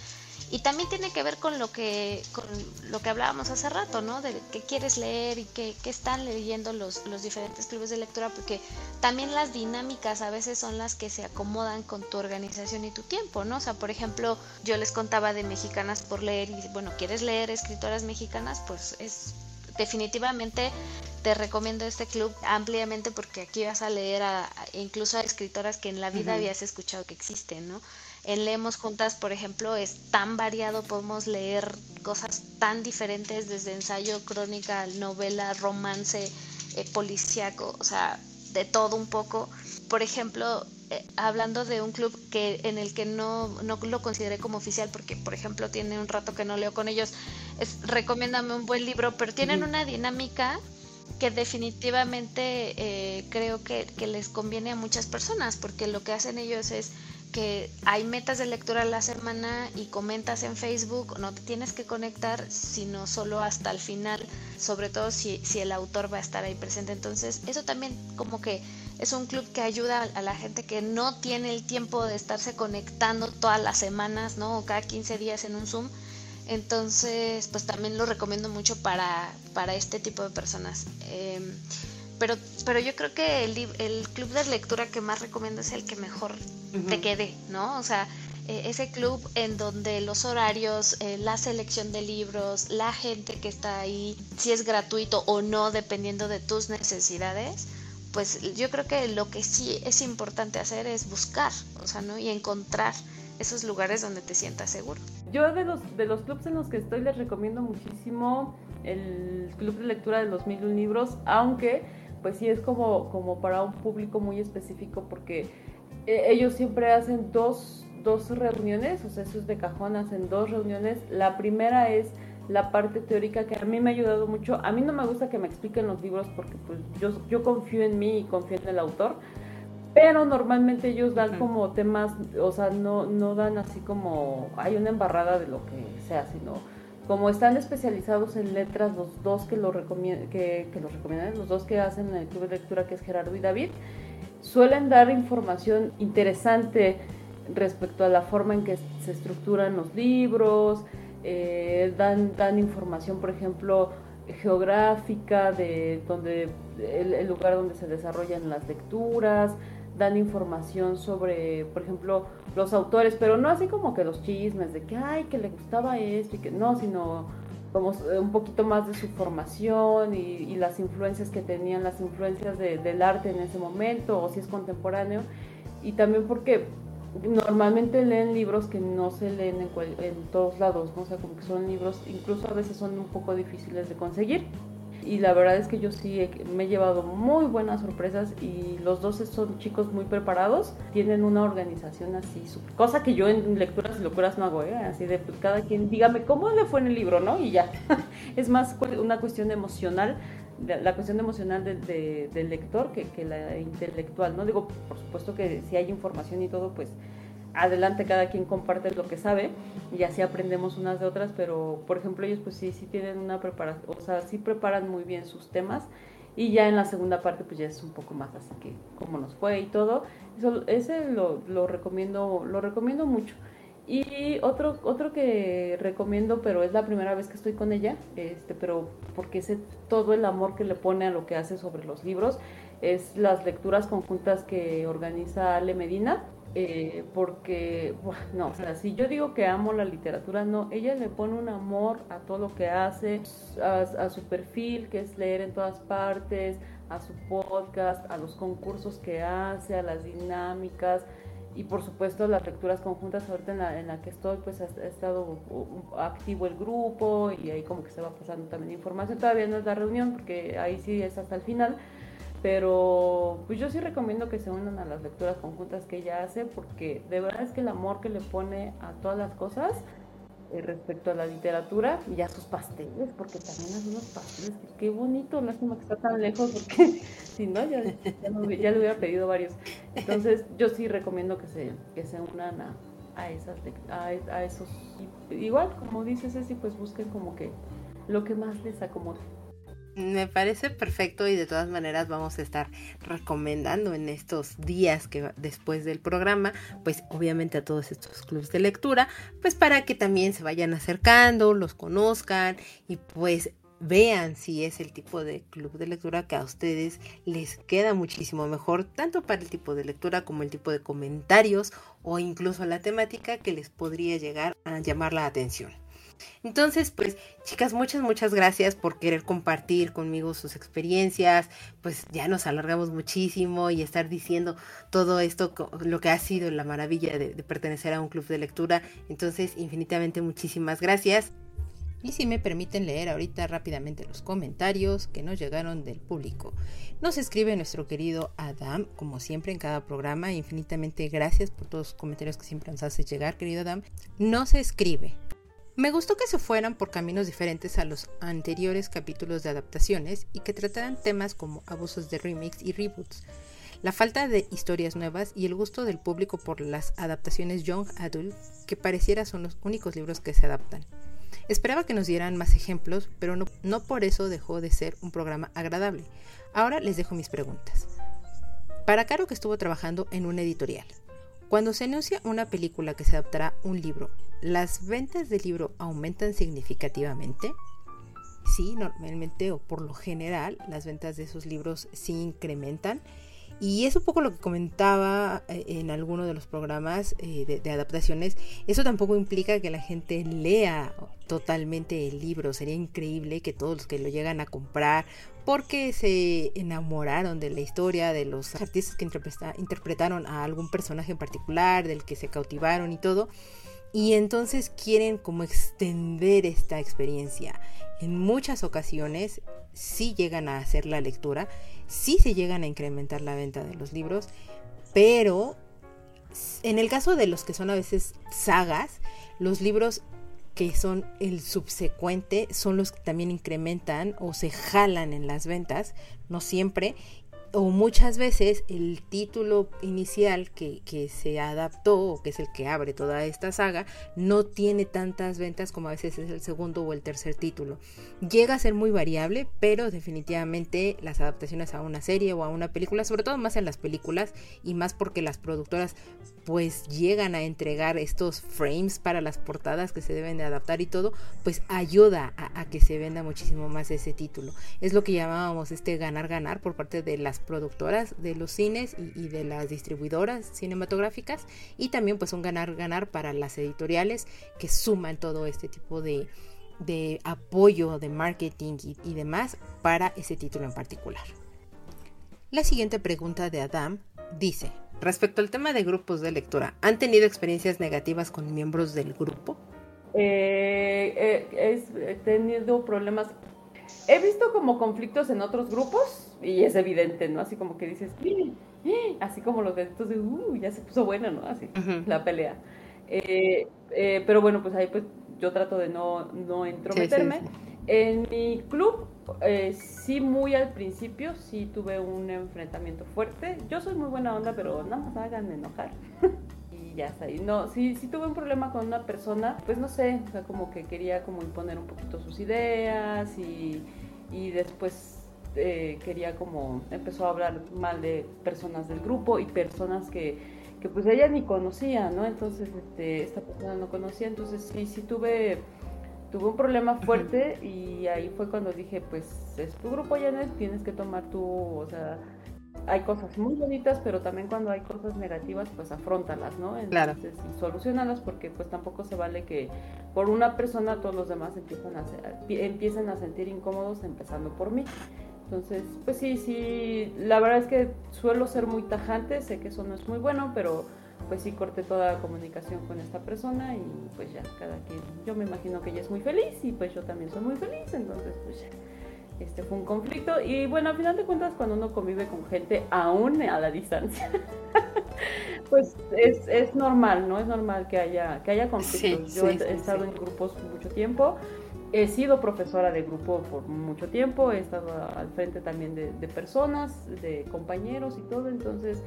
Y también tiene que ver con lo que, con lo que hablábamos hace rato, ¿no? De qué quieres leer y qué, están leyendo los, los diferentes clubes de lectura, porque también las dinámicas a veces son las que se acomodan con tu organización y tu tiempo, ¿no? O sea, por ejemplo, yo les contaba de mexicanas por leer y, bueno, ¿quieres leer escritoras mexicanas? Pues es definitivamente te recomiendo este club ampliamente porque aquí vas a leer a, incluso a escritoras que en la vida habías escuchado que existen, ¿no? En Leemos Juntas, por ejemplo, es tan variado, podemos leer cosas tan diferentes desde ensayo, crónica, novela, romance, eh, policíaco, o sea, de todo un poco. Por ejemplo, eh, hablando de un club que en el que no, no lo consideré como oficial porque, por ejemplo, tiene un rato que no leo con ellos, es recomiéndame un buen libro, pero tienen una dinámica que definitivamente eh, creo que, les conviene a muchas personas, porque lo que hacen ellos es que hay metas de lectura a la semana y comentas en Facebook, no te tienes que conectar, sino solo hasta el final, sobre todo si, si el autor va a estar ahí presente. Entonces, eso también como que es un club que ayuda a la gente que no tiene el tiempo de estarse conectando todas las semanas, ¿no? O cada 15 días en un Zoom entonces, pues también lo recomiendo mucho para, para este tipo de personas. Em, pero, pero yo creo que el, el, club de lectura que más recomiendo es el que mejor te quede, ¿no? O sea, e, ese club en donde los horarios, eh, la selección de libros, la gente que está ahí, si es gratuito o no, dependiendo de tus necesidades, pues yo creo que lo que sí es importante hacer es buscar, o sea, ¿no? Y encontrar esos lugares donde te sientas seguro. Yo de los, de los clubs en los que estoy les recomiendo muchísimo el club de lectura de los mil libros, aunque pues sí es como, como para un público muy específico porque eh, ellos siempre hacen dos, dos reuniones, o sea, eso es de cajón, hacen dos reuniones. La primera es la parte teórica que a mí me ha ayudado mucho. A mí no me gusta que me expliquen los libros porque pues yo, yo confío en mí y confío en el autor, pero normalmente ellos dan como temas, o sea, no, no dan así como, hay una embarrada de lo que sea, sino como están especializados en letras, los dos que lo, recomiendan, los dos que hacen el club de lectura, que es Gerardo y David, suelen dar información interesante respecto a la forma en que se estructuran los libros, eh, dan, dan información, por ejemplo, geográfica de donde el, lugar donde se desarrollan las lecturas, dan información sobre, por ejemplo, los autores, pero no así como que los chismes de que, ay, que le gustaba esto y que no, sino como un poquito más de su formación y, las influencias que tenían, las influencias del arte en ese momento, o si es contemporáneo, y también porque normalmente leen libros que no se leen en, en todos lados, ¿no? o sea, como que son libros, incluso a veces son un poco difíciles de conseguir y la verdad es que yo sí me he llevado muy buenas sorpresas y los dos son chicos muy preparados, tienen una organización así, cosa que yo en lecturas y locuras no hago, ¿eh? así de pues, cada quien dígame cómo le fue en el libro, ¿no? Y ya, es más una cuestión emocional, la cuestión emocional del lector que, que la intelectual, ¿no? Digo, por supuesto que si hay información y todo, pues adelante cada quien comparte lo que sabe y así aprendemos unas de otras, pero por ejemplo ellos pues sí, sí tienen una preparación, o sea, sí preparan muy bien sus temas y ya en la segunda parte pues ya es un poco más así que cómo nos fue y todo. Eso, ese lo, lo recomiendo, lo recomiendo mucho. Y otro, otro que recomiendo, pero es la primera vez que estoy con ella, este, pero porque sé todo el amor que le pone a lo que hace sobre los libros, es las lecturas conjuntas que organiza Ale Medina. Eh, porque, no, o sea, si yo digo que amo la literatura, no, ella le pone un amor a todo lo que hace, a, a su perfil, que es leer en todas partes, a su podcast, a los concursos que hace, a las dinámicas, y por supuesto las lecturas conjuntas ahorita en la, en la que estoy pues ha, estado activo el grupo y ahí como que se va pasando también información. Todavía no es la reunión porque ahí sí es hasta el final pero pues yo sí recomiendo que se unan a las lecturas conjuntas que ella hace porque de verdad es que el amor que le pone a todas las cosas eh, respecto a la literatura y a sus pasteles, porque también hace unos pasteles, qué bonito, lástima que está tan lejos, porque si no, ya, ya, le hubiera pedido varios. Entonces, yo sí recomiendo que se, que se unan a, a, esas, a, a esos, igual, como dices, Ceci, pues busquen como que lo que más les acomode. Me parece perfecto y de todas maneras vamos a estar recomendando en estos días que después del programa, pues obviamente a todos estos clubes de lectura, pues para que también se vayan acercando, los conozcan y pues vean si es el tipo de club de lectura que a ustedes les queda muchísimo mejor, tanto para el tipo de lectura como el tipo de comentarios o incluso la temática que les podría llegar a llamar la atención. Entonces, pues, chicas, muchas, muchas gracias por querer compartir conmigo sus experiencias. Pues ya nos alargamos muchísimo y estar diciendo todo esto, lo que ha sido la maravilla de, pertenecer a un club de lectura. Entonces, infinitamente muchísimas gracias. Y si me permiten leer ahorita rápidamente los comentarios que nos llegaron del público. Nos escribe nuestro querido Adam, como siempre en cada programa. Infinitamente gracias por todos los comentarios que siempre nos hace llegar, querido Adam. Nos escribe. Me gustó que se fueran por caminos diferentes a los anteriores capítulos de adaptaciones y que trataran temas como abusos de remix y reboots, la falta de historias nuevas y el gusto del público por las adaptaciones young adult que pareciera son los únicos libros que se adaptan. Esperaba que nos dieran más ejemplos, pero no, no por eso dejó de ser un programa agradable. Ahora les dejo mis preguntas. Para Caro que estuvo trabajando en un editorial, cuando se anuncia una película que se adaptará un libro, ¿las ventas del libro aumentan significativamente? Sí, normalmente o por lo general las ventas de esos libros sí incrementan. Y es un poco lo que comentaba eh, en alguno de los programas eh, de, de, adaptaciones. Eso tampoco implica que la gente lea totalmente el libro. Sería increíble que todos los que lo llegan a comprar porque se enamoraron de la historia, de los artistas que interpretaron a algún personaje en particular, del que se cautivaron y todo. Y entonces quieren como extender esta experiencia. En muchas ocasiones sí llegan a hacer la lectura, sí se llegan a incrementar la venta de los libros, pero en el caso de los que son a veces sagas, los libros que son el subsecuente, son los que también incrementan o se jalan en las ventas, no siempre, o muchas veces el título inicial que, que, se adaptó o que es el que abre toda esta saga no tiene tantas ventas como a veces es el segundo o el tercer título. Llega a ser muy variable, pero definitivamente las adaptaciones a una serie o a una película, sobre todo más en las películas y más porque las productoras pues llegan a entregar estos frames para las portadas que se deben de adaptar y todo, pues ayuda a, que se venda muchísimo más ese título. Es lo que llamábamos este ganar-ganar por parte de las productoras de los cines y, de las distribuidoras cinematográficas y también pues un ganar-ganar para las editoriales que suman todo este tipo de, apoyo de marketing y, y demás para ese título en particular. La siguiente pregunta de Adam dice, respecto al tema de grupos de lectura, ¿han tenido experiencias negativas con miembros del grupo? Eh, eh, he tenido problemas he visto como conflictos en otros grupos y es evidente, ¿no? Así como que dices, así como los deditos de, uh, ya se puso buena, ¿no? Así, la pelea. Eh, eh, pero bueno, pues ahí pues yo trato de no, no entrometerme. En mi club, eh, sí muy al principio, sí tuve un enfrentamiento fuerte. Yo soy muy buena onda, pero nada más hagan enojar. ya está ahí. No, si, si tuve un problema con una persona, pues no sé, o sea, como que quería como imponer un poquito sus ideas y, y después eh, quería como, empezó a hablar mal de personas del grupo y personas que, que pues ella ni conocía, ¿no? Entonces, este, esta persona no conocía, entonces sí, sí tuve, tuve un problema fuerte y ahí fue cuando dije, pues es tu grupo, Janet, tienes que tomar tu, o sea, hay cosas muy bonitas, pero también cuando hay cosas negativas, pues afrontalas, ¿no? Entonces, claro. solucionalas porque pues tampoco se vale que por una persona todos los demás empiezan a, empiecen a sentir incómodos, empezando por mí. Entonces, pues sí, sí, la verdad es que suelo ser muy tajante, sé que eso no es muy bueno, pero pues sí corté toda la comunicación con esta persona y pues ya, cada quien, yo me imagino que ella es muy feliz y pues yo también soy muy feliz, entonces pues ya este fue un conflicto. Y bueno, a final de cuentas cuando uno convive con gente aún a la distancia, pues es, es, normal, ¿no? Es normal que haya, que haya conflictos. Yo he, estado en grupos mucho tiempo, he sido profesora de grupo por mucho tiempo, he estado al frente también de, de personas, de compañeros y todo, entonces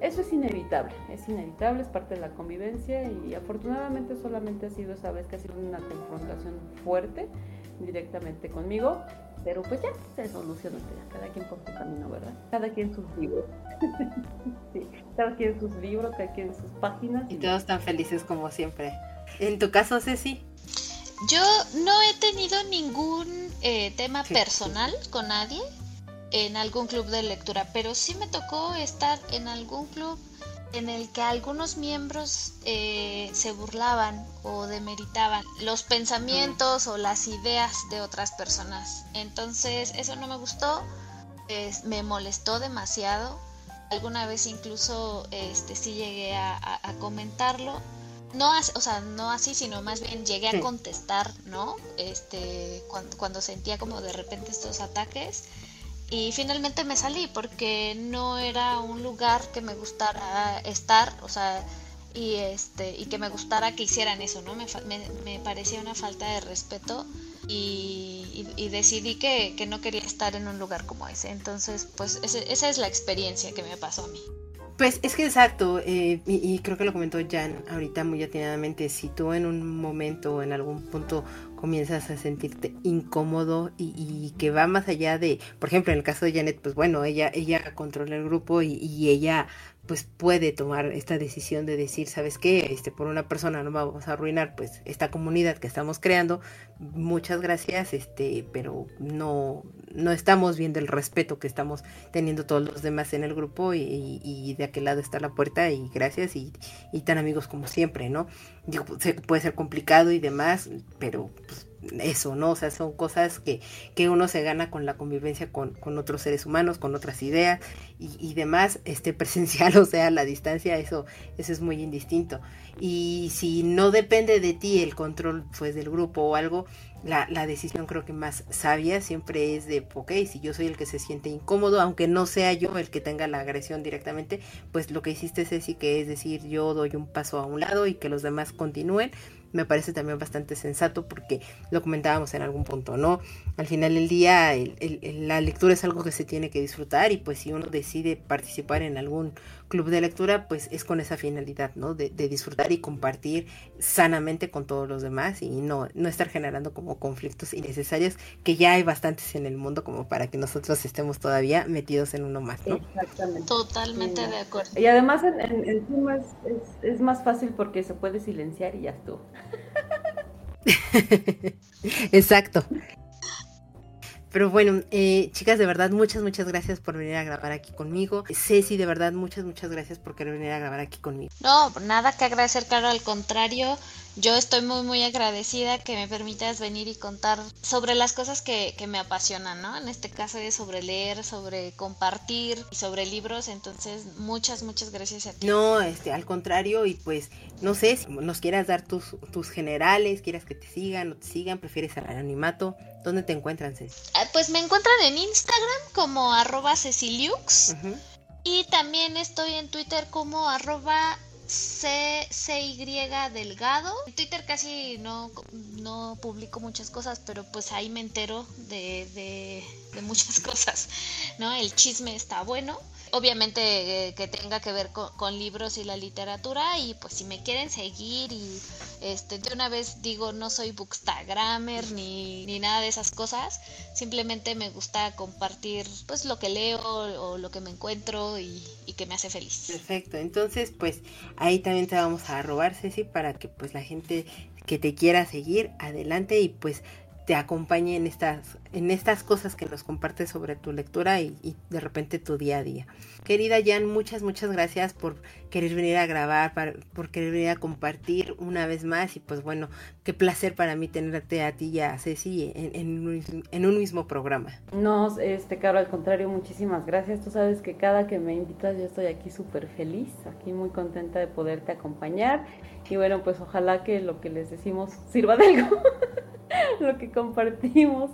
eso es inevitable, es inevitable, es parte de la convivencia y afortunadamente solamente ha sido esa vez que ha sido una confrontación fuerte directamente conmigo pero pues ya se solucionó, cada quien por su camino, ¿verdad? Cada quien sus libros. sí, cada quien sus libros, cada quien sus páginas. Y, todos tan felices como siempre. En tu caso, Ceci. Yo no he tenido ningún eh, tema personal con nadie en algún club de lectura, pero sí me tocó estar en algún club en el que algunos miembros eh, se burlaban o demeritaban los pensamientos o las ideas de otras personas. Entonces eso no me gustó, me molestó demasiado. Alguna vez incluso este, sí llegué a, comentarlo. No, o sea, no así, sino más bien llegué a contestar, ¿no? Este, cuando, cuando sentía como de repente estos ataques y finalmente me salí porque no era un lugar que me gustara estar, o sea, y este y que me gustara que hicieran eso, ¿no? Me, me, parecía una falta de respeto y, y, decidí que, que, no quería estar en un lugar como ese. Entonces, pues esa es la experiencia que me pasó a mí. Pues es que exacto, eh, y, creo que lo comentó Jan ahorita muy atinadamente, si tú en un momento o en algún punto comienzas a sentirte incómodo y, que va más allá de, por ejemplo, en el caso de Janet, pues bueno, ella, ella controla el grupo y, y ella pues puede tomar esta decisión de decir, ¿sabes qué? Este, por una persona no vamos a arruinar pues esta comunidad que estamos creando. Muchas gracias, este, pero no, no estamos viendo el respeto que estamos teniendo todos los demás en el grupo y, de aquel lado está la puerta y gracias y, y tan amigos como siempre, ¿no? Digo, puede ser complicado y demás, pero pues, eso, ¿no? O sea, son cosas que, que uno se gana con la convivencia con, con otros seres humanos, con otras ideas y, y, demás, este presencial, o sea, la distancia, eso, eso es muy indistinto. Y si no depende de ti el control pues del grupo o algo, la, la, decisión creo que más sabia siempre es de, ok, si yo soy el que se siente incómodo, aunque no sea yo el que tenga la agresión directamente, pues lo que hiciste es que es decir, yo doy un paso a un lado y que los demás continúen, me parece también bastante sensato porque lo comentábamos en algún punto, ¿no? Al final del día la lectura es algo que se tiene que disfrutar y pues si uno decide participar en algún club de lectura, pues es con esa finalidad, ¿no? De, disfrutar y compartir sanamente con todos los demás y no, no estar generando como conflictos innecesarios que ya hay bastantes en el mundo como para que nosotros estemos todavía metidos en uno más, ¿no? Exactamente. Totalmente de acuerdo. Y además en, en, Zoom es, es, más fácil porque se puede silenciar y ya estuvo. Exacto. Pero bueno, eh, chicas, de verdad, muchas, muchas gracias por venir a grabar aquí conmigo. Ceci, de verdad, muchas, muchas gracias por querer venir a grabar aquí conmigo. No, nada que agradecer, claro, al contrario. Yo estoy muy, muy agradecida que me permitas venir y contar sobre las cosas que, que me apasionan, ¿no? En este caso es sobre leer, sobre compartir y sobre libros. Entonces, muchas, muchas gracias a ti. No, este, al contrario, y pues, no sé, si nos quieras dar tus, tus generales, quieras que te sigan, o te sigan, prefieres el anonimato, ¿dónde te encuentran, Ceci? Ah, pues me encuentran en Instagram como arroba ceciliux. Y también estoy en Twitter como arroba C CY Delgado. En Twitter casi no, no publico muchas cosas, pero pues ahí me entero de, de, muchas cosas, ¿no? El chisme está bueno. Obviamente eh, que tenga que ver con, libros y la literatura y pues si me quieren seguir y este de una vez digo no soy bookstagrammer ni, ni nada de esas cosas simplemente me gusta compartir pues lo que leo o, lo que me encuentro y, y, que me hace feliz. Perfecto entonces pues ahí también te vamos a robar Ceci para que pues la gente que te quiera seguir adelante y pues te acompañe en estas, en estas cosas que nos compartes sobre tu lectura y, de repente tu día a día. Querida Jan, muchas, muchas gracias por querer venir a grabar, por querer venir a compartir una vez más y pues bueno, qué placer para mí tenerte a ti y a Ceci en, un, mismo programa. No, este, Caro, al contrario, muchísimas gracias. Tú sabes que cada que me invitas yo estoy aquí súper feliz, aquí muy contenta de poderte acompañar y bueno, pues ojalá que lo que les decimos sirva de algo. lo que compartimos,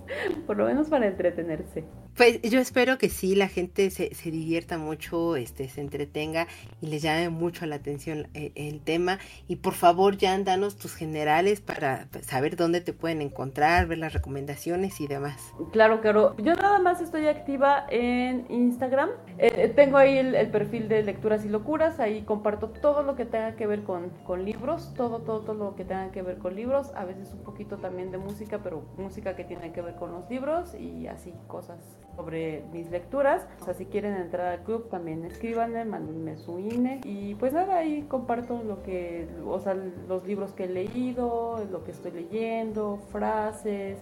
por lo menos para entretenerse. Pues yo espero que sí, la gente se, se divierta mucho, este, se entretenga y les llame mucho la atención eh, el, tema. Y por favor, ya danos tus generales para saber dónde te pueden encontrar, ver las recomendaciones y demás. Claro, claro. Yo nada más estoy activa en Instagram. Eh, eh, tengo ahí el, perfil de lecturas y locuras. Ahí comparto todo lo que tenga que ver con, con libros, todo, todo, todo lo que tenga que ver con libros. A veces un poquito también de música, pero música que tiene que ver con los libros y así cosas sobre mis lecturas. O sea, si quieren entrar al club, también escríbanme, mándenme su INE. Y pues nada, ahí comparto lo que, o sea, los libros que he leído, lo que estoy leyendo, frases.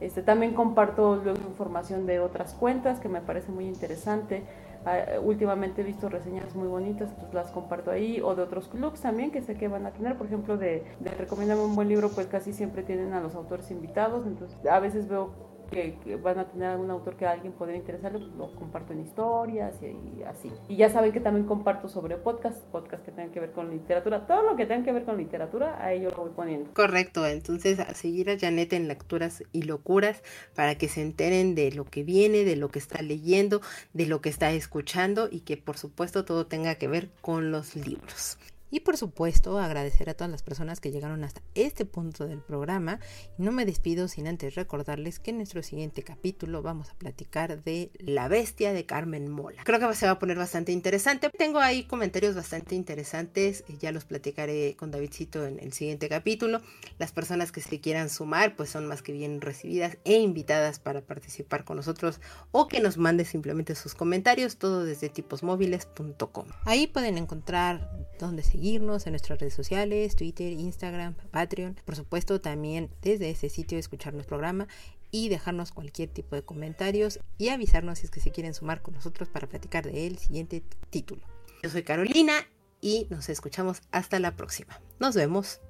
Este, también comparto luego información de otras cuentas que me parece muy interesante. Ah, últimamente he visto reseñas muy bonitas, pues las comparto ahí, o de otros clubs también que sé que van a tener, por ejemplo, de, de Recomiéndame un buen libro, pues casi siempre tienen a los autores invitados, entonces a veces veo que, van a tener algún autor que a alguien podría interesarle, lo comparto en historias y, así. Y ya saben que también comparto sobre podcast, podcast que tengan que ver con literatura, todo lo que tenga que ver con literatura, ahí yo lo voy poniendo. Correcto, entonces a seguir a Janet en lecturas y locuras para que se enteren de lo que viene, de lo que está leyendo, de lo que está escuchando y que por supuesto todo tenga que ver con los libros. Y por supuesto, agradecer a todas las personas que llegaron hasta este punto del programa. No me despido sin antes recordarles que en nuestro siguiente capítulo vamos a platicar de La Bestia de Carmen Mola. Creo que se va a poner bastante interesante. Tengo ahí comentarios bastante interesantes. Y ya los platicaré con Davidcito en el siguiente capítulo. Las personas que se quieran sumar, pues son más que bien recibidas e invitadas para participar con nosotros o que nos mande simplemente sus comentarios, todo desde tiposmóviles.com. Ahí pueden encontrar donde se seguirnos en nuestras redes sociales, Twitter, Instagram, Patreon. Por supuesto, también desde ese sitio escuchar nuestro programa y dejarnos cualquier tipo de comentarios y avisarnos si es que se quieren sumar con nosotros para platicar del siguiente título. Yo soy Carolina y nos escuchamos hasta la próxima. Nos vemos.